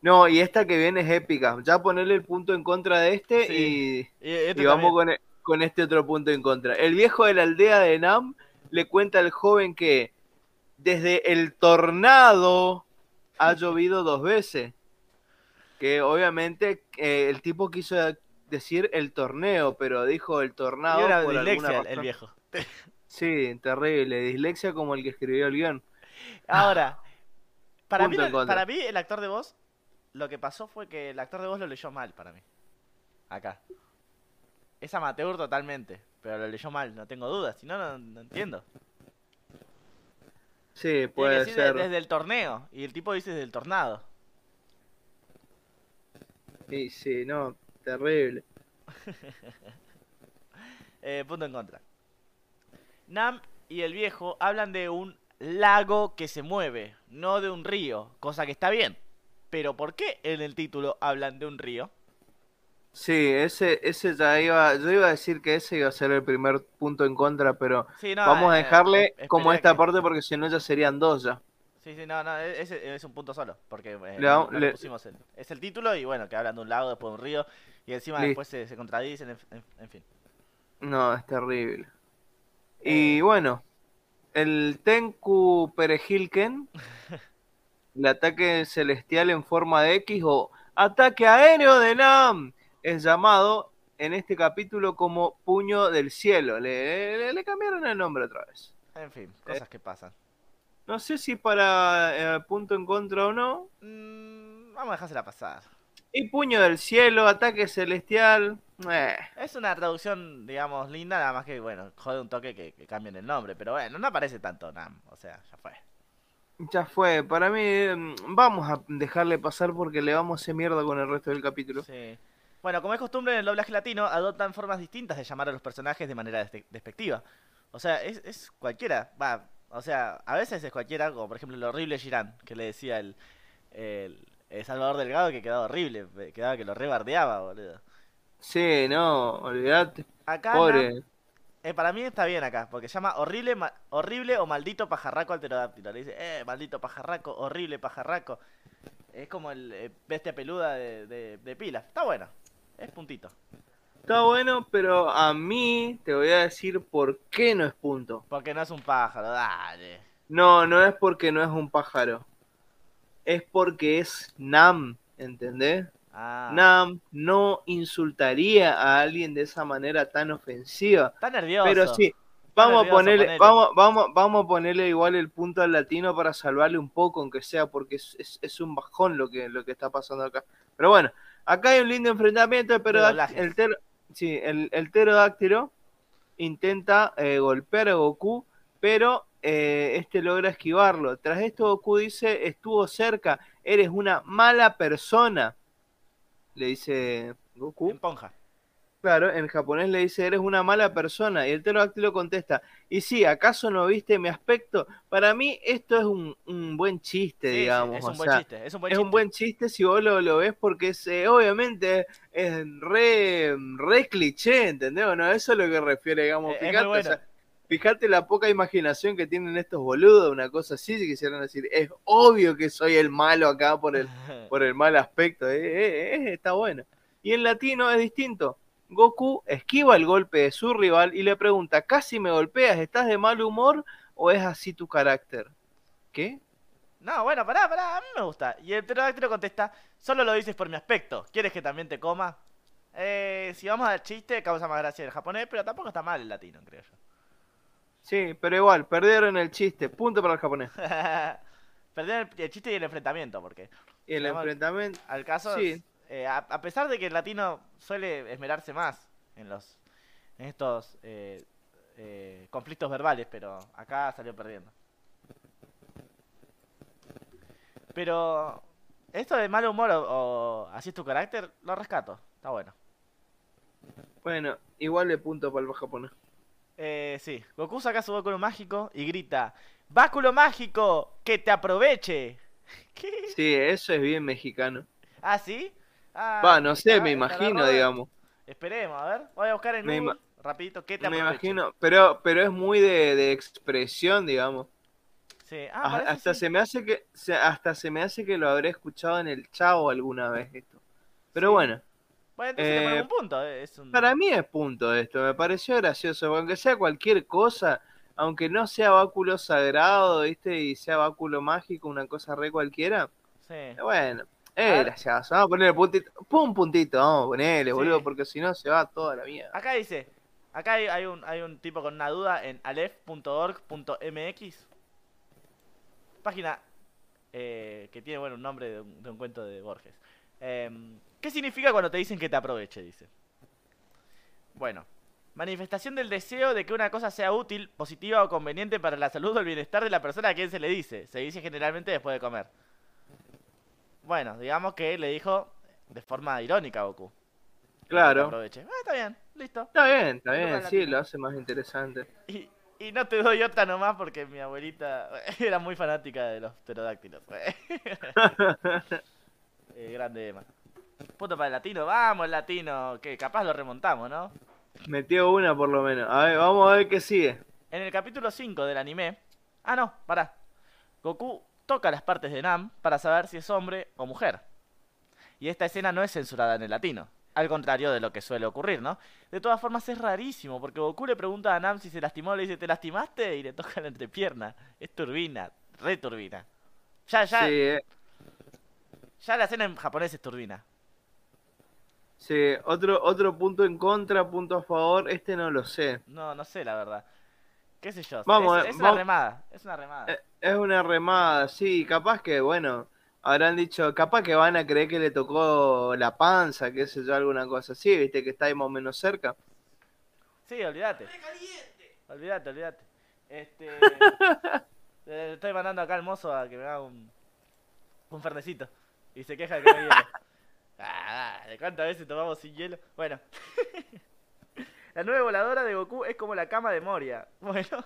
no, y esta que viene es épica. Ya ponerle el punto en contra de este Sí. y, Y, este y vamos con, e- con este otro punto en contra. El viejo de la aldea de Nam le cuenta al joven que desde el tornado ha llovido dos veces. Que obviamente eh, el tipo quiso decir el torneo, pero dijo el tornado. Una por alguna dislexia el- viejo. Sí, terrible. Dislexia como el que escribió el guion. Ahora, para mí, para mí el actor de voz, lo que pasó fue que el actor de voz lo leyó mal para mí. Acá. Es amateur totalmente, pero lo leyó mal, no tengo dudas, si no, no, no entiendo. Sí, Tiene que puede de- ser. desde el torneo, y el tipo dice desde el tornado. Sí, sí, no, terrible. Eh, punto en contra. Nam y el viejo hablan de un lago que se mueve, no de un río, cosa que está bien. Pero ¿por qué en el título hablan de un río? Sí, ese, ese ya iba, yo iba a decir que ese iba a ser el primer punto en contra, pero Sí, no, vamos a eh, dejarle es- como esta que- parte porque si no ya serían dos ya. Sí, sí, no, no, e- ese es un punto solo, porque eh, no- no le pusimos el, es el título y bueno, que hablan de un lago, después de un río, y encima después se, se contradicen, en, en- en fin. No, es terrible. Eh. Y bueno, el Tenku Perejilken, el ataque celestial en forma de X o ataque aéreo de Nam, es llamado en este capítulo como Puño del Cielo. Le, le- le cambiaron el nombre otra vez. En fin, Eh. cosas que pasan. No sé si para eh, punto en contra o no. Mm, vamos a dejársela pasar. Y Puño del Cielo, ataque celestial. eh. Es una traducción, digamos, linda, nada más que, bueno, jode un toque que, que cambien el nombre, pero bueno, no aparece tanto Nam, o sea, ya fue. Ya fue, para mí mm, vamos a dejarle pasar porque le vamos a hacer mierda con el resto del capítulo. Sí. Bueno, como es costumbre en el doblaje latino, adoptan formas distintas de llamar a los personajes de manera despe- despectiva. O sea, es, es cualquiera. Va, o sea, a veces es cualquiera, como por ejemplo el horrible Girán, que le decía el, el, el Salvador Delgado que quedaba horrible, quedaba que lo rebardeaba, boludo. Sí, no, olvídate. Acá, Pobre. Eh, para mí está bien acá, porque se llama horrible, ma- horrible o maldito pajarraco al pterodáctilo. Le dice, eh, maldito pajarraco, horrible pajarraco. Es como el eh, bestia peluda de, de, de pilas. Está bueno, es puntito. Está bueno, pero a mí te voy a decir por qué no es punto. Porque no es un pájaro, dale. No, no es porque no es un pájaro. Es porque es Nam, ¿entendés? Ah, Nam no insultaría a alguien de esa manera tan ofensiva. está nervioso. Pero sí, vamos a ponerle, vamos, vamos, vamos a ponerle igual el punto al latino para salvarle un poco, aunque sea, porque es, es- es un bajón lo que, lo que está pasando acá. Pero bueno, acá hay un lindo enfrentamiento, pero el, ter- sí, el, el pterodáctilo intenta eh, golpear a Goku, pero eh, este logra esquivarlo. Tras esto Goku dice, estuvo cerca, eres una mala persona. Le dice Goku. En ponja. Claro, en japonés le dice, eres una mala persona. Y el pterodáctilo contesta, y sí, ¿acaso no viste mi aspecto? Para mí esto es un, un buen chiste, Sí, sí, digamos. es o un buen sea, chiste. Es un buen es chiste. un buen chiste si vos lo, lo ves porque es, eh, obviamente es re, re cliché, ¿entendés? Bueno, eso es lo que refiere, digamos. Eh, es Fíjate, o sea, fíjate la poca imaginación que tienen estos boludos, una cosa así, si quisieran decir, es obvio que soy el malo acá por el, por el mal aspecto, eh, eh, eh, está bueno. Y en latino es distinto. Goku esquiva el golpe de su rival y le pregunta, ¿casi me golpeas? ¿Estás de mal humor o es así tu carácter? ¿Qué? No, bueno, pará, pará, a mí me gusta. Y el pterodáctilo contesta, solo lo dices por mi aspecto. ¿Quieres que también te coma? Eh, si vamos al chiste, causa más gracia el japonés, pero tampoco está mal el latino, creo yo. Sí, pero igual, perdieron el chiste. Punto para el japonés. Perdieron el, el chiste y el enfrentamiento, porque Y el Digamos, enfrentamiento... al caso, Sí. Eh, a, a pesar de que el latino suele esmerarse más en los en estos eh, eh, conflictos verbales, pero acá salió perdiendo. Pero esto de mal humor o, o así es tu carácter, lo rescato, está bueno. Bueno, igual le punto para el japonés. Eh, sí, Goku saca su báculo mágico y grita, ¡Báculo mágico! ¡Que te aproveche! ¿Qué? Sí, eso es bien mexicano. ¿Ah, sí? Ah, Va, no sé, me imagino, digamos. Esperemos, a ver. Voy a buscar en Google, rapidito, ¿qué te Me imagino, pero, pero es muy de, de expresión, digamos. Sí, ah, parece hasta sí. se me hace que se- hasta se me hace que lo habré escuchado en el Chavo alguna vez esto. Pero Sí. bueno, Bueno, entonces te eh, pongo un punto. eh, Es un... para mí es punto esto, me pareció gracioso, aunque sea cualquier cosa, aunque no sea báculo sagrado, ¿viste? Y sea báculo mágico, una cosa re cualquiera. Sí. eh, Bueno, Ver. gracioso, vamos a ponerle puntito, un puntito, vamos a ponerle, Sí. boludo, porque si no se va toda la mierda. Acá dice, acá hay, hay un, hay un tipo con una duda en alef.org.mx. Página eh, que tiene, bueno, un nombre de un, de un cuento de Borges. Em, ¿Qué significa cuando te dicen que te aproveche? Dice. Bueno, manifestación del deseo de que una cosa sea útil, positiva o conveniente para la salud o el bienestar de la persona a quien se le dice. Se dice generalmente después de comer. Bueno, digamos que le dijo de forma irónica a Goku. Claro. aproveche. Ah, está bien, listo. Está bien, está bien, sí, lo hace más interesante. Y, y no te doy otra nomás porque mi abuelita era muy fanática de los pterodáctilos. Eh, grande Emma. Punto para el latino. Vamos, el latino. Que capaz lo remontamos, ¿no? Metió una por lo menos. A ver, vamos a ver qué sigue. En el capítulo 5 del anime. Ah, no, pará. Goku toca las partes de Nam para saber si es hombre o mujer. Y esta escena no es censurada en el latino. Al contrario de lo que suele ocurrir, ¿no? De todas formas es rarísimo, porque Goku le pregunta a Nam si se lastimó, le dice, ¿te lastimaste? Y le toca la entrepierna. Es turbina, re turbina. Ya, ya, Sí, eh, ya la escena en japonés es turbina. sí. Otro, otro punto en contra, punto a favor. Este no lo sé. No, no sé la verdad. ¿Qué sé yo? Vamos, es, eh, es una vamos. remada, es una remada. Eh, Es una remada, sí. Capaz que, bueno, habrán dicho, capaz que van a creer que le tocó la panza, qué sé yo, alguna cosa así, viste, que está ahí más o menos cerca. Sí, olvídate. Olvídate, olvídate. Este. le estoy mandando acá al mozo a que me haga un. Un fernecito. Y se queja de que no hay hielo. Ah, dale, ¿cuántas veces tomamos sin hielo? Bueno. la nueva voladora de Goku es como la cama de Moria. Bueno.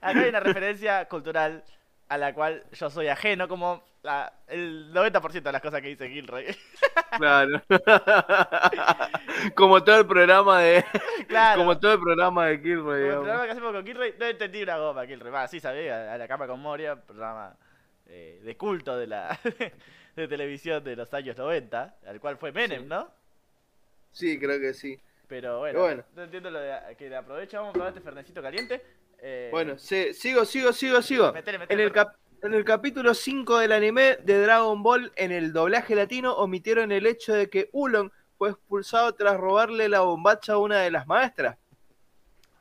Acá hay una referencia cultural a la cual yo soy ajeno, como la- el 90% de las cosas que dice Gilroy. Claro. como todo el programa de. claro. Como todo el programa de Kilroy, Como el programa que hacemos con Kilroy, no entendí una goma, Kilroy. Va, sí sabía, a la cama con Moria, programa eh, de culto de la de televisión de los años 90, al cual fue Menem, Sí. ¿no? Sí, creo que sí. Pero bueno, Bueno. no entiendo lo de que le aprovecho, vamos a probar este fernecito caliente. Eh, Bueno, sigo, sigo, sigo, sigo. Metele, metele, En el, cap- en el capítulo 5 del anime de Dragon Ball, en el doblaje latino, omitieron el hecho de que Ulon fue expulsado tras robarle la bombacha a una de las maestras.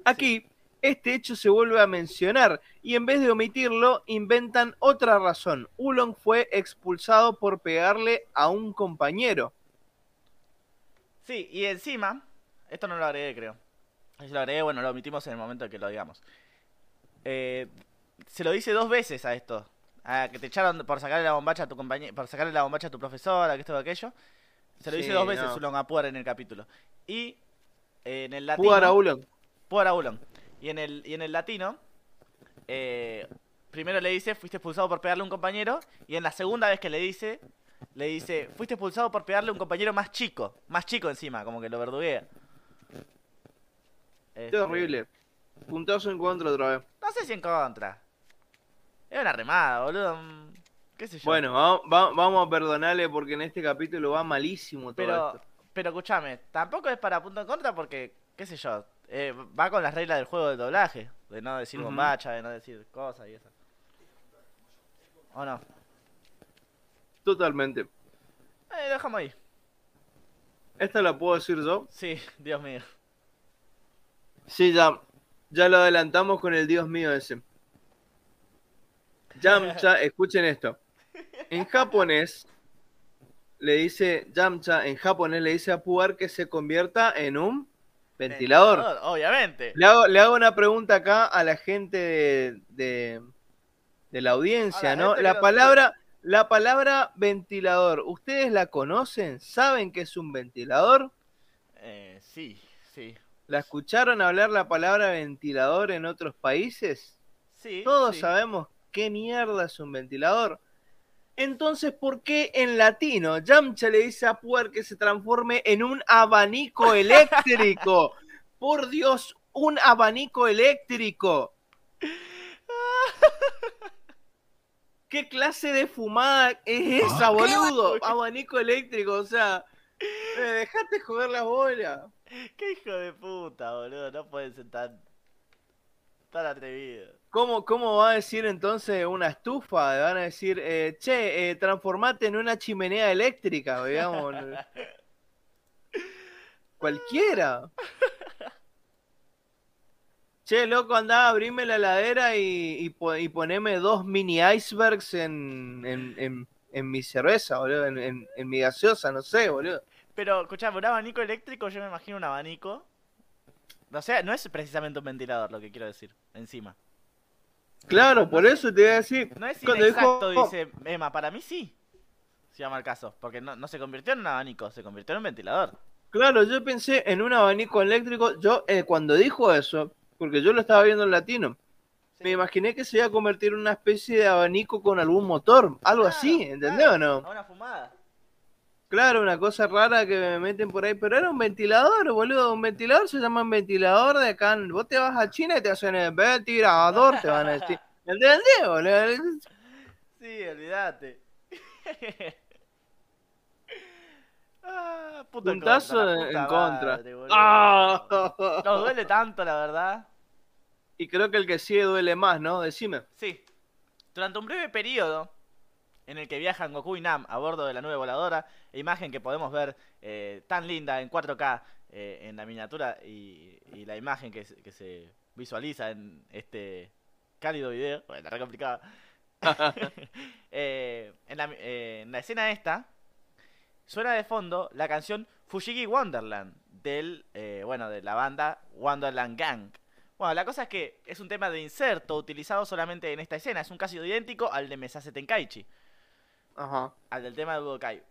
Aquí, este hecho se vuelve a mencionar y en vez de omitirlo, inventan otra razón. Ulon fue expulsado por pegarle a un compañero. Sí, y encima, esto no lo agregué, creo. Si lo agregué, bueno, lo omitimos en el momento que lo digamos. Eh, se lo dice dos veces a esto. A que te echaron por sacarle la bombacha a tu compañero, por sacarle la bombacha a tu profesora, que esto o aquello. Se lo dice Sí, dos veces no. Ulon a Puar en el capítulo. Y eh, en el latino. Jugar a Ulon. Puar a Ulon. Y en el, y en el latino, eh, primero le dice, fuiste expulsado por pegarle a un compañero. Y en la segunda vez que le dice, le dice, fuiste expulsado por pegarle a un compañero más chico. Más chico encima, como que lo verduguea. Este, horrible. Puntazo en contra otra vez. No sé si en contra. Es una remada, boludo. mm, ¿Qué sé yo? Bueno, va- va- vamos a perdonarle porque en este capítulo va malísimo todo pero, esto. pero escúchame, tampoco es para punto en contra porque, qué sé yo, eh, va con las reglas del juego de doblaje. De no decir bombacha, de no decir cosas y eso. ¿O no? Totalmente. Eh, lo dejamos ahí. ¿Esta la puedo decir yo? Sí, Dios mío. Sí, ya. Ya lo adelantamos con el Dios mío ese. Yamcha, escuchen esto. En japonés le dice, Yamcha en japonés le dice a Puar que se convierta en un ventilador. Obviamente. Le hago, le hago una pregunta acá a la gente de, de, de la audiencia, la ¿no? La palabra, la palabra ventilador, ¿ustedes la conocen? ¿Saben que es un ventilador? Eh, sí, sí. ¿La escucharon hablar la palabra ventilador en otros países? Sí. Todos sí. sabemos qué mierda es un ventilador. Entonces, ¿por qué en latino Yamcha le dice a Puer que se transforme en un abanico eléctrico? Por Dios, un abanico eléctrico. ¿Qué clase de fumada es esa, boludo? Abanico eléctrico, o sea, eh, dejate joder la bola. Qué hijo de puta, boludo. No pueden ser tan. tan atrevidos. ¿Cómo, ¿Cómo va a decir entonces una estufa? Van a decir, eh, che, eh, transformate en una chimenea eléctrica, digamos. Cualquiera. Che, loco, andá, abrime la heladera y, y, y poneme dos mini icebergs en, en, en, en mi cerveza, boludo, en mi gaseosa, no sé, boludo. Pero, escuchame, un abanico eléctrico, yo me imagino un abanico. O sea, no es precisamente un ventilador lo que quiero decir, encima. Claro, por eso te voy a decir. No es Cuando dijo- inexacto, dice Emma, para mí sí. Se llama el caso, porque no, no se convirtió en un abanico, se convirtió en un ventilador. Claro, yo pensé en un abanico eléctrico. Yo, eh, cuando dijo eso, porque yo lo estaba viendo en latino, me imaginé que se iba a convertir en una especie de abanico con algún motor, algo Claro, así, ¿entendés claro, o no? A una fumada. Claro, una cosa rara que me meten por ahí, pero era un ventilador, boludo. Un ventilador se llama un ventilador de acá. Vos te vas a China y te hacen el ventilador, te van a decir. ¿Entendés, boludo? Sí, olvídate. ah, puto Puntazo contra, en contra. madre. ¡Ah! Nos duele tanto, la verdad. Y creo que el que sigue duele más, ¿no? Decime. Sí. Durante un breve periodo en el que viajan Goku y Nam a bordo de la nube voladora, imagen que podemos ver eh, tan linda en 4K eh, en la miniatura y, la imagen que, se- visualiza en este cálido video, bueno, la re complicada. En, la, eh, en la escena esta suena de fondo la canción Fushigi Wonderland del eh, bueno de la banda Wonderland Gang. Bueno, la cosa es que es un tema de inserto utilizado solamente en esta escena, es un caso idéntico al de Mesase Tenkaichi, Ajá. al del tema de Budokai,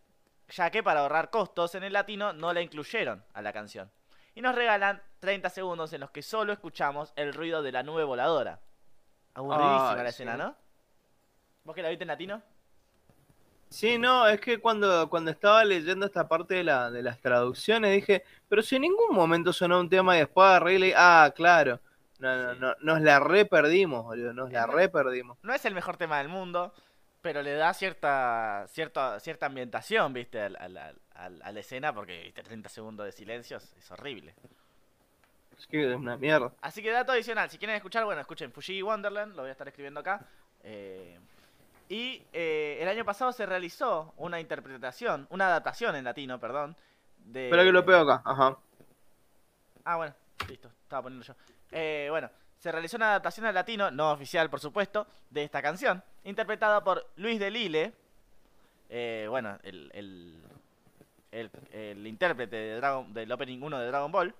ya que para ahorrar costos en el latino no la incluyeron a la canción. Y nos regalan 30 segundos en los que solo escuchamos el ruido de la nube voladora. Aburridísima la escena. ¿no? ¿Vos que la viste en latino? Sí, no, es que cuando, cuando estaba leyendo esta parte de, la, de las traducciones dije, pero si en ningún momento sonó un tema y después leí, ah, claro, no, no, Sí. no, nos la re perdimos, boludo, nos la Ajá. re perdimos. No es el mejor tema del mundo, pero le da cierta cierta, cierta ambientación, ¿viste? al- al- al- a la escena, porque ¿viste? 30 segundos de silencio es- es horrible. Es que es una mierda. Así que dato adicional, si quieren escuchar, bueno, escuchen Fuji Wonderland, lo voy a estar escribiendo acá. eh, y eh, el año pasado se realizó una interpretación, una adaptación en latino, perdón. De... Espera que lo pego acá, ajá. Ah, bueno, listo, estaba poniendo yo. Eh, bueno, se realizó una adaptación al latino, no oficial por supuesto, de esta canción, interpretada por Luis de Lille, eh, bueno, el, el, el, el intérprete de Dragon, del Opening 1 de Dragon Ball,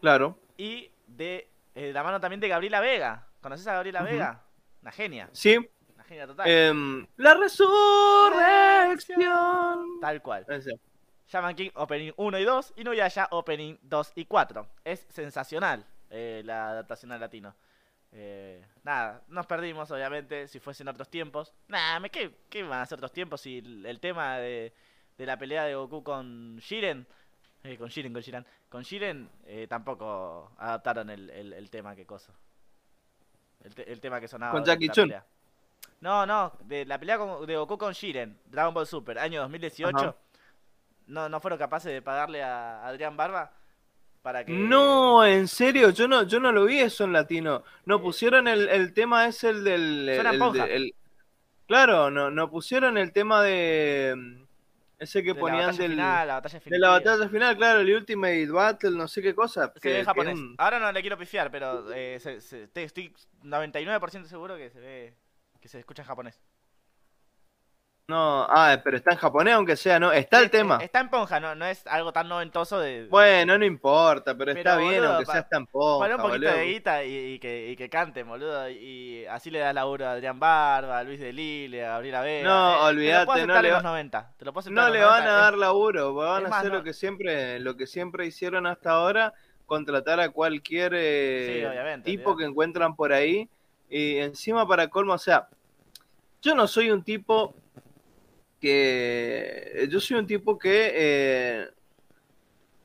Claro. y de eh, la mano también de Gabriela Vega. ¿Conoces a Gabriela. Vega? Una genia, Sí, una genia total. em, la resurrección. Tal cual. Ese. Shaman King Opening 1 y 2 y Nuyasha Opening 2 y 4. Es sensacional eh, la adaptación al latino. Eh, nada, nos perdimos obviamente si fuesen otros tiempos. Nada, ¿qué, ¿qué van a ser otros tiempos si el, el tema de, de la pelea de Goku con Shiren... eh, con Shiren, con Shiran. Con Shiren eh, tampoco adaptaron el, el, el tema que cosa. El, te- el tema que sonaba. Con Jackie Chun. pelea. No, no, de la pelea con- de Goku con Shiren, Dragon Ball Super, año 2018. Ajá. No, no fueron capaces de pagarle a Adrián Barba para que. No, en serio, yo no, yo no lo vi eso en latino. No Eh, pusieron el, el tema es el del. el- el el- Claro, no, no pusieron el tema de mm, ese que de ponían del, final, la batalla de la batalla final, claro, el Ultimate Battle, no sé qué cosa. Se que- ve japonés. un- Ahora no le quiero pifiar, pero eh, se- se- estoy 99% seguro que se ve. que se escucha en japonés. No, ah, pero está en japonés, aunque sea, ¿no? Está el tema. Está en Ponja, no, no es algo tan noventoso de. Bueno, no importa, pero, Pero, está bien, aunque pa- sea tan poco. Poner un poquito de guita y, y que, y que cante, boludo. Y así le das laburo a Adrián Barba, a Luis de Lille, a Gabriela Vega. No, eh, olvídate, no le en va- los 90. Te lo puedo aceptar No en le van a 90, dar laburo, van a más, hacer no- lo que siempre, lo que siempre hicieron hasta ahora, contratar a cualquier eh, Sí, obviamente, tipo que encuentran por ahí y encima para colmo, o sea, yo no soy un tipo que, yo soy un tipo que eh,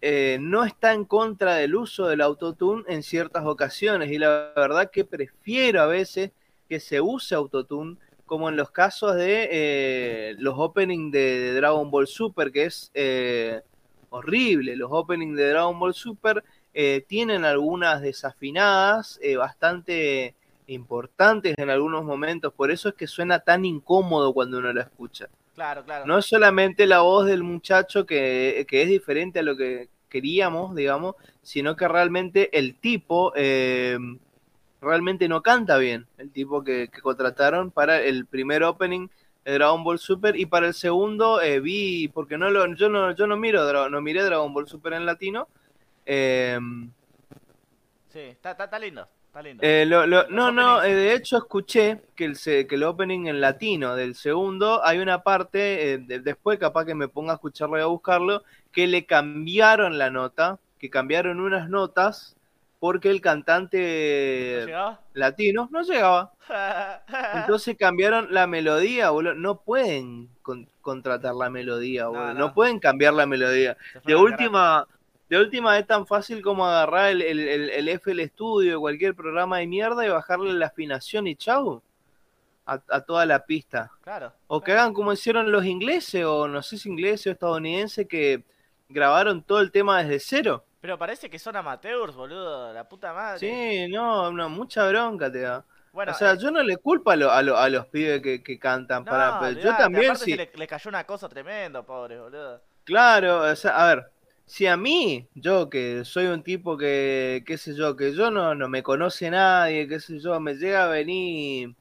eh, no está en contra del uso del autotune en ciertas ocasiones y la verdad que prefiero a veces que se use autotune como en los casos de eh, los openings de, de Dragon Ball Super, que es eh, horrible. Los openings de Dragon Ball Super eh, tienen algunas desafinadas eh, bastante importantes en algunos momentos, por eso es que suena tan incómodo cuando uno la escucha. Claro, claro. No es solamente la voz del muchacho que, que es diferente a lo que queríamos, digamos, sino que realmente el tipo eh, realmente no canta bien. El tipo que, que contrataron para el primer opening de Dragon Ball Super y para el segundo eh, vi, porque no lo, yo no, yo no miro, no miré Dragon Ball Super en latino. eh, Sí, está, está, está lindo. Está lindo. eh, lo- no, no, eh, de hecho escuché que el, que el opening en latino del segundo hay una parte, eh, de- después capaz que me ponga a escucharlo y a buscarlo, que le cambiaron la nota, que cambiaron unas notas porque el ¿No cantante latino no llegaba. Entonces cambiaron la melodía, boludo. No pueden con- contratar la melodía, boludo. No, no. pueden cambiar la melodía. De última, de última es tan fácil como agarrar el, el, el, el FL Studio de cualquier programa de mierda y bajarle la afinación y chau. A, a toda la pista. Claro. O que hagan como hicieron los ingleses, o no sé si ingleses o estadounidenses, que grabaron todo el tema desde cero. Pero parece que son amateurs, boludo. La puta madre. Sí, no, una, mucha bronca te da. Bueno, o sea, eh, yo no le culpo a, lo- a, lo- a los pibes que, que cantan. no, para, pero yo olvidate, también, sí. le, le cayó una cosa tremendo, pobre, boludo. Claro, o sea, a ver, si a mí, yo que soy un tipo que, qué sé yo, que yo no, no me conoce nadie, qué sé yo, me llega a venir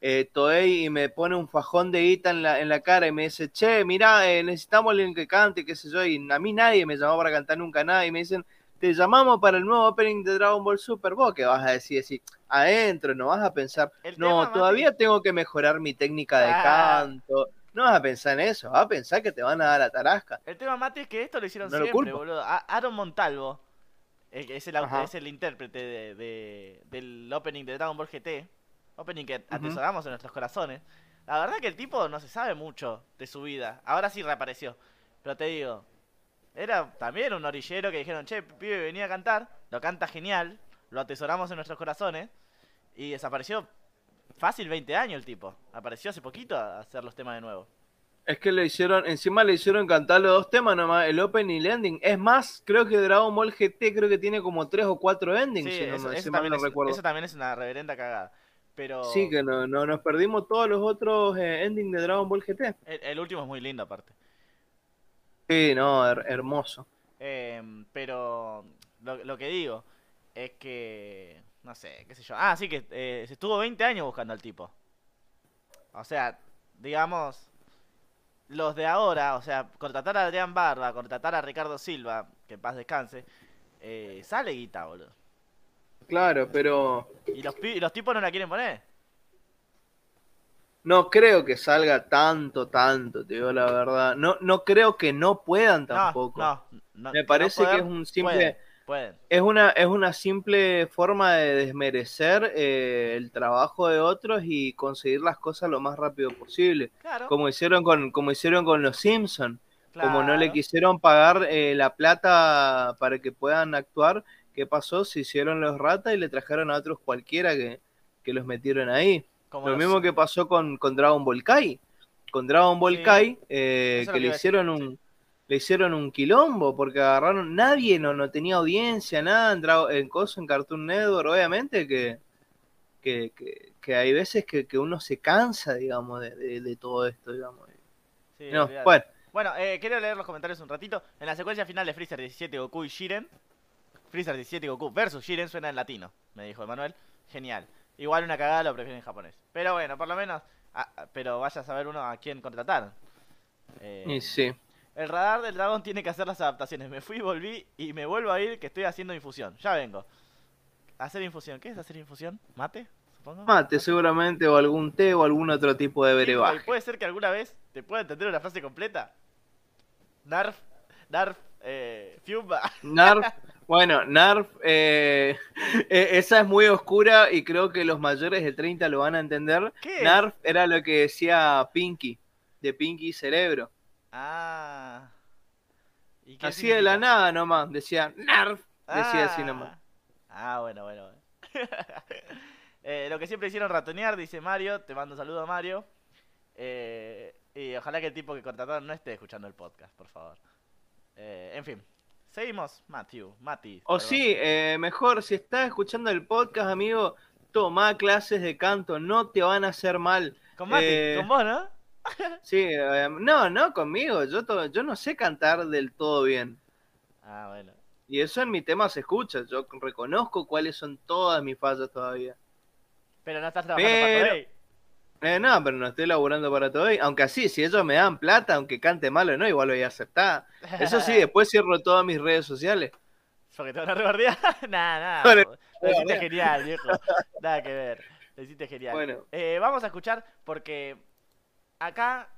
eh, Toei y me pone un fajón de guita en la, en la cara y me dice, che, mirá, eh, necesitamos alguien que cante, qué sé yo, y a mí nadie me llamó para cantar nunca nada, y me dicen, te llamamos para el nuevo opening de Dragon Ball Super, vos qué vas a decir, decir, adentro, no vas a pensar, El no, tema, todavía tengo que mejorar mi técnica de Ah. canto, no vas a pensar en eso, vas a pensar que te van a dar la tarasca. El tema, Mati, es que esto lo hicieron No siempre, boludo. A- Aaron Montalvo, que es el, es el intérprete de, de- del opening de Dragon Ball GT, opening que atesoramos en nuestros corazones. La verdad que el tipo no se sabe mucho de su vida. Ahora sí reapareció. Pero te digo, era también un orillero que dijeron, che, pibe, venía a cantar. Lo canta genial, lo atesoramos en nuestros corazones. Y desapareció fácil 20 años el tipo. Apareció hace poquito a hacer los temas de nuevo. Es que le hicieron, encima le hicieron cantar los dos temas nomás, el open y el ending. Es más, creo que Dragon Ball GT creo que tiene como tres o cuatro endings, Sí, si no, eso, me- eso también no es, recuerdo. eso también es una reverenda cagada. Pero Sí, que no, no, nos perdimos todos los otros eh, endings de Dragon Ball GT. el, el último es muy lindo aparte. Sí, no, her- hermoso. Em, pero lo, lo que digo es que, no sé, qué sé yo. Ah, sí, que eh, se estuvo 20 años buscando al tipo. O sea, digamos, los de ahora, o sea, contratar a Adrián Barba, contratar a Ricardo Silva, que en paz descanse, eh, sale guita, boludo. Claro, pero Y los, pi- los tipos no la quieren poner. no creo que salga tanto, tanto, te digo la verdad. No, no creo que no puedan tampoco. no, no, Me no parece que es un simple- pueden. Es una, es una simple forma de desmerecer eh, el trabajo de otros y conseguir las cosas lo más rápido posible. Claro, Como hicieron con, como hicieron con los Simpsons. Como no le quisieron pagar eh, la plata para que puedan actuar, ¿qué pasó? Se hicieron los ratas y le trajeron a otros cualquiera que, que los metieron ahí. Como Lo los- mismo que pasó con, con Dragon Ball Kai. Con Dragon Ball Sí, Kai, eh, que que le hicieron un le hicieron un quilombo porque agarraron nadie no, no tenía audiencia nada en, Dra- en Coso, en Cartoon Network obviamente que que, que, que hay veces que, que uno se cansa digamos de, de- de todo esto digamos Sí, no, bueno Bueno, eh, quiero leer los comentarios un ratito. En la secuencia final de Freezer 17, Goku y Shiren. Freezer 17, Goku versus Shiren suena en latino, me dijo Emanuel. Genial. Igual una cagada lo prefieren en japonés. Pero bueno, por lo menos. ah, ah, pero vaya a saber uno a quién contratar. Eh, sí el radar del dragón tiene que hacer las adaptaciones. Me fui, volví y me vuelvo a ir que estoy haciendo infusión. Ya vengo. Hacer infusión. ¿Qué es hacer infusión? ¿Mate? Supongo. mate seguramente o algún té o algún otro tipo de y puede ser que alguna vez te pueda entender una frase completa. Narf, Narf, eh, Fiumba. Narf, bueno, Narf, eh, eh, esa es muy oscura y creo que los mayores de 30 lo van a entender. ¿Qué? Narf era lo que decía Pinky, de Pinky Cerebro. Ah. ¿Y qué Así de la nada nomás, decía Narf, decía así Ah. nomás. Ah, bueno, bueno. bueno. Eh, lo que siempre hicieron ratonear, dice Mario. Te mando un saludo a Mario. Eh, y ojalá que el tipo que contrataron no esté escuchando el podcast, por favor. Eh, en fin. Seguimos, Matthew, Mati. O perdón. sí, eh, mejor, si estás escuchando el podcast, amigo, toma clases de canto, no te van a hacer mal. Con Mati, con vos, ¿no? Sí, eh, no, no conmigo, yo, to- yo no sé cantar del todo bien. Ah, bueno. Y eso en mi tema se escucha, yo reconozco cuáles son todas mis fallas todavía. Pero no estás trabajando Pero- para Toei. Eh, no, pero no estoy laburando para todo hoy. Aunque así, si ellos me dan plata, aunque cante mal o no, igual lo voy a aceptar. Eso sí, después cierro todas mis redes sociales. Porque te van a rebardear. nada, nada. Lo hiciste genial, viejo. Nada que ver. Lo hiciste genial. Bueno. Eh, vamos a escuchar porque acá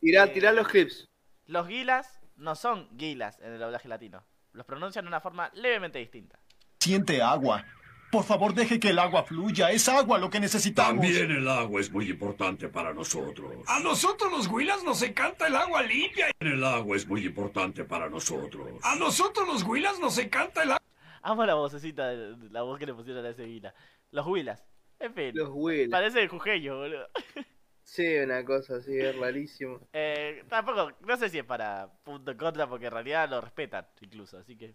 Tirá, Eh. tirá los clips. los guilas no son guilas en el doblaje latino. Los pronuncian de una forma levemente distinta. suficiente agua. Por favor, deje que el agua fluya. Es agua lo que necesitamos. También el agua es muy importante para nosotros. A nosotros los Willas nos encanta el agua limpia. El agua es muy importante para nosotros. A nosotros los Willas nos encanta el agua. Amo la vocecita, la voz que le pusieron a ese Vila. Los Willas. En fin. Los Will. Parece el jujeño, boludo. Sí, una cosa así, es rarísimo. Eh, tampoco, no sé si es para punto contra, porque en realidad lo respetan incluso, así que.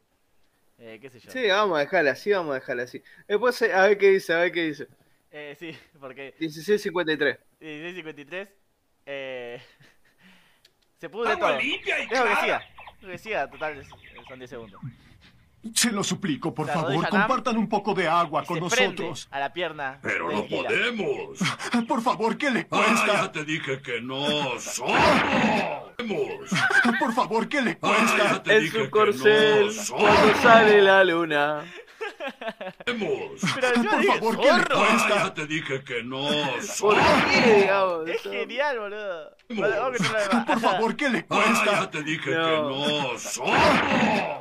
Eh, qué sé yo. Sí, vamos a dejarla así, vamos a dejarla así. Después, eh, a ver qué dice, a ver qué dice. Eh, sí, porque 1653. 1653. Eh, se pudre Agua todo. limpia y Es lo que clara. siga. Lo que siga, total, son 10 segundos. Se lo suplico, por favor, compartan un poco de agua con se prende nosotros. a la pierna. Pero de no Gila. podemos. Por favor, ¿qué le Ah, ya cuesta? te dije que no. ¡Somos! Por favor, ¿qué le Ah, ya cuesta? te En dije su que corcel, no. cuando sale la luna. Pero yo Por dije, favor, ¿qué le zorro. Ah, cuesta? ya te dije que no. ¿Por qué, digamos? Es genial, boludo. Vale, vamos a. Por favor, ¿qué le Ah, ya cuesta? te dije No. que no. ¡Somos!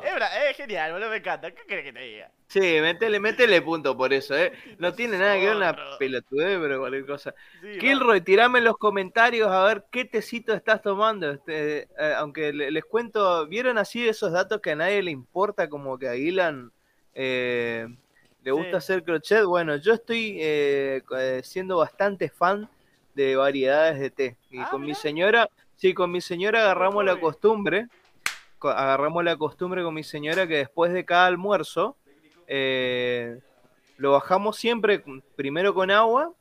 Es, es genial, boludo, me encanta. ¿Qué querés que te diga? Sí, métele, métele punto por eso, ¿eh? No tiene nada que ver una Zorro. pelotudez, pero cualquier cosa. Sí, Kilroy, tirame en los comentarios a ver qué tecito estás tomando. Este, eh, aunque le- les cuento, ¿vieron así esos datos que a nadie le importa? Como que a Gilan eh, le gusta Sí. hacer crochet. Bueno, yo estoy eh, eh, siendo bastante fan de variedades de té. Y Ah, con mi señora, sí, con mi señora agarramos la costumbre, co- agarramos la costumbre con mi señora que después de cada almuerzo, eh, lo bajamos siempre primero con agua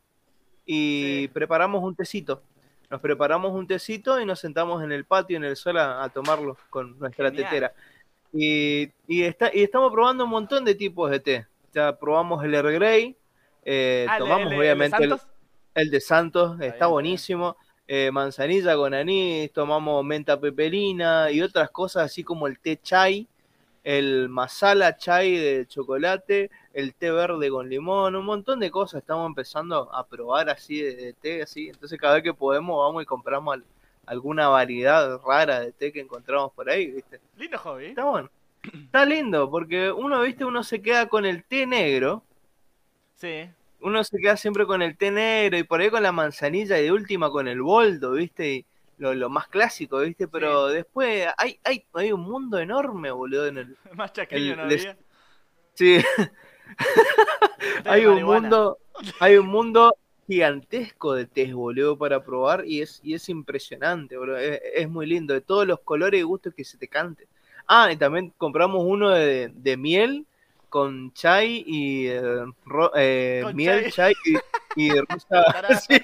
y Sí. preparamos un tecito. Nos preparamos un tecito y nos sentamos en el patio, en el sol, a, a tomarlo con nuestra Genial. tetera. Y, y, está, y estamos probando un montón de tipos de té. Ya probamos el Earl Grey, eh, Ah, ¿el de- tomamos el el obviamente el, el de Santos, está, bien, buenísimo. eh, manzanilla con anís, tomamos menta peperina y otras cosas así como el té chai, el masala chai de chocolate, el té verde con limón, un montón de cosas estamos empezando a probar así de, de té, así. Entonces cada vez que podemos vamos y compramos al- alguna variedad rara de té que encontramos por ahí, ¿viste? Lindo hobby. Está bueno. Está lindo porque uno, ¿viste? Uno se queda con el té negro Sí. uno se queda siempre con el té negro y por ahí con la manzanilla y de última con el boldo, ¿viste? Y lo, lo más clásico, ¿viste? Pero después hay, hay, hay un mundo enorme, boludo, en el... Más chaqueño El- no les- había. Sí, hay un marihuana. mundo, hay un mundo gigantesco de tés, boludo, para probar y es, y es impresionante, boludo. Es, es muy lindo, de todos los colores y gustos que se te cante. Ah, y también compramos uno de, de miel con chai y eh, ro- eh, Con miel, chai. chai y, y rosa Carajo. sí.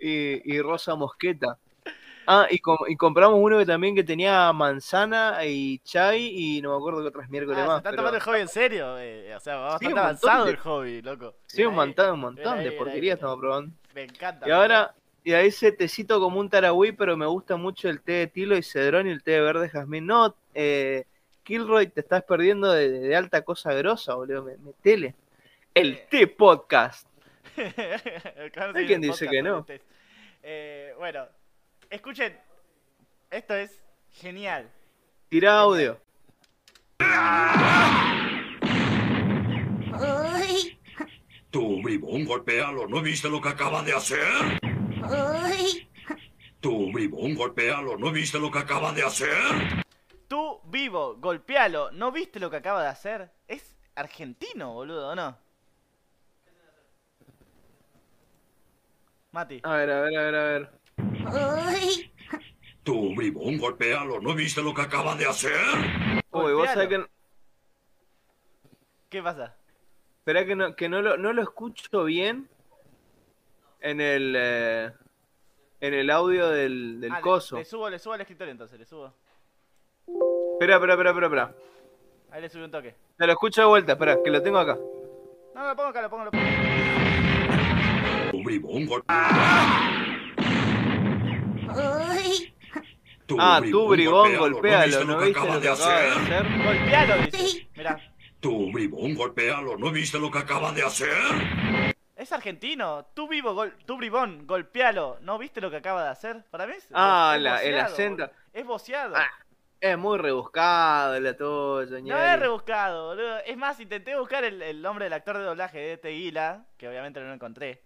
y, y rosa mosqueta. Ah, y, com- y compramos uno que también que tenía manzana y chai y no me acuerdo qué otras miércoles Ah, se más. están pero- tomando el hobby en serio. eh, o sea, Sí, bastante montón avanzado de- el hobby, loco. Sí, un montón, un montón de ahí, bien porquería ahí. estamos probando. Me encanta. Y ahora, y ahí ese tecito como un taragüí, pero me gusta mucho el té de tilo y cedrón y el té de verde jazmín. No, eh, Kilroy, te estás perdiendo de, de alta cosa grosa, boludo. Me- Metele. El té podcast. Claro, Hay sí, quien dice podcast que no. Eh, bueno, escuchen. Esto es genial. Tira audio. Uy, Tú, bribón, golpéalo. ¿No viste lo que acaba de hacer? uy. Tú, bribón, golpéalo. ¿No viste lo que acaba de hacer? Tú, vivo, golpealo. ¿No viste lo que acaba de hacer? Es argentino, boludo, ¿o no? Mati. A ver, a ver, a ver, a ver. Uy, Tú, bribón, golpéalo. ¿No viste lo que acaba de hacer? Uy, vos sabés Golpealo. que. ¿Qué pasa? Esperá que no, que no lo, no lo escucho bien en el eh, en el audio del, del Ah, coso. Le, subo, le subo al escritorio entonces, le subo. Espera, espera, espera, espera, espera. Ahí le subí un toque. Te lo escucho de vuelta, espera, que lo tengo acá. No, lo pongo acá, lo pongo, lo pongo. Tú, bribón, golpéalo. Uy. Tú, Ah, tú, bribón, golpéalo. golpéalo, ¿No ¿no viste lo que acaba de hacer? Golpealo, dice. Sí. Mirá. Tú, bribón, golpéalo. ¿No viste lo que acaba de hacer? Es argentino. Tú vivo, gol, tú bribón, golpealo. ¿No viste lo que acaba de hacer? Para mí es, Ah, es la- el acento. Es voceado. Ah. Es muy rebuscado la tuya, No es rebuscado, boludo. Es más, intenté buscar el, el nombre del actor de doblaje de este Teguila, que obviamente no lo encontré.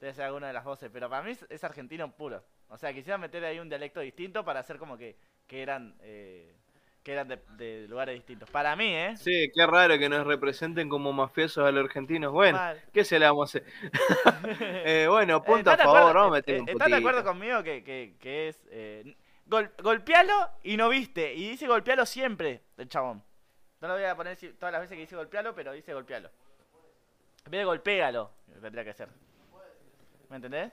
Debe ser alguna de las voces, pero para mí es, es argentino puro. O sea, quisiera meter ahí un dialecto distinto para hacer como que, que eran eh, que eran de, de lugares distintos. Para mí, ¿eh? Sí, qué raro que nos representen como mafiosos a los argentinos. Bueno, Mal. ¿qué se le vamos a hacer? Eh, bueno, punto Eh, a ¿estás de favor, vamos a eh, meter eh, un ¿Estás de acuerdo conmigo que, que, que es... Eh, gol- golpealo y no viste? Y dice golpealo siempre, el chabón. No lo voy a poner todas las veces que dice golpealo, pero dice golpealo. En vez de golpéalo, tendría que ser. ¿Me entendés?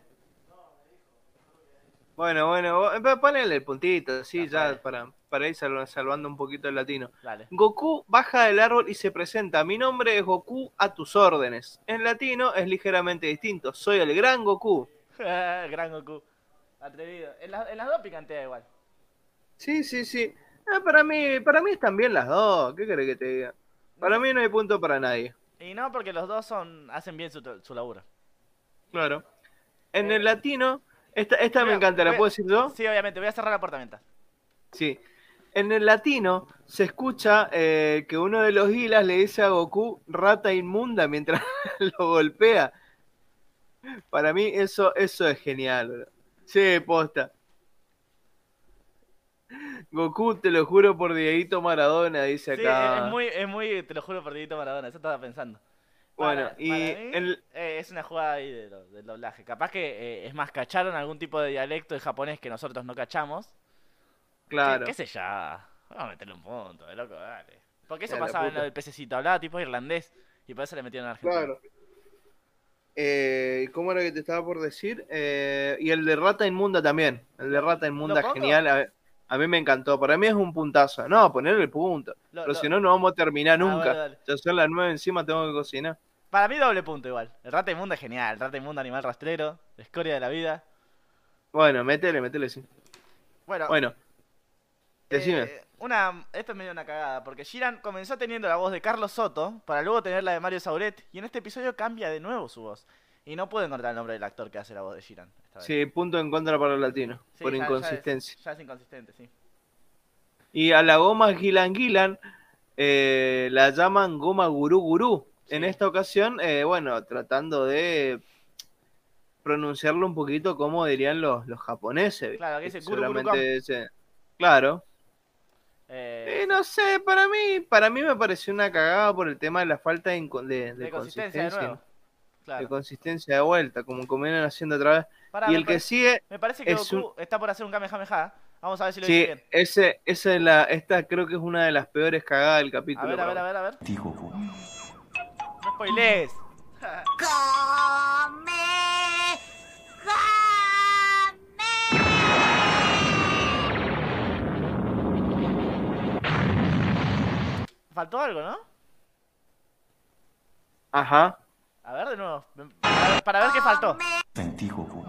Bueno, bueno, eh, ponele el puntito, sí, Ya para, para ir salva- salvando un poquito el latino. Dale. Goku baja del árbol y se presenta. Mi nombre es Goku a tus órdenes. En latino es ligeramente distinto. Soy el gran Goku. Gran Goku. Atrevido. En, la- en las dos picantea igual. Sí, sí, sí. Ah, para mí, para mí están bien las dos. ¿Qué querés que te diga? Para mí no hay punto para nadie. Y no, porque los dos son hacen bien su, su laburo. Claro. En el latino, esta, esta me encanta, ¿la voy puedo decir yo? Sí, obviamente. Voy a cerrar la puerta mientras. Sí. En el latino se escucha eh, que uno de los gilas le dice a Goku rata inmunda mientras lo golpea. Para mí eso, eso es genial. bro. Sí, posta. Goku, te lo juro por Dieguito Maradona, dice Sí, acá. es, es muy, es muy, te lo juro por Dieguito Maradona, eso estaba pensando. Bueno, Para- y para mí, el- eh, es una jugada ahí de lo- del doblaje. Capaz que, eh, es más, cacharon algún tipo de dialecto de japonés que nosotros no cachamos. Claro. ¿Qué, qué sé yo? Vamos a meterle un punto, de loco, dale. Porque eso Ya, pasaba en lo del pececito, hablaba tipo irlandés y por eso le metieron a Argentina. Claro. Eh, ¿Cómo era que te estaba por decir? Eh, y el de Rata Inmunda también. El de Rata Inmunda, genial. A, a mí me encantó. Para mí es un puntazo. No, ponerle el punto. Lo- Pero lo- si no, no vamos a terminar Ah, nunca. Ya son las nueve encima, tengo que cocinar. Para mí doble punto igual. El rata inmundo es genial. El rata inmundo animal rastrero. La escoria de la vida. Bueno, métele, métele, sí. Bueno, Bueno, decime. eh, una, esto es medio una cagada, porque Shiran comenzó teniendo la voz de Carlos Soto, para luego tener la de Mario Sauret, y en este episodio cambia de nuevo su voz. Y no puedo encontrar el nombre del actor que hace la voz de Shiran. Sí, punto en contra para el latino. Sí, por ya- ya es- inconsistencia. Ya es, inconsistente, sí. Y a la goma Gilan Gilan eh, la llaman goma gurú gurú. En esta ocasión, eh, bueno, tratando de pronunciarlo un poquito como dirían los, los japoneses. Claro, que Seguramente ese- Claro. Eh, Eh, no sé, para mí, para mí me pareció una cagada por el tema de la falta de, inco- de- de de consistencia de nuevo. de Claro. consistencia de vuelta, como vienen haciendo otra vez. Pará, y el que sigue, Me parece que es Goku está por hacer un Kamehameha. Vamos a ver si lo sí, dice bien. ese, esa es la, esta creo que es una de las peores cagadas del A capítulo. ver, a ver, a ver, a ver. Digo, Goku. No spoilees. Come. Faltó algo, ¿no? Ajá. A ver, de nuevo. Para ver, para ver qué faltó. En ti, Goku.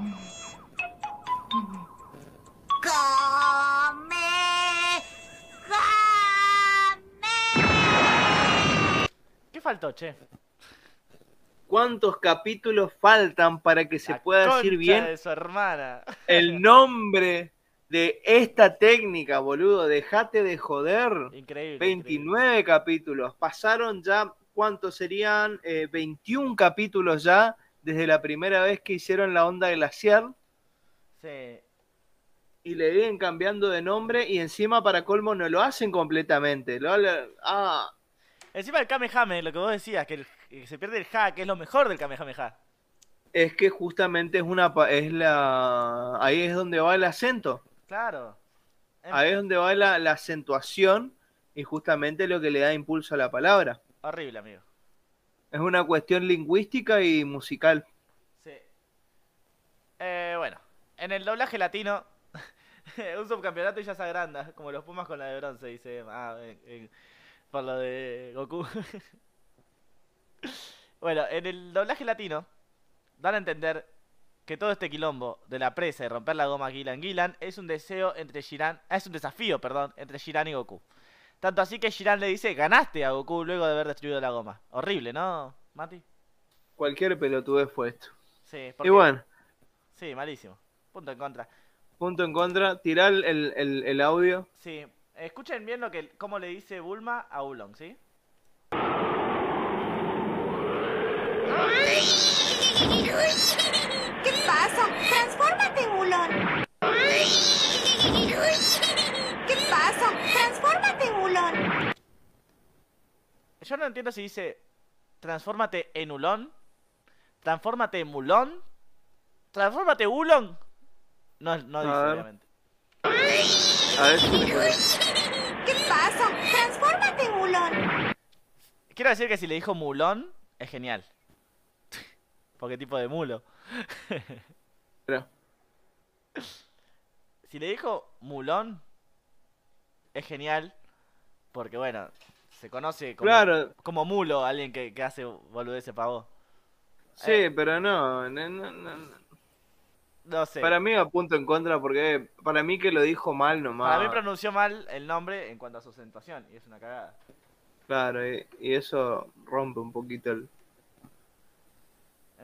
Come. ¿Qué faltó, che? ¿Cuántos capítulos faltan para que se La pueda decir bien de su hermana. el nombre de esta técnica, boludo? Dejate de joder. Increíble. 29 capítulos. Pasaron ya, ¿cuántos serían? Eh, 21 capítulos ya desde la primera vez que hicieron la onda glaciar increíble. y le vienen cambiando de nombre y encima para colmo no lo hacen completamente. Lo, ah, Sí. Encima el Kamehame, lo que vos decías, que, el- que se pierde el Ha, que es lo mejor del Kamehameha. es que justamente es una es la ahí es donde va el acento. Claro. Em- Ahí es donde va la, la acentuación y justamente lo que le da impulso a la palabra. Horrible, amigo. Es una cuestión lingüística y musical. Sí. Eh, bueno, en el doblaje latino, un subcampeonato y ya se agranda, como los Pumas con la de bronce, dice. Ah, en- en- por lo de Goku. bueno, en el doblaje latino, dan a entender que todo este quilombo de la presa y romper la goma Gilan Gilan es un deseo entre Shiran, ah, es un desafío, perdón, entre Shiran y Goku. Tanto así que Shiran le dice, ganaste a Goku luego de haber destruido la goma. Horrible, ¿no, Mati? Cualquier pelotudez fue esto. Sí, Y bueno, Sí, malísimo. Punto en contra. punto en contra, tirar el, el- el audio. Sí. Escuchen bien lo que, cómo le dice Bulma a Ulong, ¿sí? ¿Qué pasa? ¡Transfórmate, Mulón! ¿Qué pasa? ¡Transfórmate, Mulón! Yo no entiendo si dice transfórmate en Ulón, transfórmate en Mulón, transfórmate Ulong. No, no dice, ver. obviamente. A ver si le puedo- ¿Qué pasa? ¡Transfórmate, Mulón! Quiero decir que si le dijo Mulón, es genial. Porque tipo de mulo. Pero, Si le dijo Mulón, es genial. Porque bueno, se conoce como, Claro, como mulo alguien que, que hace boludeces para vos. sí, Eh. pero no, no, no, no, no. No sé. Para mí va punto en contra porque para mí que lo dijo mal nomás. Para mí pronunció mal el nombre en cuanto a su acentuación. Y es una cagada. Claro, y, y eso rompe un poquito el.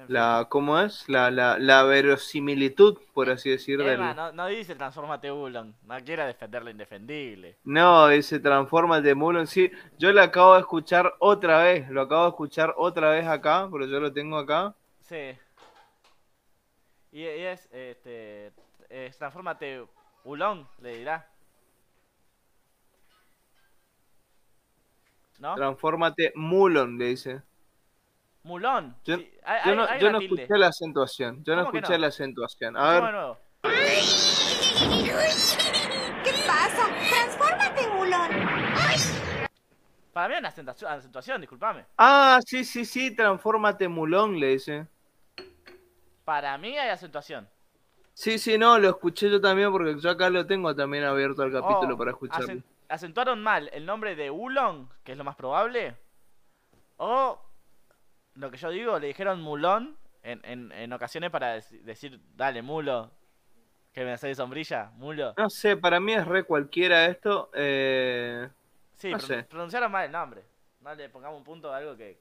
La, ¿cómo es? La, la, la verosimilitud, por así decir, del... No, no dice transformate Ulong. No quiera defender lo indefendible. No, ese transforma de Mulon, sí. Yo lo acabo de escuchar otra vez, lo acabo de escuchar otra vez acá, pero yo lo tengo acá. Sí. Y, y es, este, es transfórmate Ulong, le dirá. ¿No? Transfórmate Mulon, le dice. Mulón. Yo, Sí, hay- yo hay- no, hay yo una no tilde. escuché la acentuación, yo no ¿Cómo que escuché no? la acentuación. A ¿Cómo ver, nuevo? ¿Qué pasa? ¡Transfórmate, Mulón! Para mí es una acentuación, acentuación, disculpame. ah, sí, sí, sí, transfórmate Mulón, le dice. Para mí hay acentuación. Sí, sí, no, lo escuché yo también porque yo acá lo tengo también abierto el capítulo Oh, para escucharlo. acen- acentuaron mal el nombre de Ulong, que es lo más probable. O lo que yo digo, le dijeron Mulón en, en, en ocasiones para dec- decir, dale, mulo, que me hace de sombrilla, mulo. No sé, para mí es re cualquiera esto. Eh... Sí, no pron- sé. pronunciaron mal el nombre. No le pongamos un punto, algo que...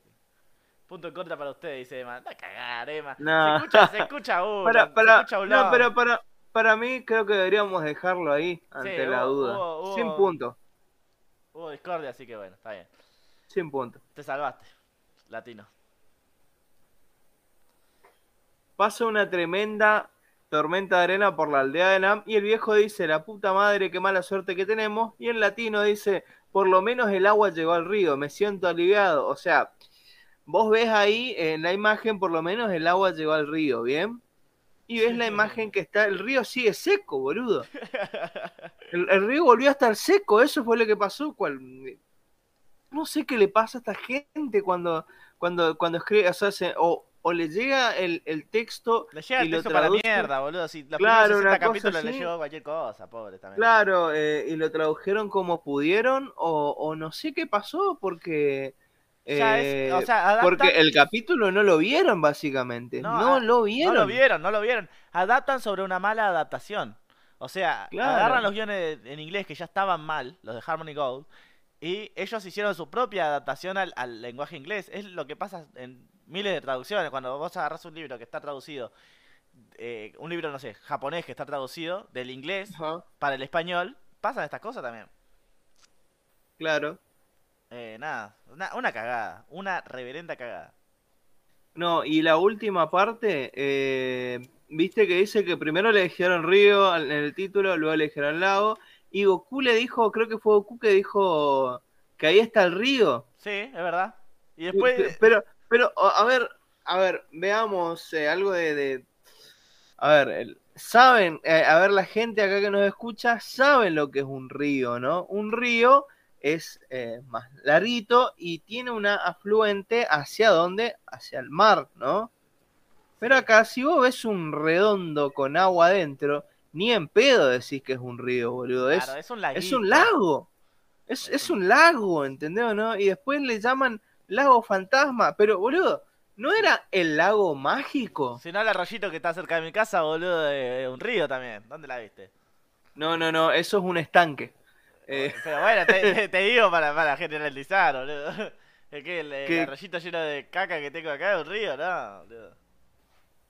Punto en contra para ustedes, dice Emma. A cagar, Emma. No. Se escucha, se escucha Ulong, Para, se para, escucha no, Ulong. pero para, para mí creo que deberíamos dejarlo ahí, ante la hubo- duda. hubo- Sin punto, Hubo discordia, así que bueno, está bien. sin punto. Te salvaste, latino. Pasa una tremenda tormenta de arena por la aldea de Nam y el viejo dice, la puta madre, qué mala suerte que tenemos. Y el latino dice, por lo menos el agua llegó al río, me siento aliviado. O sea, vos ves ahí en la imagen, por lo menos el agua llegó al río, ¿bien? Y ves la imagen que está, el río sigue seco, boludo. El, el río volvió a estar seco, eso fue lo que pasó. Cual, no sé qué le pasa a esta gente cuando, cuando, cuando escribe, o, sea, se- o, o le llega el, el texto Le llega y el lo texto para la mierda, boludo. Si los Claro, primeros 60 una cosa capítulos le llegó cualquier cosa, pobre también. Claro, eh, y lo tradujeron como pudieron, o, o no sé qué pasó, porque. Ya es- eh, o sea, adaptan- porque el capítulo no lo vieron, básicamente. No, a- lo vieron. No lo vieron, no lo vieron. Adaptan sobre una mala adaptación. O sea, Claro. agarran los guiones en inglés que ya estaban mal, los de Harmony Gold, y ellos hicieron su propia adaptación al, al lenguaje inglés. Es lo que pasa en miles de traducciones. Cuando vos agarras un libro que está traducido, eh, un libro, no sé, japonés que está traducido del inglés para el español, pasan estas cosas también. claro. Eh, nada, una, una cagada, una reverenda cagada. No, y la última parte, eh, viste que dice que primero le dijeron río en el título, luego le dijeron lago, y Goku le dijo, creo que fue Goku que dijo que ahí está el río. Sí, es verdad. Y después... Pero, pero, a ver, a ver, veamos eh, algo de, de- A ver, el- saben, eh, a ver, la gente acá que nos escucha, saben lo que es un río, ¿no? Un río es eh, más larguito y tiene una afluente hacia dónde? Hacia el mar, ¿no? Pero acá, si vos ves un redondo con agua adentro, ni en pedo decís que es un río, boludo. Es, Claro, es un es un lago. Es, es un lago, ¿entendés o no? Y después le llaman lago fantasma. Pero, boludo, ¿no era el lago mágico? Si no, el arroyito que está cerca de mi casa, boludo, un río también. ¿Dónde la viste? No, no, no, eso es un estanque. Eh, Pero bueno, te, digo para, para generalizar, boludo. Es que el, ¿Qué? arroyito lleno de caca que tengo acá es un río, ¿no? boludo?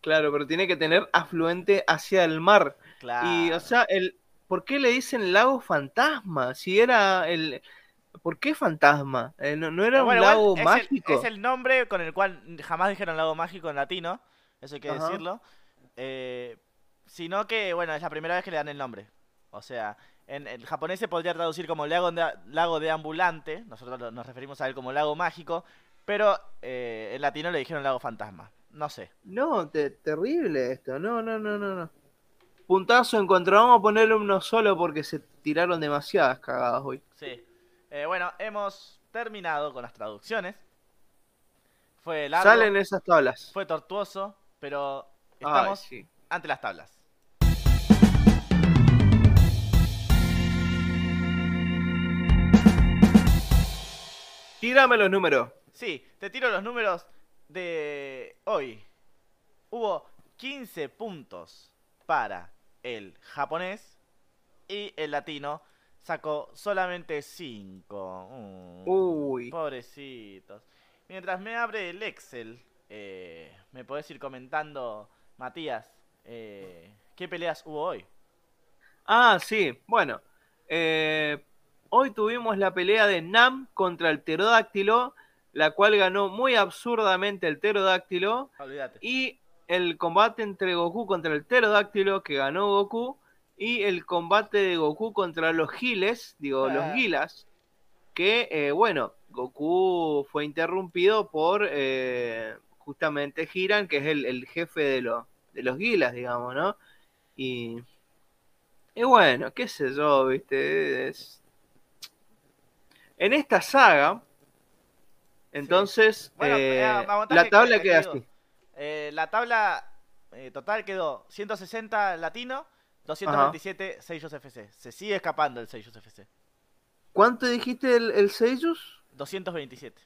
claro, pero tiene que tener afluente hacia el mar. Claro. Y, o sea, el, ¿por qué le dicen lago fantasma? Si era el... ¿Por qué fantasma? Eh, no, no era Bueno, un lago es el- mágico. es el nombre con el cual jamás dijeron lago mágico en latino, eso hay que Ajá. decirlo. Eh, sino que, bueno, es la primera vez que le dan el nombre. O sea, en el japonés se podría traducir como lago de, lago de ambulante, nosotros nos referimos a él como lago mágico, pero eh, en latino le dijeron lago fantasma. No sé. No, te- terrible esto. No, no, no, no, no. Puntazo en contra. Vamos a ponerle uno solo porque se tiraron demasiadas cagadas hoy. Sí. Eh, bueno, hemos terminado con las traducciones. Fue largo, Salen esas tablas. fue tortuoso, pero Ay, estamos sí. ante las tablas. Tírame los números. Sí, te tiro los números de hoy. Hubo 15 puntos para el japonés y el latino sacó solamente 5. Uy. Pobrecitos. Mientras me abre el Excel, eh, me podés ir comentando, Matías, eh, ¿qué peleas hubo hoy? Ah, sí. Bueno. eh, hoy tuvimos la pelea de Nam contra el pterodáctilo, la cual ganó muy absurdamente el pterodáctilo. Olvídate. Y el combate entre Goku contra el pterodáctilo, que ganó Goku. Y el combate de Goku contra los giles, digo, Ah. los gilas. Que, eh, bueno, Goku fue interrumpido por eh, justamente Hiran, que es el, el jefe de, lo- de los gilas, digamos, ¿no? Y, y bueno, qué sé yo, viste. Es... En esta saga, entonces, Bueno, eh, la tabla que- queda así. La tabla total quedó 160 latino, 227 Seiyus FC. Se sigue escapando el Seiyus FC. ¿Cuánto dijiste el, el Seiyus? 227.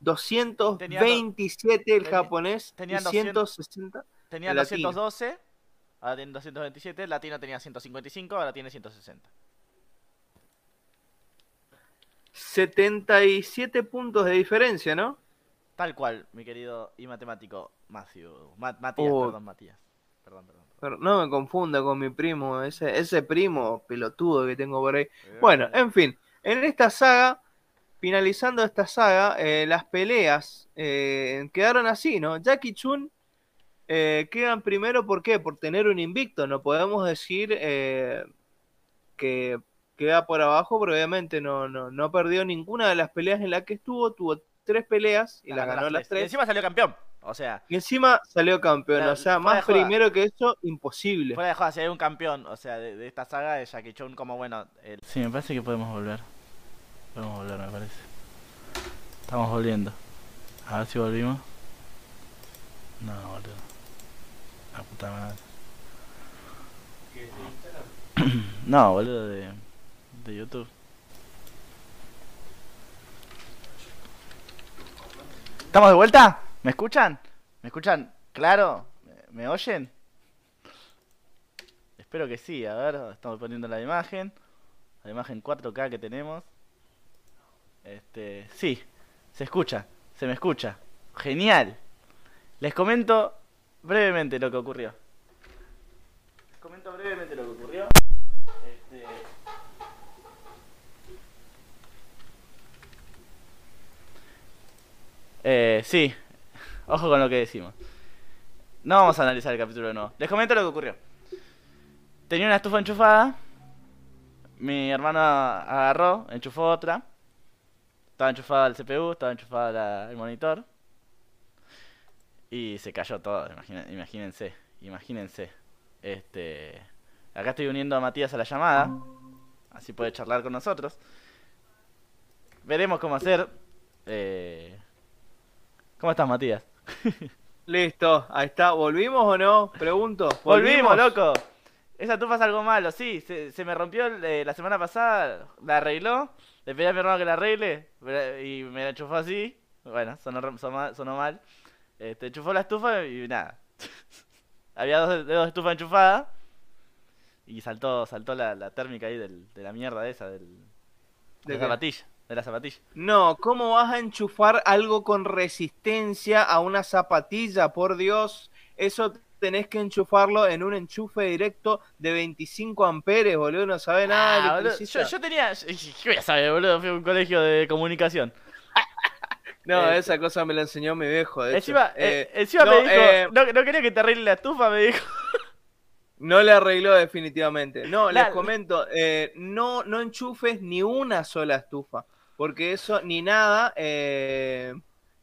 227 el Teni- japonés 200 160 Tenía el latino. 212, ahora tiene 227, latino tenía 155, ahora tiene 160. 77 puntos de diferencia, ¿no? Tal cual, mi querido y matemático Matthew. Ma- Matías, Oh. perdón, Matías. Perdón, perdón. Pero no me confunda con mi primo, ese, ese primo pelotudo que tengo por ahí. Bueno, en fin, en esta saga, finalizando esta saga, eh, las peleas eh, quedaron así, ¿no? Jackie Chun eh, quedan primero, ¿por qué? Por tener un invicto, no podemos decir eh, que queda por abajo, pero obviamente no, no, no perdió ninguna de las peleas en las que estuvo, tuvo tres peleas y las ganó las Y tres. encima salió campeón. O sea, Y encima salió campeón, o sea, de más primero que eso, imposible. fuera de joda, si hay un campeón, o sea, de, de esta saga de Jackie Chun como bueno. el- Sí, me parece que podemos volver. Podemos volver, me parece. Estamos volviendo. A ver si volvimos. No, boludo. La puta madre. No, boludo, de, de YouTube. ¿Estamos de vuelta? ¿Me escuchan? ¿Me escuchan? ¿Claro? ¿Me, oyen? Espero que sí, a ver, estamos poniendo la imagen. La imagen 4K que tenemos. Este, sí, se escucha, se me escucha. Genial. Les comento brevemente lo que ocurrió. Les comento brevemente lo que ocurrió. Este, Eh, sí, ojo con lo que decimos. No vamos a analizar el capítulo de nuevo. Les comento lo que ocurrió. Tenía una estufa enchufada. Mi hermano agarró, enchufó otra. Estaba enchufada el CPU, estaba enchufada el monitor. Y se cayó todo, imagínense, imagínense. Este, acá estoy uniendo a Matías a la llamada. Así puede charlar con nosotros. Veremos cómo hacer. Eh, ¿Cómo estás, Matías? Listo, ahí está. ¿Volvimos o no? Pregunto. Volvimos, loco. Esa tufa es algo malo, sí. Se, se me rompió eh, la semana pasada, la arregló. Le pedí a mi hermano que la arregle y me la enchufó así. Bueno, sonó, sonó mal. Este, enchufó la estufa y nada. Había dos dedos de estufa enchufada y saltó saltó la, la térmica ahí del- de la mierda esa, del, de, ¿De la zapatilla. De la zapatilla. No, ¿cómo vas a enchufar algo con resistencia a una zapatilla? Por Dios, eso tenés que enchufarlo en un enchufe directo de 25 amperes, boludo, no sabe nada Ah, boludo, yo, yo tenía. ¿Qué voy a saber, boludo? Fui a un colegio de comunicación. No, Eh, esa cosa me la enseñó mi viejo, de. Encima, Eh, eh, encima no, me dijo. eh, no, no quería que te arregle la estufa, me dijo. No le arregló definitivamente. No, La- les comento, eh, no, no enchufes ni una sola estufa, porque eso ni nada, eh,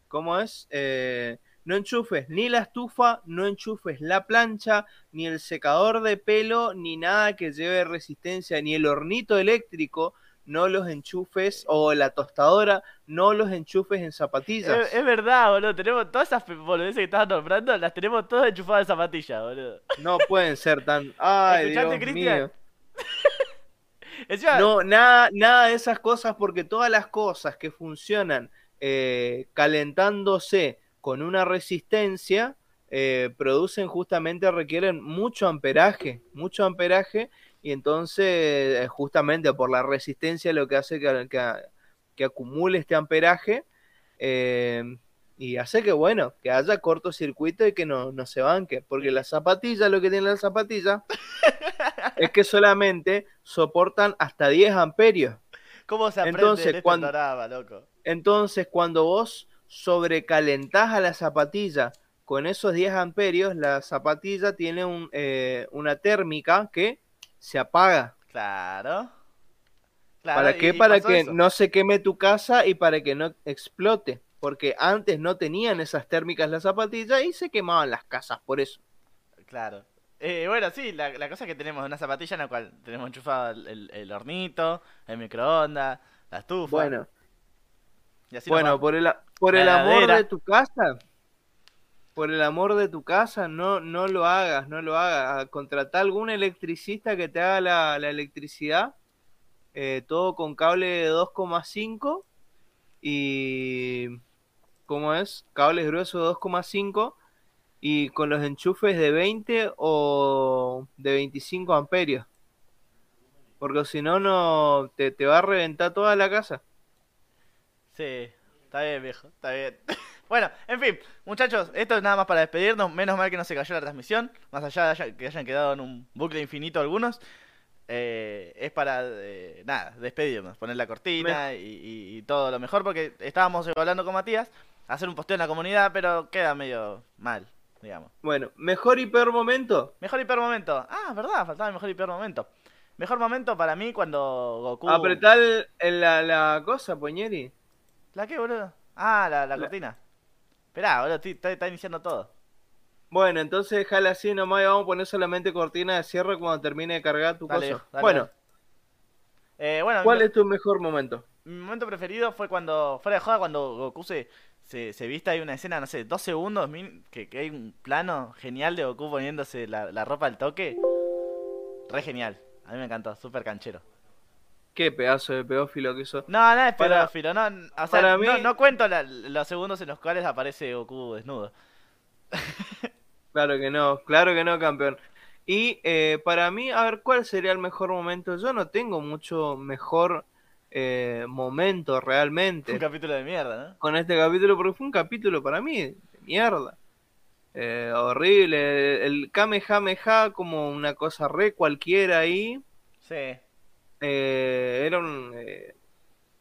¿cómo es? Eh, no enchufes ni la estufa, no enchufes la plancha, ni el secador de pelo, ni nada que lleve resistencia, ni el hornito eléctrico, no los enchufes, o la tostadora, no los enchufes en zapatillas. Es, es verdad, boludo. Tenemos todas esas boludeces que estabas nombrando, las tenemos todas enchufadas en zapatillas, boludo. No pueden ser tan... Ay, ¿Escuchaste, Dios Cristian? mío. No, nada, nada de esas cosas, porque todas las cosas que funcionan eh, calentándose con una resistencia eh, producen justamente, requieren mucho amperaje, mucho amperaje, y entonces eh, justamente por la resistencia lo que hace que, que- que acumule este amperaje eh, y hace que, bueno, que haya cortocircuito y que no, no se banque, porque las zapatillas, lo que tienen las zapatillas es que solamente soportan hasta 10 amperios. ¿cómo se aprende entonces, en este cuando- loco? Entonces, cuando vos sobrecalentás a la zapatilla con esos 10 amperios, la zapatilla tiene un, eh, una térmica que se apaga. Claro. Claro, ¿Para qué? Para que eso. no se queme tu casa y para que no explote. Porque antes no tenían esas térmicas las zapatillas y se quemaban las casas por eso. Claro. Eh, bueno, sí, la, la cosa es que tenemos una zapatilla en la cual tenemos enchufado el, el- el hornito, el microondas, la estufa. Bueno, y así nos bueno, por el, por La el amor de tu casa, por el amor de tu casa, no, no lo hagas, no lo hagas. Contratar algún electricista que te haga la, la electricidad, eh, todo con cable de 2,5 y, ¿cómo es? Cables gruesos de 2,5 y con los enchufes de 20 o de 25 amperios. Porque si no, no te, te va a reventar toda la casa. Sí, está bien, viejo, está bien. bueno, en fin, muchachos, esto es nada más para despedirnos. Menos mal que no se cayó la transmisión, más allá de que hayan quedado en un bucle infinito algunos. eh, es para, eh, nada, despedirnos, poner la cortina y, y- y todo lo mejor, porque estábamos hablando con Matías, hacer un posteo en la comunidad, pero queda medio mal, digamos. Bueno, mejor y peor momento. Mejor y peor momento. Ah, verdad, faltaba el mejor y peor momento. Mejor momento para mí cuando Goku... Apretar la, la cosa, Poñeri. ¿La qué, boludo? Ah, la, la La- cortina. Esperá, boludo, está, iniciando todo. Bueno, entonces déjala así nomás y vamos a poner solamente cortina de cierre cuando termine de cargar tu Dale, cosa. dale, bueno, dale. Eh, bueno, ¿cuál mi, es tu mejor momento? mi momento preferido fue cuando, fuera de joda, cuando Goku se, se, se viste, hay una escena, no sé, dos segundos, que, que hay un plano genial de Goku poniéndose la, la ropa al toque. Re genial, a mí me encantó, súper canchero. Qué pedazo de pedófilo que sos. No, no es Para- pedófilo, no, o sea, para mí- no, no cuento la- los segundos en los cuales aparece Goku desnudo. Claro que no, claro que no, campeón. Y eh, para mí, a ver, ¿cuál sería el mejor momento? Yo no tengo mucho mejor eh, momento realmente. Un capítulo de mierda, ¿no? con este capítulo, porque fue un capítulo para mí de mierda. Eh, horrible. El Kamehameha como una cosa re cualquiera ahí. Sí. Eh, era un, eh,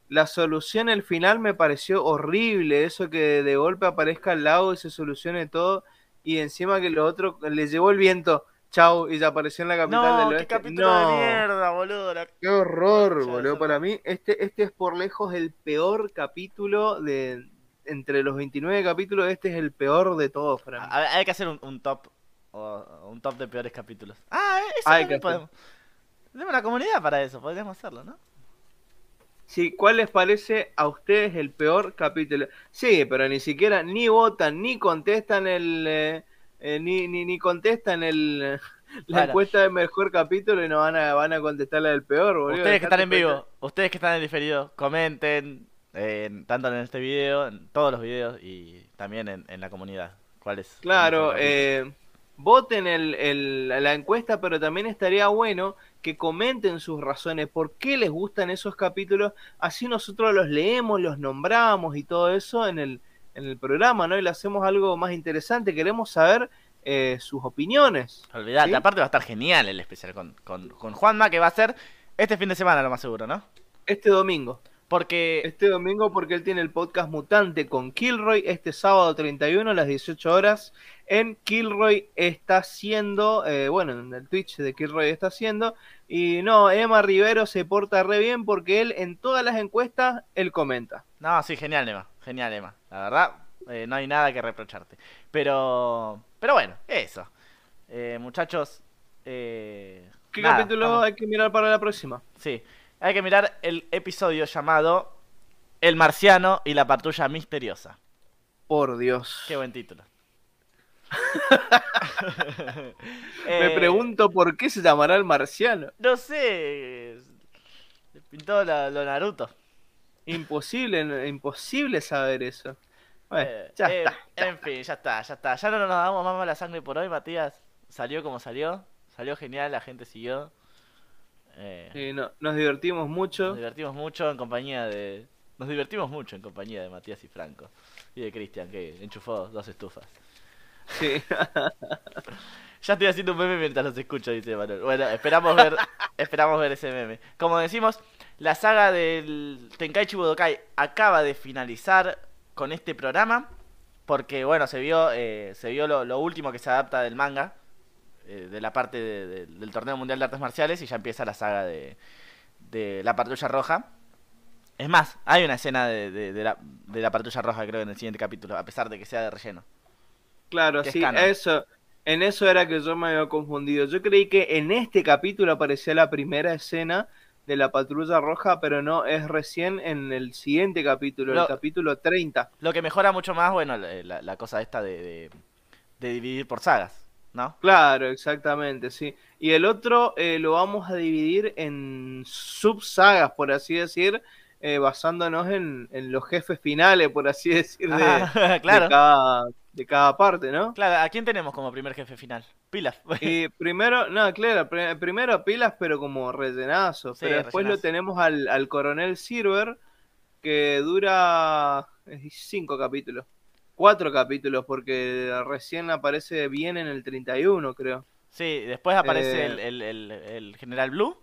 la solución al final me pareció horrible. Eso que de golpe aparezca al lado y se solucione todo. Y encima que lo otro le llevó el viento. Chau, y ya apareció en la capital No, del qué oeste. capítulo No. de mierda, boludo. la- Qué horror, boludo. Para mí, este, este es por lejos el peor capítulo de. Entre los 29 capítulos, este es el peor de todos mí. A- a- hay que hacer un, un top. o- un top de peores capítulos. Ah, eso Hay que podemos. Tenemos una comunidad para eso, podríamos hacerlo, ¿no? Sí, ¿cuál les parece a ustedes el peor capítulo? Sí, pero ni siquiera, ni votan, ni contestan el. eh, eh, ni, ni, ni contestan el. La Bueno. encuesta de mejor capítulo y no van a, van a contestar la del peor, boludo. Ustedes que están en vivo, ustedes que están en diferido, comenten, eh, tanto en este video, en todos los videos y también en, en la comunidad. ¿Cuál es? Claro, eh, voten el, el- la encuesta, pero también estaría bueno que comenten sus razones, por qué les gustan esos capítulos, así nosotros los leemos, los nombramos y todo eso en el, en el programa, ¿no? Y le hacemos algo más interesante, queremos saber eh, sus opiniones. Olvidate, ¿sí? aparte va a estar genial el especial con, con, con Juanma, que va a ser este fin de semana, lo más seguro, ¿no? Este domingo. Porque Este domingo porque él tiene el podcast Mutante con Kilroy este sábado 31 a las 18 horas en Kilroy está haciendo, eh, bueno, en el Twitch de Kilroy está haciendo y no, Emma Rivero se porta re bien porque él en todas las encuestas él comenta. No, sí, genial, Emma. Genial, Emma. La verdad, eh, no hay nada que reprocharte. Pero, pero bueno, eso. Eh, muchachos, ¿Qué nada, capítulo estamos- hay que mirar para la próxima? Sí, hay que mirar el episodio llamado El Marciano y la Patrulla Misteriosa. Por Dios. Qué buen título. Me Eh, pregunto por qué se llamará el marciano. No sé. Pintó la- lo Naruto. Imposible, imposible saber eso. Bueno, Eh, ya eh, está. ya En fin, ya está, ya está. Ya no nos damos más mala sangre por hoy, Matías. Salió como salió. Salió genial, la gente siguió. Eh, Sí, no- nos divertimos mucho. Nos divertimos mucho en compañía de. Nos divertimos mucho en compañía de Matías y Franco. Y de Cristian, que enchufó dos estufas. Sí. Ya estoy haciendo un meme mientras los escucho, dice Manuel. Bueno, esperamos ver, esperamos ver ese meme. Como decimos, la saga del Tenkaichi Budokai acaba de finalizar con este programa. Porque, bueno, se vio, eh, se vio lo, lo último que se adapta del manga. eh, de la parte de- de- del Torneo Mundial de Artes Marciales. Y ya empieza la saga de, de la Patrulla Roja. Es más, hay una escena de, de- de la, de la Patrulla Roja, creo, en el siguiente capítulo. A pesar de que sea de relleno. Claro, sí, canon. eso. En eso era que yo me había confundido. Yo creí que en este capítulo aparecía la primera escena de la patrulla roja, pero no, es recién en el siguiente capítulo, Lo- el capítulo 30. Lo que mejora mucho más, bueno, la, la- la cosa esta de, de, de dividir por sagas, ¿no? Claro, exactamente, sí. Y el otro eh, lo vamos a dividir en subsagas, por así decir, eh, basándonos en, en los jefes finales, por así decir, de, Ah, claro. de cada, de cada parte, ¿no? Claro, ¿a quién tenemos como primer jefe final? Pilaf. Y primero, no, claro, pr- primero pilas, pero como rellenazo. Sí, pero después lo tenemos al, al coronel Silver, que dura cinco capítulos. Cuatro capítulos, porque recién aparece bien en el 31, creo. Sí, después aparece Eh, el, el, el, el General Blue.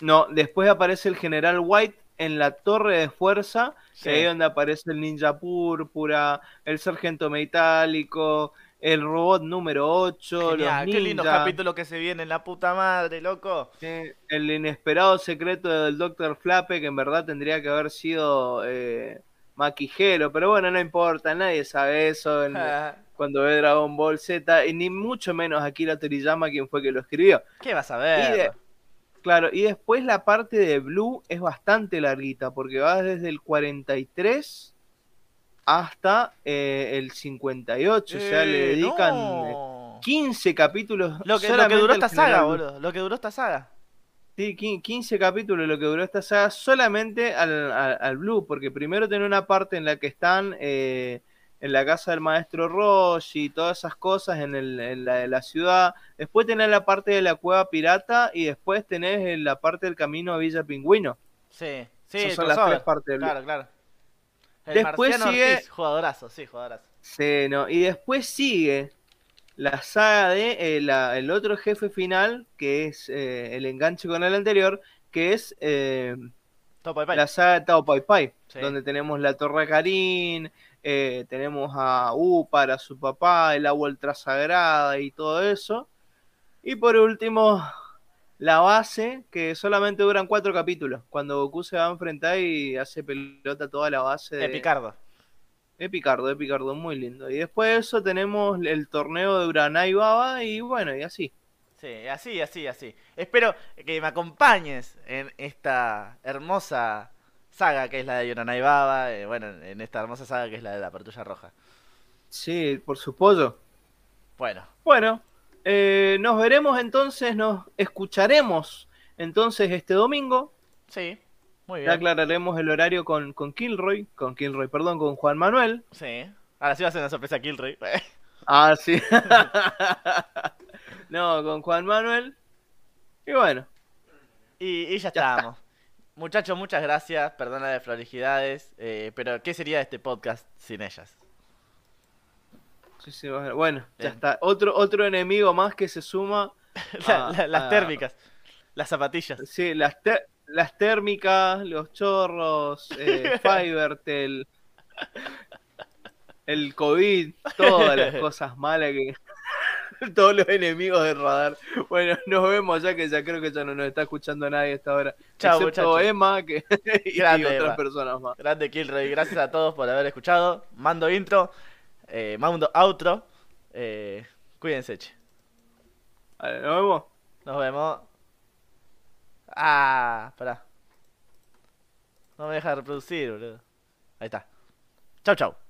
No, después aparece el general White en la torre de fuerza, Sí. que ahí es donde aparece el ninja púrpura, el sargento metálico, el robot número 8, Genial, los qué lindos ninjas. capítulos que se vienen, la puta madre, loco. El inesperado secreto del Dr. Flape, que en verdad tendría que haber sido eh, Maquijero, pero bueno, no importa, nadie sabe eso en- cuando ve Dragon Ball Z, y ni mucho menos Akira Toriyama, quien fue que lo escribió. ¿Qué vas a ver? Claro, y después la parte de Blue es bastante larguita, porque va desde el 43 hasta eh, el 58, o sea, le Eh, dedican no. 15 capítulos. Lo que, lo que solamente duró esta saga, boludo. Lo que duró esta saga. Sí, quin- 15 capítulos lo que duró esta saga solamente al, al- al Blue, porque primero tiene una parte en la que están eh, en la casa del maestro Roshi y todas esas cosas en, el- en la de la ciudad, después tenés la parte de la cueva pirata y después tenés la parte del camino a Villa Pingüino. Sí, sí, Esas son las tres partes. Claro, claro. El Después sigue- Ortiz, jugadorazo, sí, jugadorazo. Sí, no, y después sigue la saga de eh, la- el otro jefe final, que es eh, el enganche con el anterior, que es... eh, de Pai. la saga de Tao Pai Pai, Sí. donde tenemos la Torre Karin, eh, tenemos a Upar, a su papá, el agua ultra sagrada y todo eso. Y por último, la base, que solamente duran cuatro capítulos, cuando Goku se va a enfrentar y hace pelota toda la base de, De Picardo. de Picardo, de Picardo, muy lindo. Y después de eso tenemos el torneo de Uranai Baba y bueno, y así. Sí, así, así, así. Espero que me acompañes en esta hermosa saga que es la de Yoranai Baba. eh, bueno, en esta hermosa saga que es la de la Patrulla Roja. Sí, por su pollo. Bueno, Bueno, eh, nos veremos entonces, nos escucharemos entonces este domingo. sí, muy Ya bien. aclararemos el horario con, con Kilroy, con Kilroy, perdón, con Juan Manuel. Sí. Ahora sí va a ser una sorpresa Killray. Ah, sí. no, con Juan Manuel. Y bueno, y, y ya estamos. Muchachos, muchas gracias. Perdona de prolijidades. eh, pero, ¿qué sería este podcast sin ellas? Sí, sí, bueno, bueno, ya Bien. está. Otro, otro enemigo más que se suma. La- a- la- las a- térmicas. Las zapatillas. Sí, las, ter- las térmicas, los chorros, eh, Fivertel, el COVID, todas las cosas malas que. Todos los enemigos del radar. Bueno, nos vemos ya que ya creo que ya no nos está escuchando nadie a esta hora. Chao, excepto. Emma que, y, Grande, otras Emma. personas más. Grande Killroy. Gracias a todos por haber escuchado. Mando intro. Eh, mando outro. Eh, cuídense, che. Vale, nos vemos. Nos vemos. Ah, pará. No me deja reproducir, boludo. Ahí está. Chau, chau.